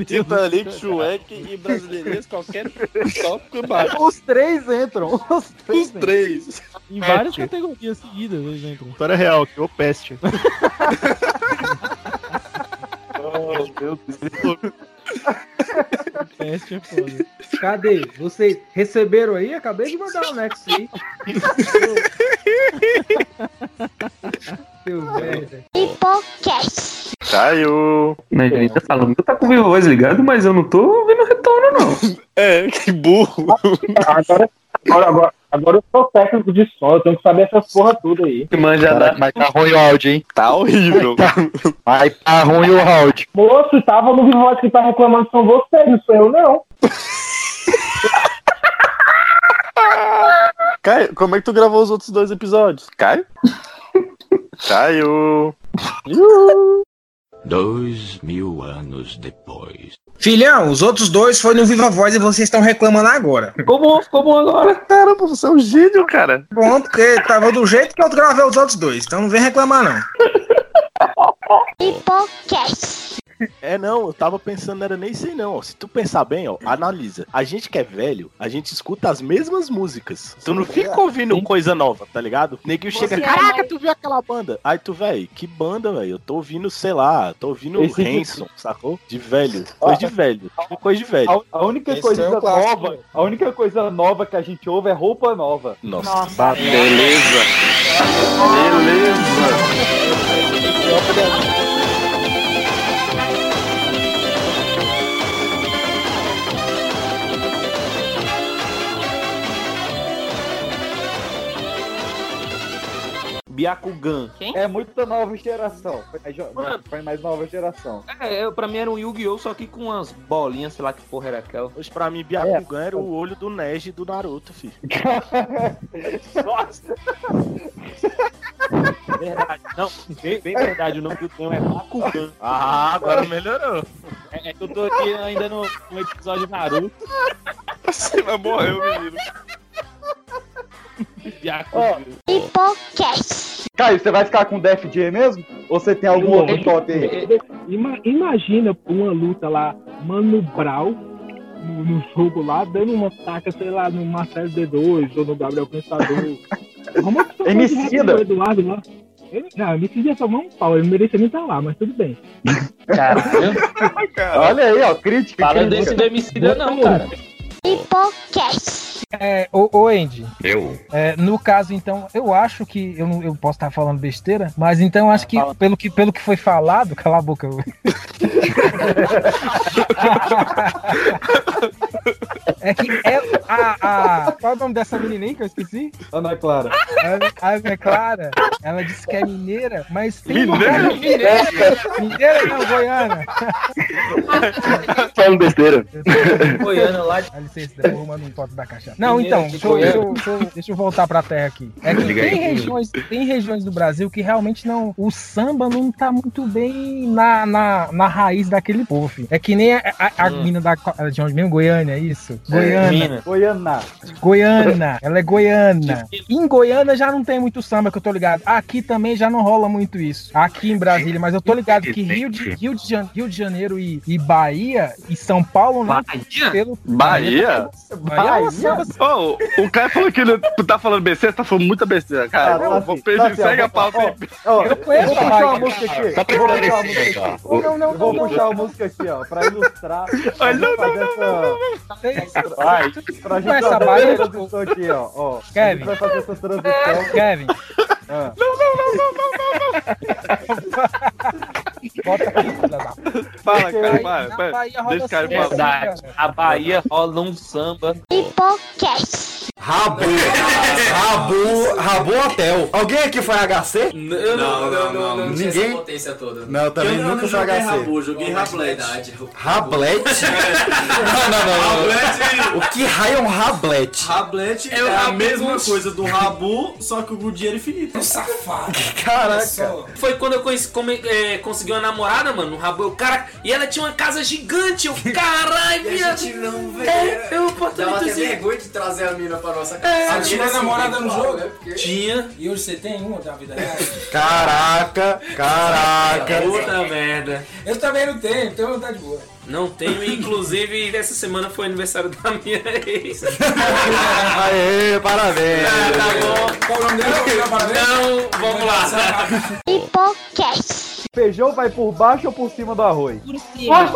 Titanic, Shrek e brasileirinhas, qualquer tópico embaixo. Os três entram. Os três. Os três. Em várias categorias seguidas eles entram. História real, que o peste. Oh, meu Deus. Peste é foda. Cadê? Vocês receberam aí? Acabei de mandar o Nexo aí. Seu merda. Caiu. Né, gente? Tá falando que tá com o voz ligado, mas eu não tô ouvindo retorno, não. É, que burro. Agora, agora, agora, Agora eu sou técnico de som, eu tenho que saber essas porra tudo aí. Manja Caraca, mas tá ruim o áudio, hein? Tá horrível. Mas tá ruim o áudio. Moço, tava no Vivo que tá reclamando são vocês, não sou eu não. Caio, como é que tu gravou os outros dois episódios? Caio? Caio. Dois mil anos depois. Filhão, os outros dois foram no Viva Voz e vocês estão reclamando agora. Ficou bom, ficou bom agora. Caramba, você é um gênio, cara. Bom, porque tava do jeito que eu gravei os outros dois, então não vem reclamar não. Hipocast. É, não, eu tava pensando, não era nem isso aí, não. ó. Se tu pensar bem, ó, analisa. A gente que é velho, a gente escuta as mesmas músicas. Tu não fica ouvindo coisa nova, tá ligado? Neguinho chega, é caraca, tu viu aquela banda? Aí tu, velho, que banda, velho? Eu tô ouvindo, sei lá, tô ouvindo Esse aqui- Hanson, sacou? De velho. Coisa de velho. Tipo coisa de velho. A, a única Esse coisa é um clássico, nova, a única coisa nova que a gente ouve é roupa nova. Nossa. Beleza. Byakugan. É muita nova geração. Foi mais, jo- Mano. foi mais nova geração. É, eu, pra mim era um Yu-Gi-Oh! só que com umas bolinhas, sei lá que porra era aquela. Hoje pra mim, Byakugan era o olho do Neji do Naruto, filho. Nossa! Verdade, não, bem, bem verdade, o nome do tema é Bakugan. Ah, agora melhorou. É, é que eu tô aqui ainda no, no episódio Naruto. Você vai morrer, menino. Hipocast. Caio, você vai ficar com Def Jam mesmo? Ou você tem algum outro top aí? Ima- imagina uma luta lá, Mano Brau, no, no jogo lá, dando uma taca, sei lá, no Marcelo D2 ou no Gabriel Pensador. Como é que foi Emicida. o Eduardo lá? Ele, não, Emicida é só um pau, ele merecia nem estar lá, mas tudo bem. Olha aí, ó, crítica. Fala crítica. desse do Emicida não, cara. Hipocast. É, ô, ô Andy, Eu? é, no caso, então, eu acho que. Eu, não, eu posso estar falando besteira, mas então eu acho que pelo, que pelo que foi falado. Cala a boca. é que é a, a. Qual é o nome dessa menina aí que eu esqueci? Ana Clara. A Ana Clara, ela disse que é mineira, mas tem Mineira? mineira. Mineira não, Goiana. Falando besteira. Goiana lá de. Dá licença, depois eu mando um foto da caixa. Não, então, de deixa eu, deixa, eu, Goiânia. deixa eu- deixa eu voltar pra terra aqui. É que tem regiões, tem regiões do Brasil que realmente não. O samba não tá muito bem na, na, na raiz daquele povo. filho. É que nem a, a, a Hum. mina da. De onde mesmo? Goiânia, é isso? Goiânia. Minas. Goiana. Goiana, ela é goiana. Em Goiânia já não tem muito samba, que eu tô ligado. Aqui também já não rola muito isso. Aqui em Brasília, mas eu tô ligado que Rio de, Rio de, Rio de Janeiro e, e Bahia e São Paulo, né? Bahia? Pelo, Bahia? Bahia samba. Ô, o Caio falou que ele tá falando besteira, você tá falando muita besteira, cara. Tá, tá Eu vou assim, perder, tá assim, segue a pauta aí. Ó, Eu conheço vou a puxar Bahia. uma música aqui. Só pra Vou puxar uma música esclarecer, aqui. tá? Não, não, vou não, não, puxar uma música aqui, ó, pra ilustrar. Pra gente fazer essa. Vai. Pra gente a fazer Bahia? essa transição aqui, ó. ó. A Kevin. gente vai fazer essa transição. Kevin, Ah. bota aqui, filha da Fala, Cara, aí vai, na vai. Bahia rola Deixa o cara samba, falar. Verdade. A Bahia rola um samba. Hipocast. Rabu. Rabu. Rabu Hotel. Alguém aqui foi HC? Eu não, não, não, não, não tinha essa Ninguém? potência toda. Não, também eu nunca não joguei HC. Rabu, joguei Rablet. Rablet? não, não, não, não. O que raio é um rablet? Rablet é, É a mesma coisa do Rabu, só que o dinheiro infinito. Safado. Caraca. Foi quando eu conheci, come- é, consegui uma namorada, mano, no Rabu. Eu, cara, e ela tinha uma casa gigante. Eu, caralho, E a gente não, velho. É, eu Dava apartamento até assim. vergonha de trazer a mina pra nossa É, casa. Você tinha mina, assim, namorada no jogo? né? Porque- Tinha. E hoje você tem uma da vida real? Caraca, caraca. Puta merda. Eu também não tenho, então tá de boa. Não tenho, inclusive essa semana foi aniversário da minha ex. Aê, parabéns. tá bom. Qual o nome dela? Não, vamos lá. Hipocast. Feijão vai por baixo ou por cima do arroz? Por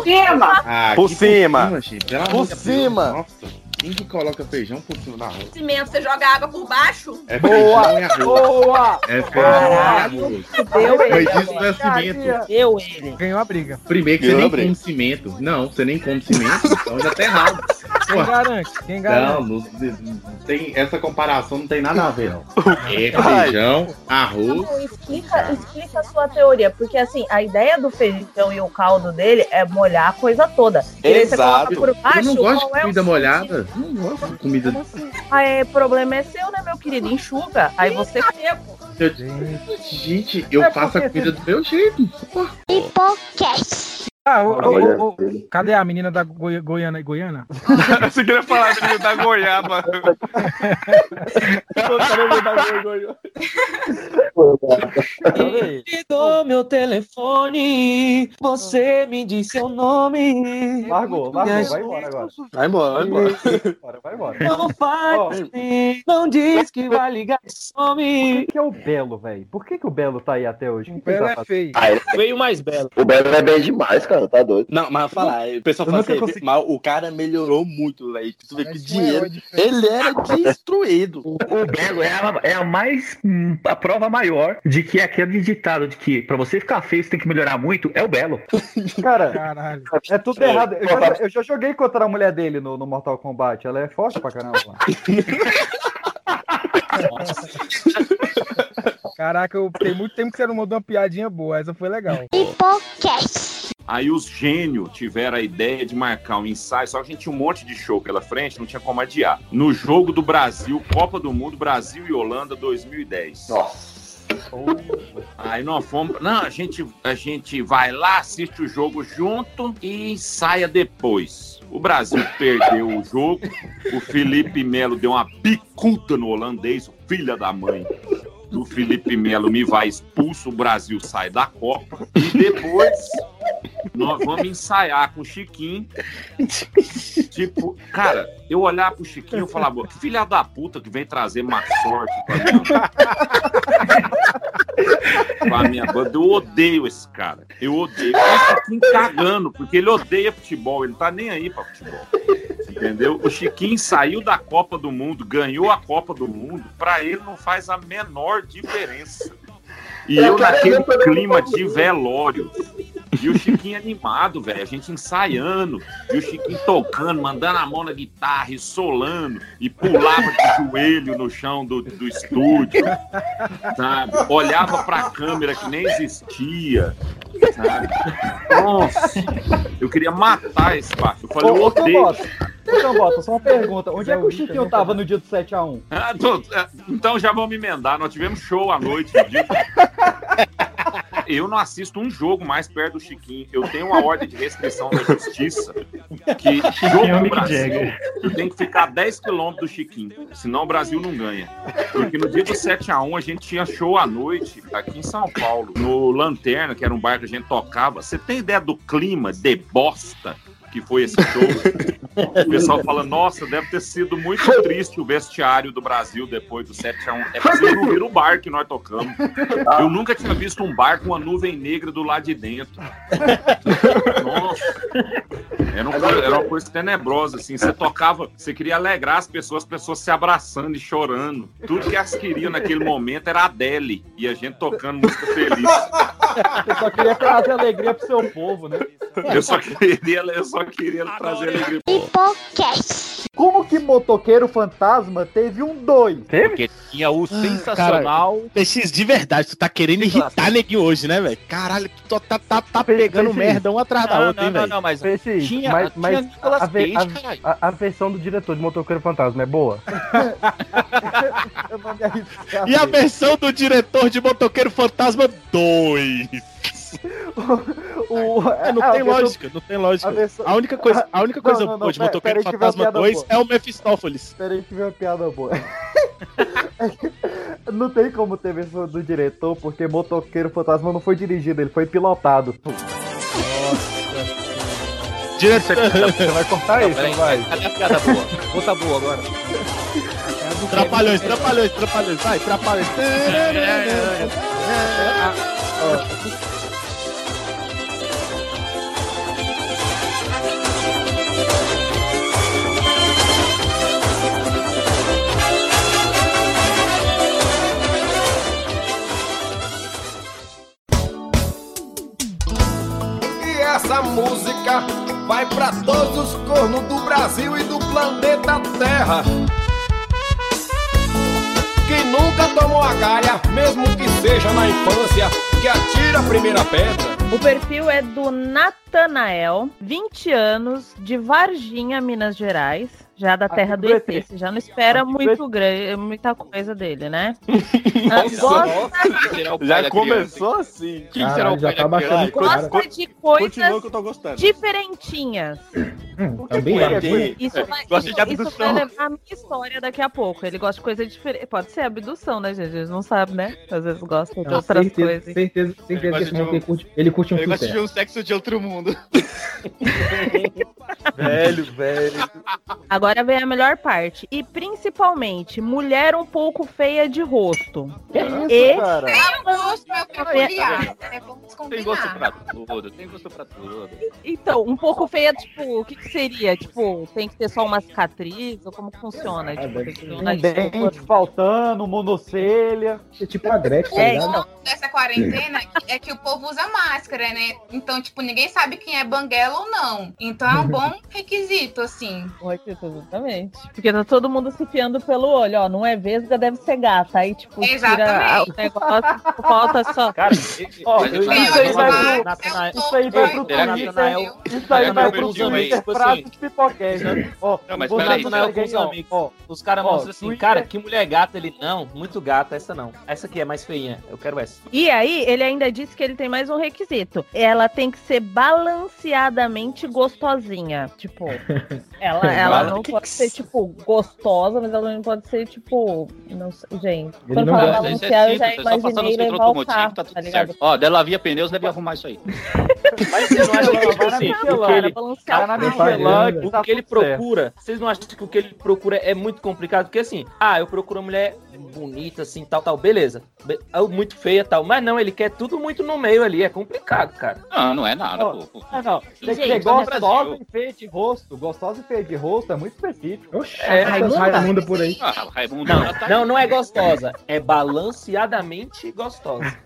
cima. Ah, Por cima. gente, pelo Por amor de Deus. cima. Nossa, quem que coloca feijão por cima da arroz? Cimento, você joga água por baixo? É Boa! feijão e arroz. Boa! É feijão Caralho. e arroz. Deu Mas ele. isso não é cimento. Deu ele. Ganhou a briga. Primeiro que você Eu nem come cimento. Não, você nem come cimento, então já tá errado. Quem garante? Quem garante? Não, não, não tem, essa comparação não tem nada a ver, não. É feijão, arroz. Não, explica, explica a sua teoria, porque assim, a ideia do feijão e o caldo dele é molhar a coisa toda. E você coloca por baixo, Eu não gosto de é comida molhada. Não gosto de comida. Aí, o problema é seu, né, meu querido? Enxuga. Aí você seco. Eu- Gente, eu É faço a comida do meu jeito. Hipocast. Ah, Olha, ô, ô, cadê a menina da Goi- Goiânia? Goiana? Você queria falar do da goiaba. Ligou meu telefone, você me disse seu nome. Largou, largou, vai embora agora. Vai embora, vai embora. Bora, vai embora. Não faz assim, não diz que vai ligar e some. O que é o Belo, velho? Por que, que o Belo tá aí até hoje? O ele Belo tá é feio. Ah, ele- Veio mais belo. O Belo é bem demais, cara, tá doido. Não, mas falar, o pessoal fala assim, consegui- mas o cara melhorou muito, velho. Tu vê que um dinheiro. Ele era destruído. O Belo é a, é a mais. hum, a prova maior de que aquele ditado de que pra você ficar feio você tem que melhorar muito é o Belo. Cara, Caralho. é tudo errado. Eu já, eu já joguei contra a mulher dele no, no Mortal Kombat. Ela é forte pra caramba. mano. Caraca, eu, tem muito tempo que você não mandou uma piadinha boa. Essa foi legal. Hipocast. Aí os gênios tiveram a ideia de marcar um ensaio, só que a gente tinha um monte de show pela frente, não tinha como adiar. No jogo do Brasil, Copa do Mundo, Brasil e Holanda 2010. Nossa. Aí nós fomos. Não, a gente, a gente vai lá, assiste o jogo junto e ensaia depois. O Brasil perdeu o jogo, o Felipe Melo deu uma bicuda no holandês, o filho da mãe. O Felipe Melo me vai expulso, o Brasil sai da Copa. E depois nós vamos ensaiar com o Chiquinho. Tipo, cara, eu olhar pro Chiquinho e falar, "Pô, que filha da puta que vem trazer má sorte pra minha banda. Eu odeio esse cara. Eu odeio. Eu Chiquinho cagando, porque ele odeia futebol, ele tá nem aí pra futebol. Entendeu? O Chiquinho saiu da Copa do Mundo, ganhou a Copa do Mundo, pra ele não faz a menor diferença. E eu naquele clima de velório. E o Chiquinho animado, velho. A gente ensaiando. E o Chiquinho tocando, mandando a mão na guitarra e solando. E pulava de joelho no chão do, do estúdio. Sabe? Olhava pra câmera que nem existia. Sabe? Nossa. Eu queria matar esse baixo. Eu falei, eu Ô, ô, odeio. Cambota, ô, Cambota, só uma pergunta. Onde é que o Chiquinho tava no dia do 7x1? Ah, é, então já vamos emendar. Nós tivemos show à noite. no dia. Eu não assisto um jogo mais perto do Chiquinho. Eu tenho uma ordem de restrição da justiça que jogo é o do Mick Brasil eu tenho que ficar 10 quilômetros do Chiquinho. Senão o Brasil não ganha. Porque no dia do 7x1 a gente tinha show à noite aqui em São Paulo, no Lanterna, que era um bar que a gente tocava. Você tem ideia do clima de bosta que foi esse show? O pessoal fala, nossa, deve ter sido muito triste o vestiário do Brasil depois do 7x1. É porque vocês não viram o bar que nós tocamos. Eu nunca tinha visto um bar com uma nuvem negra do lado de dentro. Nossa. Era, um era uma coisa tenebrosa, assim. Você tocava, você queria alegrar as pessoas, as pessoas se abraçando e chorando. Tudo que elas queriam naquele momento era a Adele. E a gente tocando música feliz. Você só queria trazer alegria pro seu povo, né? Eu só queria, eu só queria trazer alegria. Hipocast. Como que motoqueiro fantasma teve um 2? Porque tinha o sensacional. PX, de verdade, tu tá querendo irritar neguinho hoje, né, velho? Caralho, tu tá, tá, tá pegando PX. merda uma atrás da Não, outra, não, hein, não, velho? não, mas PX, tinha, mas, tinha mas Nicolas a, Cage, a- a- a versão do diretor de Motoqueiro Fantasma é boa? Eu não me arrisquei E a ver. versão do diretor de Motoqueiro Fantasma 2. O- É, não a tem versão- lógica, não tem lógica. a versão- A única coisa, a única coisa não, não, boa de Motoqueiro Fantasma piada 2 boa. é o Mephistófeles. Peraí que veio uma piada boa. Não tem como ter versão do diretor, porque Motoqueiro Fantasma não foi dirigido, ele foi pilotado. Diretor. Você vai cortar isso, não vai? Cadê a piada boa? Conta boa agora. Trapalhões, trapalhões, trapalhões. Vai, trapalhões. Essa música vai pra todos os cornos do Brasil e do planeta Terra. Que nunca tomou a galha, mesmo que seja na infância, que atira a primeira pedra. O perfil é do Natanael, 20 anos, de Varginha, Minas Gerais. Já da terra do ET. Você já não espera muito grande, muita coisa dele, né? Ah, gosta, Já começou assim. Quem será o já pai da criança? gosta de coisas que eu tô gostando. diferentinhas. Também que é. foi? Isso É, vai, gosta de isso, isso abdução. vai levar a minha história daqui a pouco. Ele gosta de coisa diferente. Pode ser abdução, né, gente? Eles não sabem, né? Às vezes gostam de Não, outras certeza, coisas. certeza, certeza gosta que esse de um- ele curte, ele curte um Eu gosto de sucesso. um sexo de outro mundo. Velho, velho. Agora vem a melhor parte. E principalmente, mulher um pouco feia de rosto. Que isso, e... cara? É um gosto meu peculiar, né? Vamos Tem gosto combinar. pra tudo, tem gosto pra tudo. Então, um pouco feia, tipo, o que, que seria? Tipo, tem que ter só uma cicatriz? Ou como que funciona? Tipo, tem que ter um Um dente faltando, monocelha. É tipo a Gretchen, tá O ligado? bom dessa quarentena é que o povo usa máscara, né? Então, tipo, ninguém sabe quem é banguela ou não. Então é um bom requisito, assim. Exatamente. Porque tá todo mundo se fiando pelo olho, ó. Não é vesga, deve ser gata. Aí, tipo, tira o negócio, falta só. Cara, Ó, isso aí vai pro. Natanael- Isso aí vai pro Twitter. Isso aí vai pro Twitter frase assim, de pipocast. Ó, Não, mas com os amigos. Ó, Os caras mostram assim, cara, que mulher gata ele não, muito gata, essa não. Essa aqui é mais feinha, eu quero essa. E aí, ele ainda disse que ele tem mais um requisito. Ela tem que ser balanceadamente gostosinha. Tipo, ela, ela não pode ser, tipo, gostosa, mas ela não pode ser, tipo. Não sei, gente. Ele Quando não fala gosta, Isso é balancear, eu já é imaginei levar o automotivo, carro, tá tá tudo ligado? certo. Ó, dela via pneus, deve arrumar isso aí. Mas vocês não acham que, tipo Vai na assim, o que ele, balancear. Michelin, o tá que ele procura, vocês não acham que o que ele procura é muito complicado? Porque assim, ah, eu procuro uma mulher bonita, assim, tal, tal, beleza. Be- ah, Muito feia, tal. Mas não, ele quer tudo muito no meio ali, é complicado, cara. Não, não é nada, Ó, pô. Não. Tem que gostosa e feia de rosto. Gostosa e feia de rosto é muito específico. Oxi, É, Raimunda. Raimundo por aí. Ah, Raimundo Não, tá não, não é gostosa, é balanceadamente gostosa.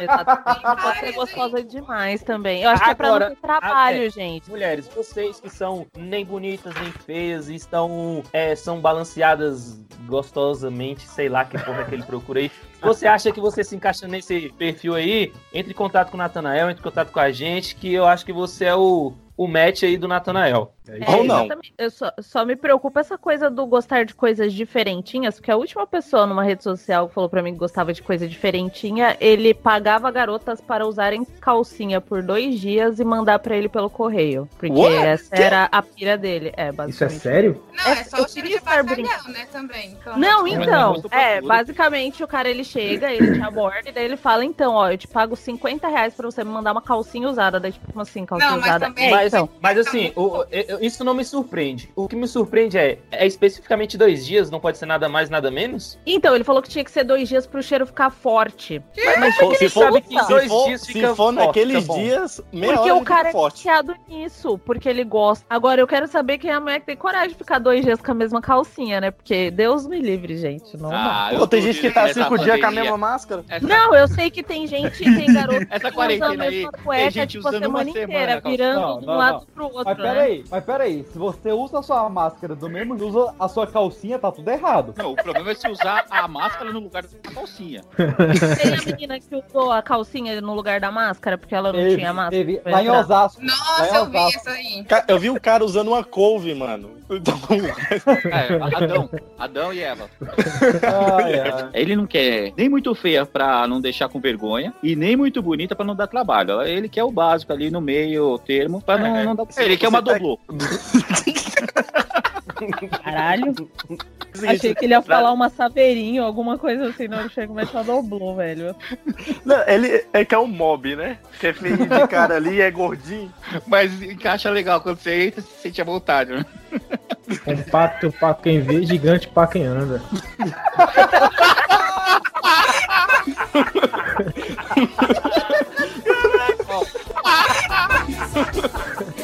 Exatamente. Pode ser gostosa demais também. Eu acho que é pra Agora, não ter trabalho, é. gente. Mulheres, vocês que são nem bonitas nem feias e estão é, são balanceadas gostosamente, sei lá que porra que ele procura aí. Você acha que você se encaixa nesse perfil aí, entre em contato com o Natanael, entre em contato com a gente, que eu acho que você é o, o match aí do Natanael. É, Ou não. exatamente. Eu só, só me preocupa essa coisa do gostar de coisas diferentinhas, porque a última pessoa numa rede social que falou pra mim que gostava de coisa diferentinha, ele pagava garotas para usarem calcinha por dois dias e mandar pra ele pelo correio. Porque What? essa Que? era a pira dele. É, Isso é sério? Não, é só eu o cheiro de bacalhau, né, também. Então, Não, então, é, basicamente o cara ele chega, ele te aborda e daí ele fala, então, ó, eu te pago 50 reais pra você me mandar uma calcinha usada. Daí, tipo, assim, calcinha Não, mas usada? também- É, Mas, então. mas assim, o- eu- isso não me surpreende. O que me surpreende é, é especificamente dois dias, não pode ser nada mais, nada menos? Então, ele falou que tinha que ser dois dias pro cheiro ficar forte. Mas Se ele for- sabe que se dois for- dias se fica for forte, naqueles tá bom? dias, meia Porque hora o cara fica é forte. viciado nisso, porque ele gosta. Agora, eu quero saber quem é a mulher que tem coragem de ficar dois dias com a mesma calcinha, né? Porque Deus me livre, gente. Não Ah, dá. Pô, tem gente que tá cinco dias com a mesma máscara. Essa- Não, eu sei que tem gente, tem garoto Essa que usa a mesma cueca, tipo, a semana semana inteira, virando Não, de um lado pro outro, Mas né? peraí, mas peraí, se você usa a sua máscara do mesmo que usa a sua calcinha, tá tudo errado. Não, o problema é se usar a máscara no lugar da calcinha. Tem a menina que usou a calcinha no lugar da máscara, porque ela não Teve, tinha máscara. teve. Lá em. Osasco. Lá Nossa, em eu vi Osasco. isso aí. Eu vi um cara usando uma couve, mano. Então, É, Adão, Adão e Eva. Ai, ai. Ele não quer nem muito feia pra não deixar com vergonha e nem muito bonita pra não dar trabalho. Ele quer o básico ali no meio termo pra não, não dar. Ele quer uma tá- doblô. Caralho. Achei que ele ia falar uma saveirinho, alguma coisa assim. Não, ele chega e mete uma doblô, velho. Não, ele é que é um mob, né? Que é feio de cara ali, é gordinho. Mas encaixa legal quando você entra, você sente a vontade, né? Compacto pra quem vê, gigante pra quem anda.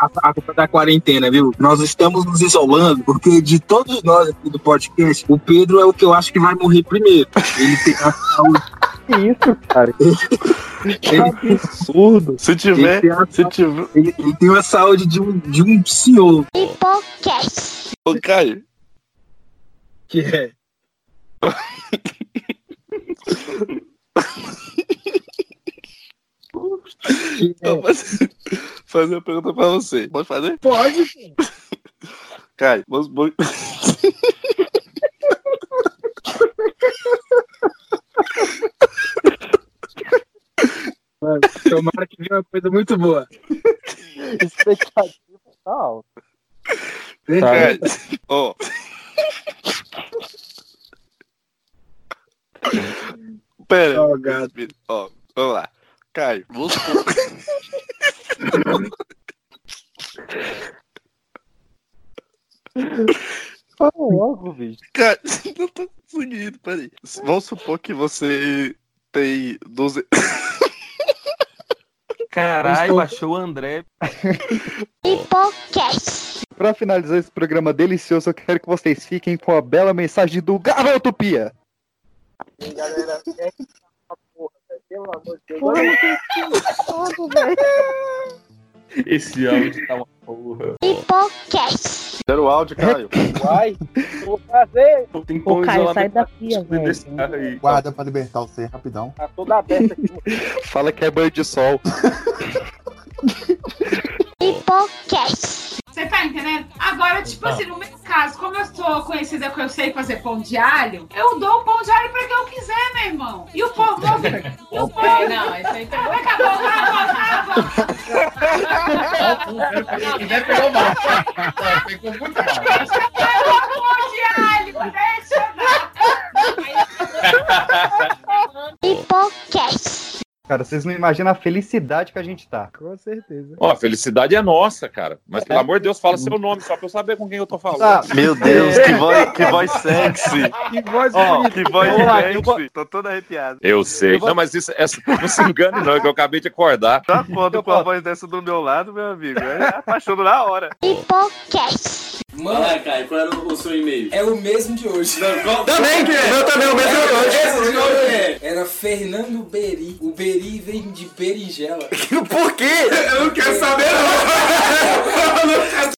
a culpa da quarentena, viu? Nós estamos nos isolando porque de todos nós aqui do podcast, o Pedro é o que eu acho que vai morrer primeiro. Ele tem a saúde isso, cara? Que absurdo. Se tiver, Ele tem, a- se tiver. ele- ele tem uma saúde de um, de um senhor. Hipocast. Ô, Caio. Que é. Eu vou fazer- fazer uma pergunta pra você. Pode fazer? Pode. Caio, vamos. Mano, tomara que venha uma coisa muito boa. Expectativa tal. Caio, ó. Pera, Ó, gato. ó, vamos lá. Caio, vamos supor. Fala logo, bicho. Cara, não tô conseguindo, peraí. Vamos supor que você tem 12. Caralho, baixou o André. Hipocast. Pra finalizar esse programa delicioso, eu quero que vocês fiquem com a bela mensagem do Garoto Pia. Galera, é. Pelo amor de Deus. Porra, não tem todo, velho. Esse áudio tá uma porra. Hipocast. Zero áudio, Caio. Vai, vou fazer. Tem Ô, Caio, sai velho. desse carro aí. Guarda pra libertar você rapidão. Tá toda aberta aqui. Fala que é banho de sol. Hipocast. Você tá entendendo? Agora, tipo assim, no meu caso, como eu sou conhecida que eu sei fazer pão de alho, eu dou o pão de alho pra quem eu quiser, meu irmão. E o povo. e o povo. Não, isso aí pegou. Acabou, acabou, acabou. Quiser pegou mal. Pegou muito mal. Pão de alho, deixa Hipocast. Cara, vocês não imaginam a felicidade que a gente tá. Com certeza. Ó, a felicidade é nossa, cara. Mas pelo amor de Deus, fala seu nome, só pra eu saber com quem eu tô falando. Tá. Meu Deus, que voz, que voz sexy. Que voz Ó, bonita. que voz Vamos lá, eu vou- sexy. Tô todo arrepiado. Eu sei. Eu vou- Não, mas isso, essa, não se engane, não, é que eu acabei de acordar. Tá foda com a voz dessa do meu lado, meu amigo. É apaixono na hora. Hipocast. Mano, Vai, Caio, qual era o, seu e-mail? É o mesmo de hoje. Também, que é? meu também, o mesmo de hoje. Mesmo de hoje. Era Fernando Beri. O Beri vem de berinjela. Por quê? Eu não quero saber,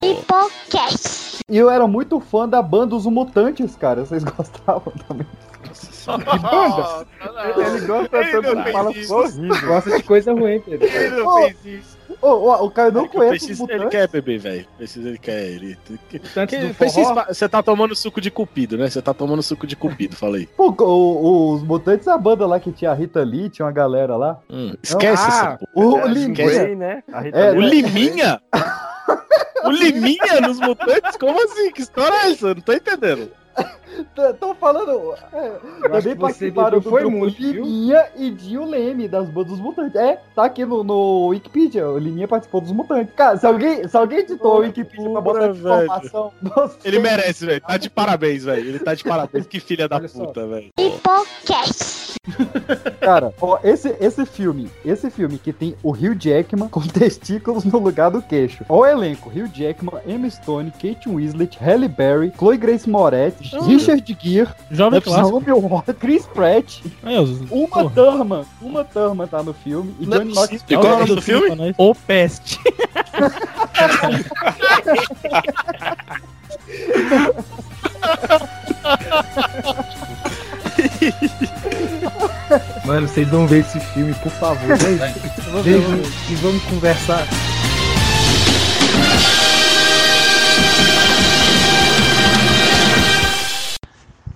não. Hipocast. E eu era muito fã da banda Os Mutantes, cara. Vocês gostavam também? De banda? Ele gosta tanto não de fala horrível. Gosta de coisa ruim, Pedro. Ele não fez isso. Ô, ô, o Caio não que o conhece os Peixes, ele Mutantes. quer beber, velho. Peixes, ele quer. Ele... Tanto Que- do Peixes, forró. você tá tomando suco de cupido, né? Você tá tomando suco de cupido, falei. Pô, o- os Mutantes é a banda lá que tinha a Rita Lee, tinha uma galera lá. Hum, esquece ah, essa porra. O É, Liminha. esquece. né? A Rita É, o né? Liminha? o Liminha nos mutantes? Como assim? Que história é essa? Eu Não tô entendendo. Tô- Tô falando. É, também participaram do foi grupo muito, viu? E Dio Leme das bandas dos Mutantes. É, tá aqui no, no Wikipedia. O Liminha participou dos Mutantes. Cara, se alguém, se alguém editou o Wikipedia pra botar velho. informação. Ele merece, velho. Tá de parabéns, velho. Ele tá de parabéns. Que filha da puta, velho. Hipocast. Cara, ó, esse, esse filme, esse filme que tem o Hugh Jackman com testículos no lugar do queixo. Ó o elenco, Hugh Jackman, Emma Stone, Kate Winslet, Halle Berry, Chloe Grace Moretz, Richard Gere, Jovem clássico. Watts, Chris Pratt, Uma. Thurman, uma Thurman tá no filme e é Johnny Knoxville. E qual é o nome do filme? Nós. O Peste. Mano, vocês vão ver esse filme, por favor. Vejam, vejam e vamos conversar.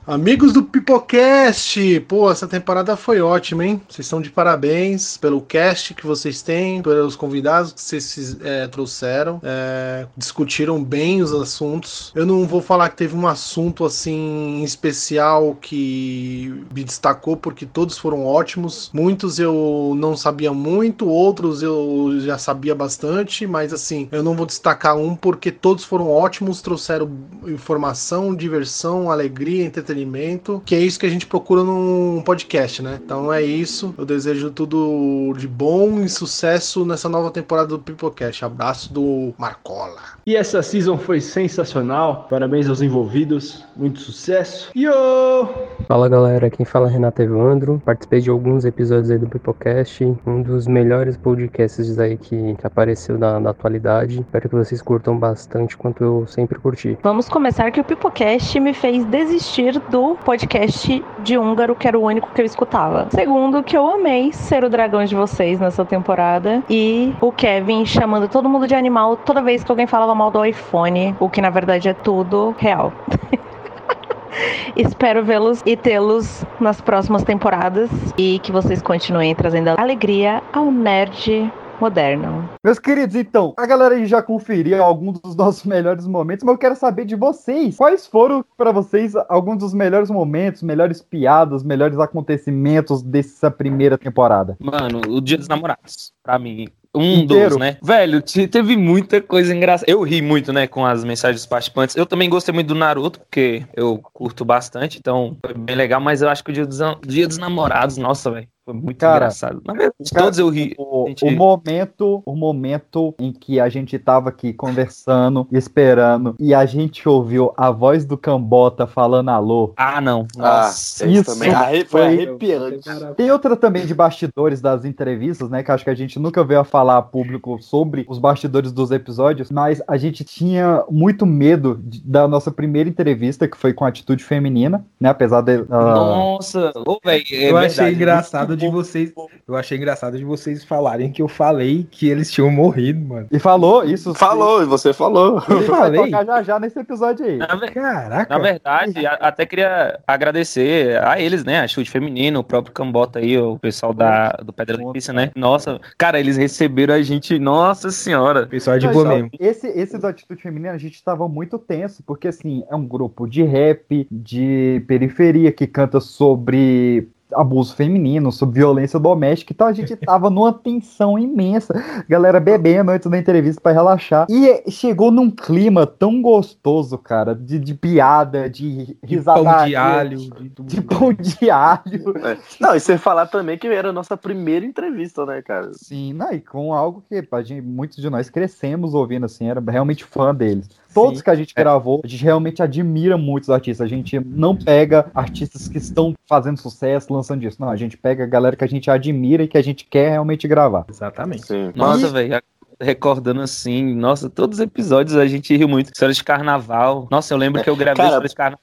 Amigos do Pipocast, pô, essa temporada foi ótima, hein? Vocês estão de parabéns pelo cast que vocês têm, pelos convidados que vocês é, trouxeram, é, discutiram bem os assuntos. Eu não vou falar que teve um assunto assim especial que me destacou, porque todos foram ótimos. Muitos eu não sabia muito, outros eu já sabia bastante, mas assim, eu não vou destacar um porque todos foram ótimos, trouxeram informação, diversão, alegria, entretenimento entretenimento, que é isso que a gente procura num podcast, né? Então é isso. Eu desejo tudo de bom e sucesso nessa nova temporada do Pipocast. Abraço do Marcola. E essa season foi sensacional. Parabéns aos envolvidos. Muito sucesso. Yo! Fala galera, quem fala é Renato Evandro. Participei de alguns episódios aí do Pipocast, um dos melhores podcasts aí que, que apareceu na, na atualidade. Espero que vocês curtam bastante quanto eu sempre curti. Vamos começar que o Pipocast me fez desistir do podcast de húngaro, que era o único que eu escutava. Segundo, que eu amei ser o dragão de vocês nessa temporada. E o Kevin chamando todo mundo de animal toda vez que alguém falava mal do iPhone, o que na verdade é tudo real. Espero vê-los e tê-los nas próximas temporadas e que vocês continuem trazendo alegria ao nerd moderno. Meus queridos, então, a galera aí já conferiu alguns dos nossos melhores momentos, mas eu quero saber de vocês. Quais foram para vocês alguns dos melhores momentos, melhores piadas, melhores acontecimentos dessa primeira temporada? Mano, o Dia dos Namorados, pra mim. Um Inteiro? dos, né? Velho, te- teve muita coisa engraçada. Eu ri muito, né, com as mensagens dos participantes. Eu também gostei muito do Naruto, porque eu curto bastante, então foi bem legal, mas eu acho que o Dia dos, Dia dos Namorados, nossa, velho, foi muito Cara, engraçado. Na verdade, Cara, todos eu ri. O, Gente, o momento, o momento em que a gente tava aqui conversando, esperando, e a gente ouviu a voz do Cambota falando alô. Ah, não. Nossa, isso também arre- foi arrepiante. Tem outra também de bastidores das entrevistas, né? Que acho que a gente nunca veio a falar a público sobre os bastidores dos episódios, mas a gente tinha muito medo de- da nossa primeira entrevista, que foi com a atitude feminina, né? Apesar de. ah, Nossa, ô, velho, é eu verdade, achei engraçado muito de vocês. Eu achei engraçado de vocês falarem que eu falei que eles tinham morrido, mano. E falou isso. Falou, e você falou. vai falei? tocar já já nesse episódio aí. Caraca. Na verdade, a- até queria agradecer a eles, né? A Chute Feminino, o próprio Cambota aí, o pessoal da, do Pedra Letícia, né? Nossa, cara, eles receberam a gente, nossa senhora. Pessoal Não, então, Esse, esse do Atitude Feminina, a gente tava muito tenso, porque assim, é um grupo de rap, de periferia, que canta sobre abuso feminino, sobre violência doméstica, então a gente tava numa tensão imensa, galera bebendo antes da entrevista pra relaxar, e chegou num clima tão gostoso, cara, de, de piada, de risada, pão de alho, de, pão de alho, É. Não, e você falar também que era a nossa primeira entrevista, né, cara? Sim, não, e com algo que a gente, muitos de nós crescemos ouvindo, assim, era realmente fã deles. Todos que a gente gravou, a gente realmente admira muitos artistas. A gente não pega artistas que estão fazendo sucesso, lançando disso. Não, a gente pega a galera que a gente admira e que a gente quer realmente gravar. Exatamente. Nossa, velho, recordando assim, nossa, todos os episódios a gente riu muito. História de carnaval. Nossa, eu lembro que eu gravei Cara- história de carnaval.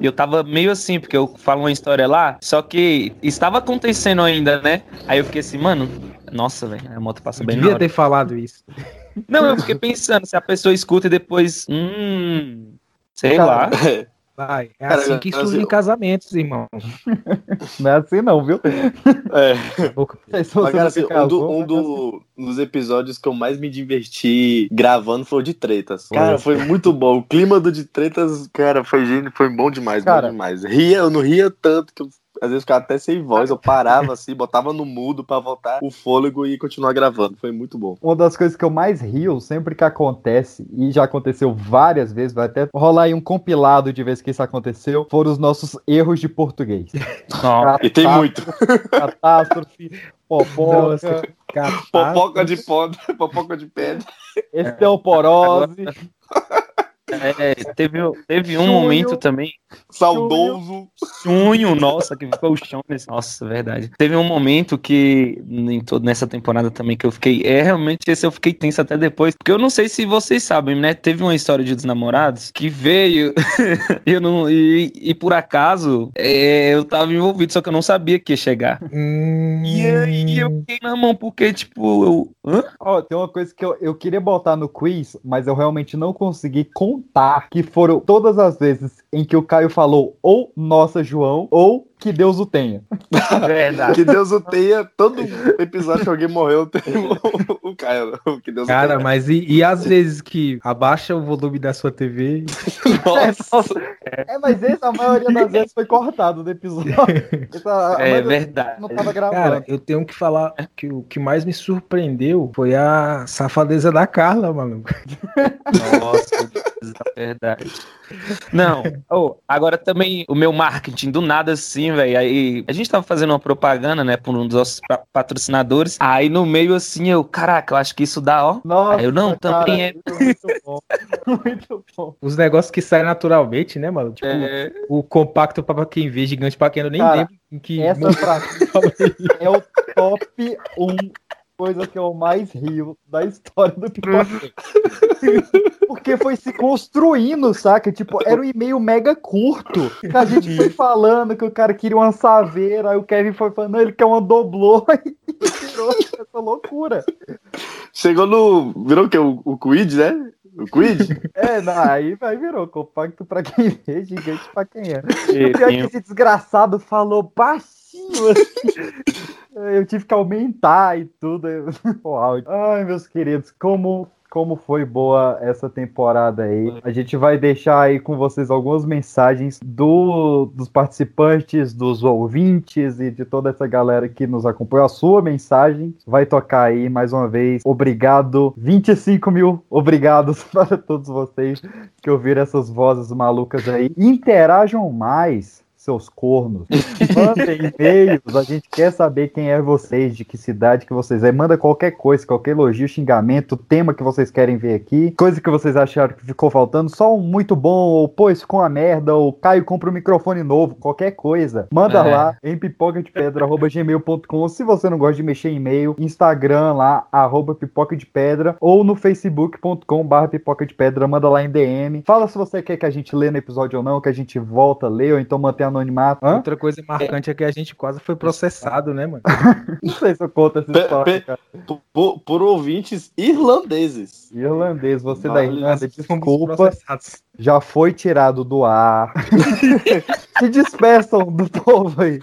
E eu tava meio assim, porque eu falo uma história lá, só que estava acontecendo ainda, né? Aí eu fiquei assim, mano, nossa, velho, a moto passa bem na Devia hora. ter falado isso. Não, eu fiquei pensando, se a pessoa escuta e depois, hum, sei lá. Vai, é Cara, assim que surgem eu- casamentos, irmão. Não é assim não, viu? É. Mas, cara, assim, um, do- um mas do- dos episódios que eu mais me diverti gravando foi o de tretas. Cara, foi muito bom. O clima do de tretas, cara, foi, gênio, foi bom demais, Cara. bom demais. Ria, eu não ria tanto que eu, às vezes ficava até sem voz. Eu parava assim, botava no mudo pra voltar o fôlego e continuar gravando. Foi muito bom. Uma das coisas que eu mais rio sempre que acontece, e já aconteceu várias vezes, vai até rolar aí um compilado de vezes que isso aconteceu, foram os nossos erros de português. E tem muito. Catástrofe, fofoca, Popoca de podre, popoca de pedra. Esteoporose. É, teve, teve um Sonho. momento também. Saudoso. Sonho, nossa, que ficou o chão nesse. Nossa, verdade. Teve um momento que, em todo, nessa temporada também, que eu fiquei. É, realmente, esse eu fiquei tenso até depois. Porque eu não sei se vocês sabem, né? Teve uma história de dos namorados que veio. eu não, e, e por acaso, é, eu tava envolvido, só que eu não sabia que ia chegar. E aí eu fiquei na mão, porque, tipo, eu. Hã? Ó, tem uma coisa que eu, eu queria botar no quiz, mas eu realmente não consegui contar, que foram todas as vezes em que o Caio falou ou Nossa João, ou que Deus o tenha. Verdade. Que Deus o tenha. Todo episódio que alguém morreu tem o, o Caio. Que Deus o Cara, tenha. mas e, e às vezes que abaixa o volume da sua TV? É, mas esse, a maioria das vezes foi cortado do episódio. Essa- É verdade. Não tava gravando. Cara, eu tenho que falar que o que mais me surpreendeu foi a safadeza da Carla, maluco. Nossa, Verdade. Não, oh, agora também o meu marketing do nada assim, velho. Aí a gente tava fazendo uma propaganda, né, por um dos nossos pa- patrocinadores. Aí no meio assim, eu, caraca, eu acho que isso dá, ó. Nossa, aí eu não, também é. Muito bom. Os negócios que saem naturalmente, né, mano? Tipo, É. o compacto pra quem vê, gigante pra quem eu nem Cara, lembro em que. Essa mim é o top 1 coisa que eu mais rio da história do Pipoquinha. Porque foi se construindo, saca? Tipo, era um e-mail mega curto. Que a gente foi falando que o cara queria uma saveira, aí o Kevin foi falando, não, ele quer uma doblô, e virou essa loucura. Chegou no. Virou o quê? O, o Quid, né? O Quid? É, não, aí vai virou compacto pra quem vê, gigante pra quem é. Sim, O pior é que esse desgraçado falou baixinho assim. Eu tive que aumentar e tudo. o áudio. Ai, meus queridos, como. Como foi boa essa temporada aí. A gente vai deixar aí com vocês algumas mensagens do, dos participantes, dos ouvintes e de toda essa galera que nos acompanhou. A sua mensagem vai tocar aí mais uma vez. Obrigado. 25 mil obrigados para todos vocês que ouviram essas vozes malucas aí. Interajam mais, seus cornos. Mandem e-mails, a gente quer saber quem é vocês, de que cidade que vocês é. Manda qualquer coisa, qualquer elogio, xingamento, tema que vocês querem ver aqui, coisa que vocês acharam que ficou faltando, só um muito bom, ou pô, isso ficou uma merda, ou Caio compra um microfone novo, qualquer coisa. Manda É. lá em pipoca-de-pedra@gmail.com. Se você não gosta de mexer em e-mail, Instagram lá, arroba pipoca de pedra, ou no facebook.com barra pipoca de pedra, manda lá em DM. Fala se você quer que a gente lê no episódio ou não, que a gente volta a ler, ou então mantém anonimato. Hã? Outra coisa marcante é que a gente quase foi processado, né, mano? Não sei se eu conto essa história, cara. por, por ouvintes irlandeses. Irlandês, você da Vale, Irlanda, desculpa. Já foi tirado do ar. Se despeçam do povo aí.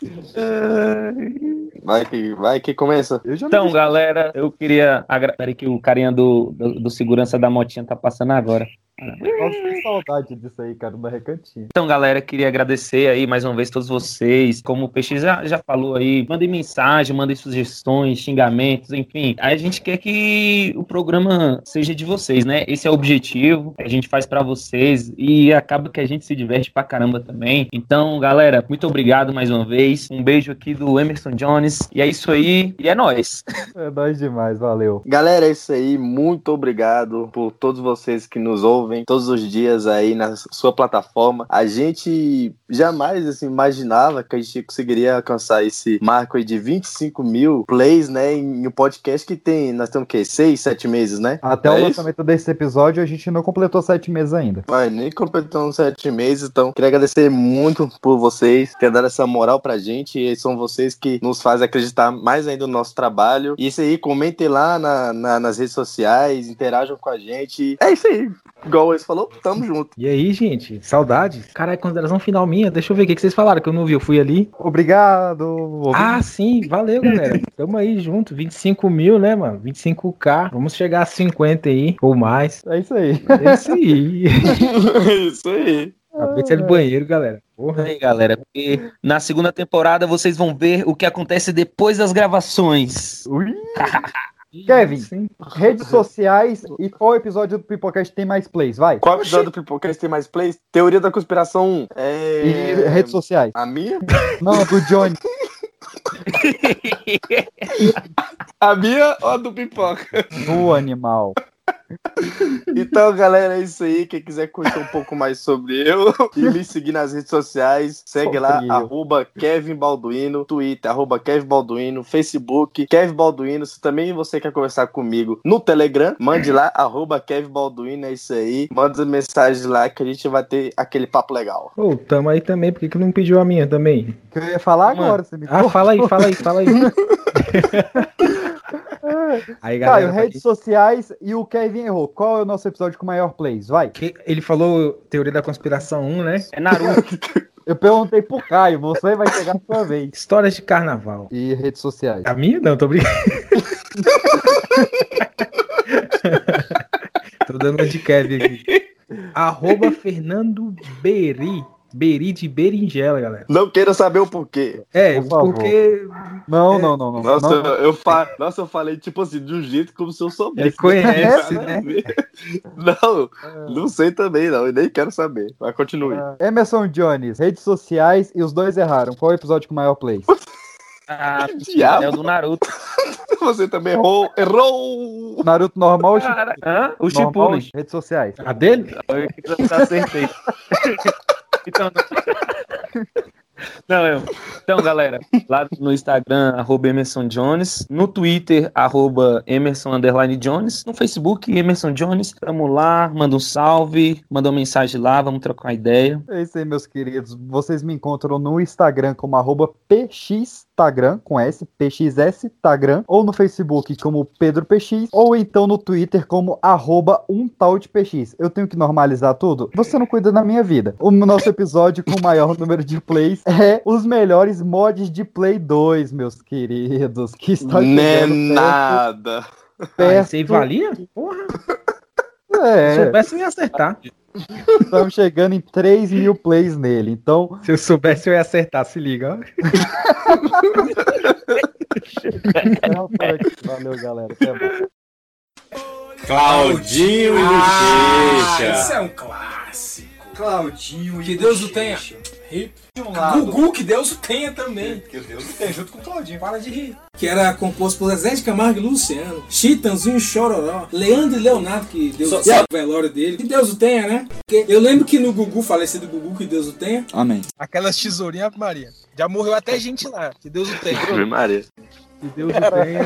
Vai que, vai que começa. Então, galera, eu queria. Agra... Peraí, que o carinha do, do, do segurança da motinha tá passando agora. Nossa, que saudade disso aí, cara, do recantinho. Então, galera, queria agradecer aí mais uma vez todos vocês. Como o Peixe já, já falou aí, mandem mensagem, mandem sugestões, xingamentos, enfim. A gente quer que o programa seja de vocês, né? Esse é o objetivo. A gente faz pra vocês e acaba que a gente se diverte pra caramba também. Então, galera, muito obrigado mais uma vez. Um beijo aqui do Emerson Jones. E é isso aí. E é nóis. É nóis demais, valeu. Galera, é isso aí. Muito obrigado por todos vocês que nos ouvem todos os dias aí na sua plataforma. A gente jamais assim, imaginava que a gente conseguiria alcançar esse marco aí de 25 mil plays, né? Em um podcast que tem. Nós temos o quê? Seis, sete meses, né? Até o É isso? lançamento desse episódio, a gente não completou sete meses ainda. Vai, nem completamos sete meses, então queria agradecer muito por vocês ter dado essa moral pra gente. E são vocês que nos fazem acreditar mais ainda no nosso trabalho. E isso aí, comentem lá na- na- nas redes sociais, interajam com a gente. É isso aí. Igual eles falou, tamo junto. E aí, gente? Saudades? Caralho, consideração final minha. Deixa eu ver o que vocês falaram, que eu não vi. Eu fui ali. Obrigado. Ah, sim. Valeu, galera. Tamo aí junto. 25 mil, né, mano? 25k. Vamos chegar a 50 aí, ou mais. É isso aí. É isso aí. É isso aí. Cabeça de banheiro, galera. Porra. aí, galera, porque na segunda temporada vocês vão ver o que acontece depois das gravações. Kevin, redes sociais e qual episódio do Pipocast tem mais plays? Vai. Qual episódio do Pipocast tem mais plays? Teoria da conspiração 1. É... E redes sociais? A minha? Não, do Johnny. A minha ou a do Pipoca? Do animal. Então, galera, é isso aí. Quem quiser conhecer um pouco mais sobre eu e me seguir nas redes sociais, segue lá, eu. arroba Kevin Balduino, Twitter, arroba Kevin Balduino, Facebook, Kevin Balduino. Se também você quer conversar comigo no Telegram, mande lá, arroba Kevin Balduino, é isso aí. Manda mensagens lá que a gente vai ter aquele papo legal. Ô, tamo aí também. Por que, que não pediu a minha também? Eu ia falar Mano. agora, você me Ah, fala aí, fala aí, fala aí. Aí, galera, Caio, redes sociais e o Kevin errou. Qual é o nosso episódio com maior plays? Vai. Que- Ele falou Teoria da Conspiração 1, né? É Naruto. Eu perguntei pro Caio, você vai chegar a sua vez. Histórias de carnaval. E redes sociais. A minha? Não, tô brincando. tô dando uma de Kevin aqui. Arroba Fernando Beri. Beri de berinjela, galera. Não queira saber o porquê. É, Por porque Não, não, não, não. Nossa, não, eu, eu fa... Nossa, eu falei, tipo assim, de um jeito como se eu soubesse. Ele conhece, né? Não, não sei também, não. E nem quero saber. Mas continue. Emerson Jones, redes sociais e os dois erraram. Qual é o episódio com maior plays? Ah, é o do Naruto. Você também errou. Errou! Naruto normal ou Cara, hã? O Shippuden. redes sociais. A dele? Eu acertei. Então, não. Eu. Então, galera, lá no Instagram, arroba Emerson Jones, no Twitter, arroba Emerson Underline Jones, no Facebook, Emerson Jones. Tamo lá, manda um salve, manda uma mensagem lá, vamos trocar ideia. É isso aí, meus queridos. Vocês me encontram no Instagram como arroba pxtagram, com S, pxs, Tagram, ou no Facebook como Pedro PX, ou então no Twitter como arroba um tal de PX. Eu tenho que normalizar tudo? Você não cuida da minha vida. O nosso episódio com o maior número de plays é os melhores mods de Play 2, meus queridos. Que está Não é chegando perto- nada. Ah, isso aí valia? Porra. Se É, soubesse, eu ia acertar. Estamos chegando em 3 mil plays nele. Então, Se eu soubesse, eu ia acertar. Se liga. valeu, galera. Até mais. Claudinho e Ah, Bochecha. Isso é um clássico. Claudinho Que Deus o tenha. Ri. lado. Gugu, que Deus o tenha também. Que Deus o tenha, junto com o Claudinho. Para de rir. Que era composto por Zé de Camargo e Luciano, Chitãozinho e Chororó, Leandro e Leonardo, que Deus Só- o tenha, o velório dele. Que Deus o tenha, né? Porque eu lembro que no Gugu, falecido Gugu, que Deus o tenha. Amém. Aquelas tesourinhas, Maria. Já morreu até gente lá. Que Deus o tenha. Ave Maria. Que Deus o tenha.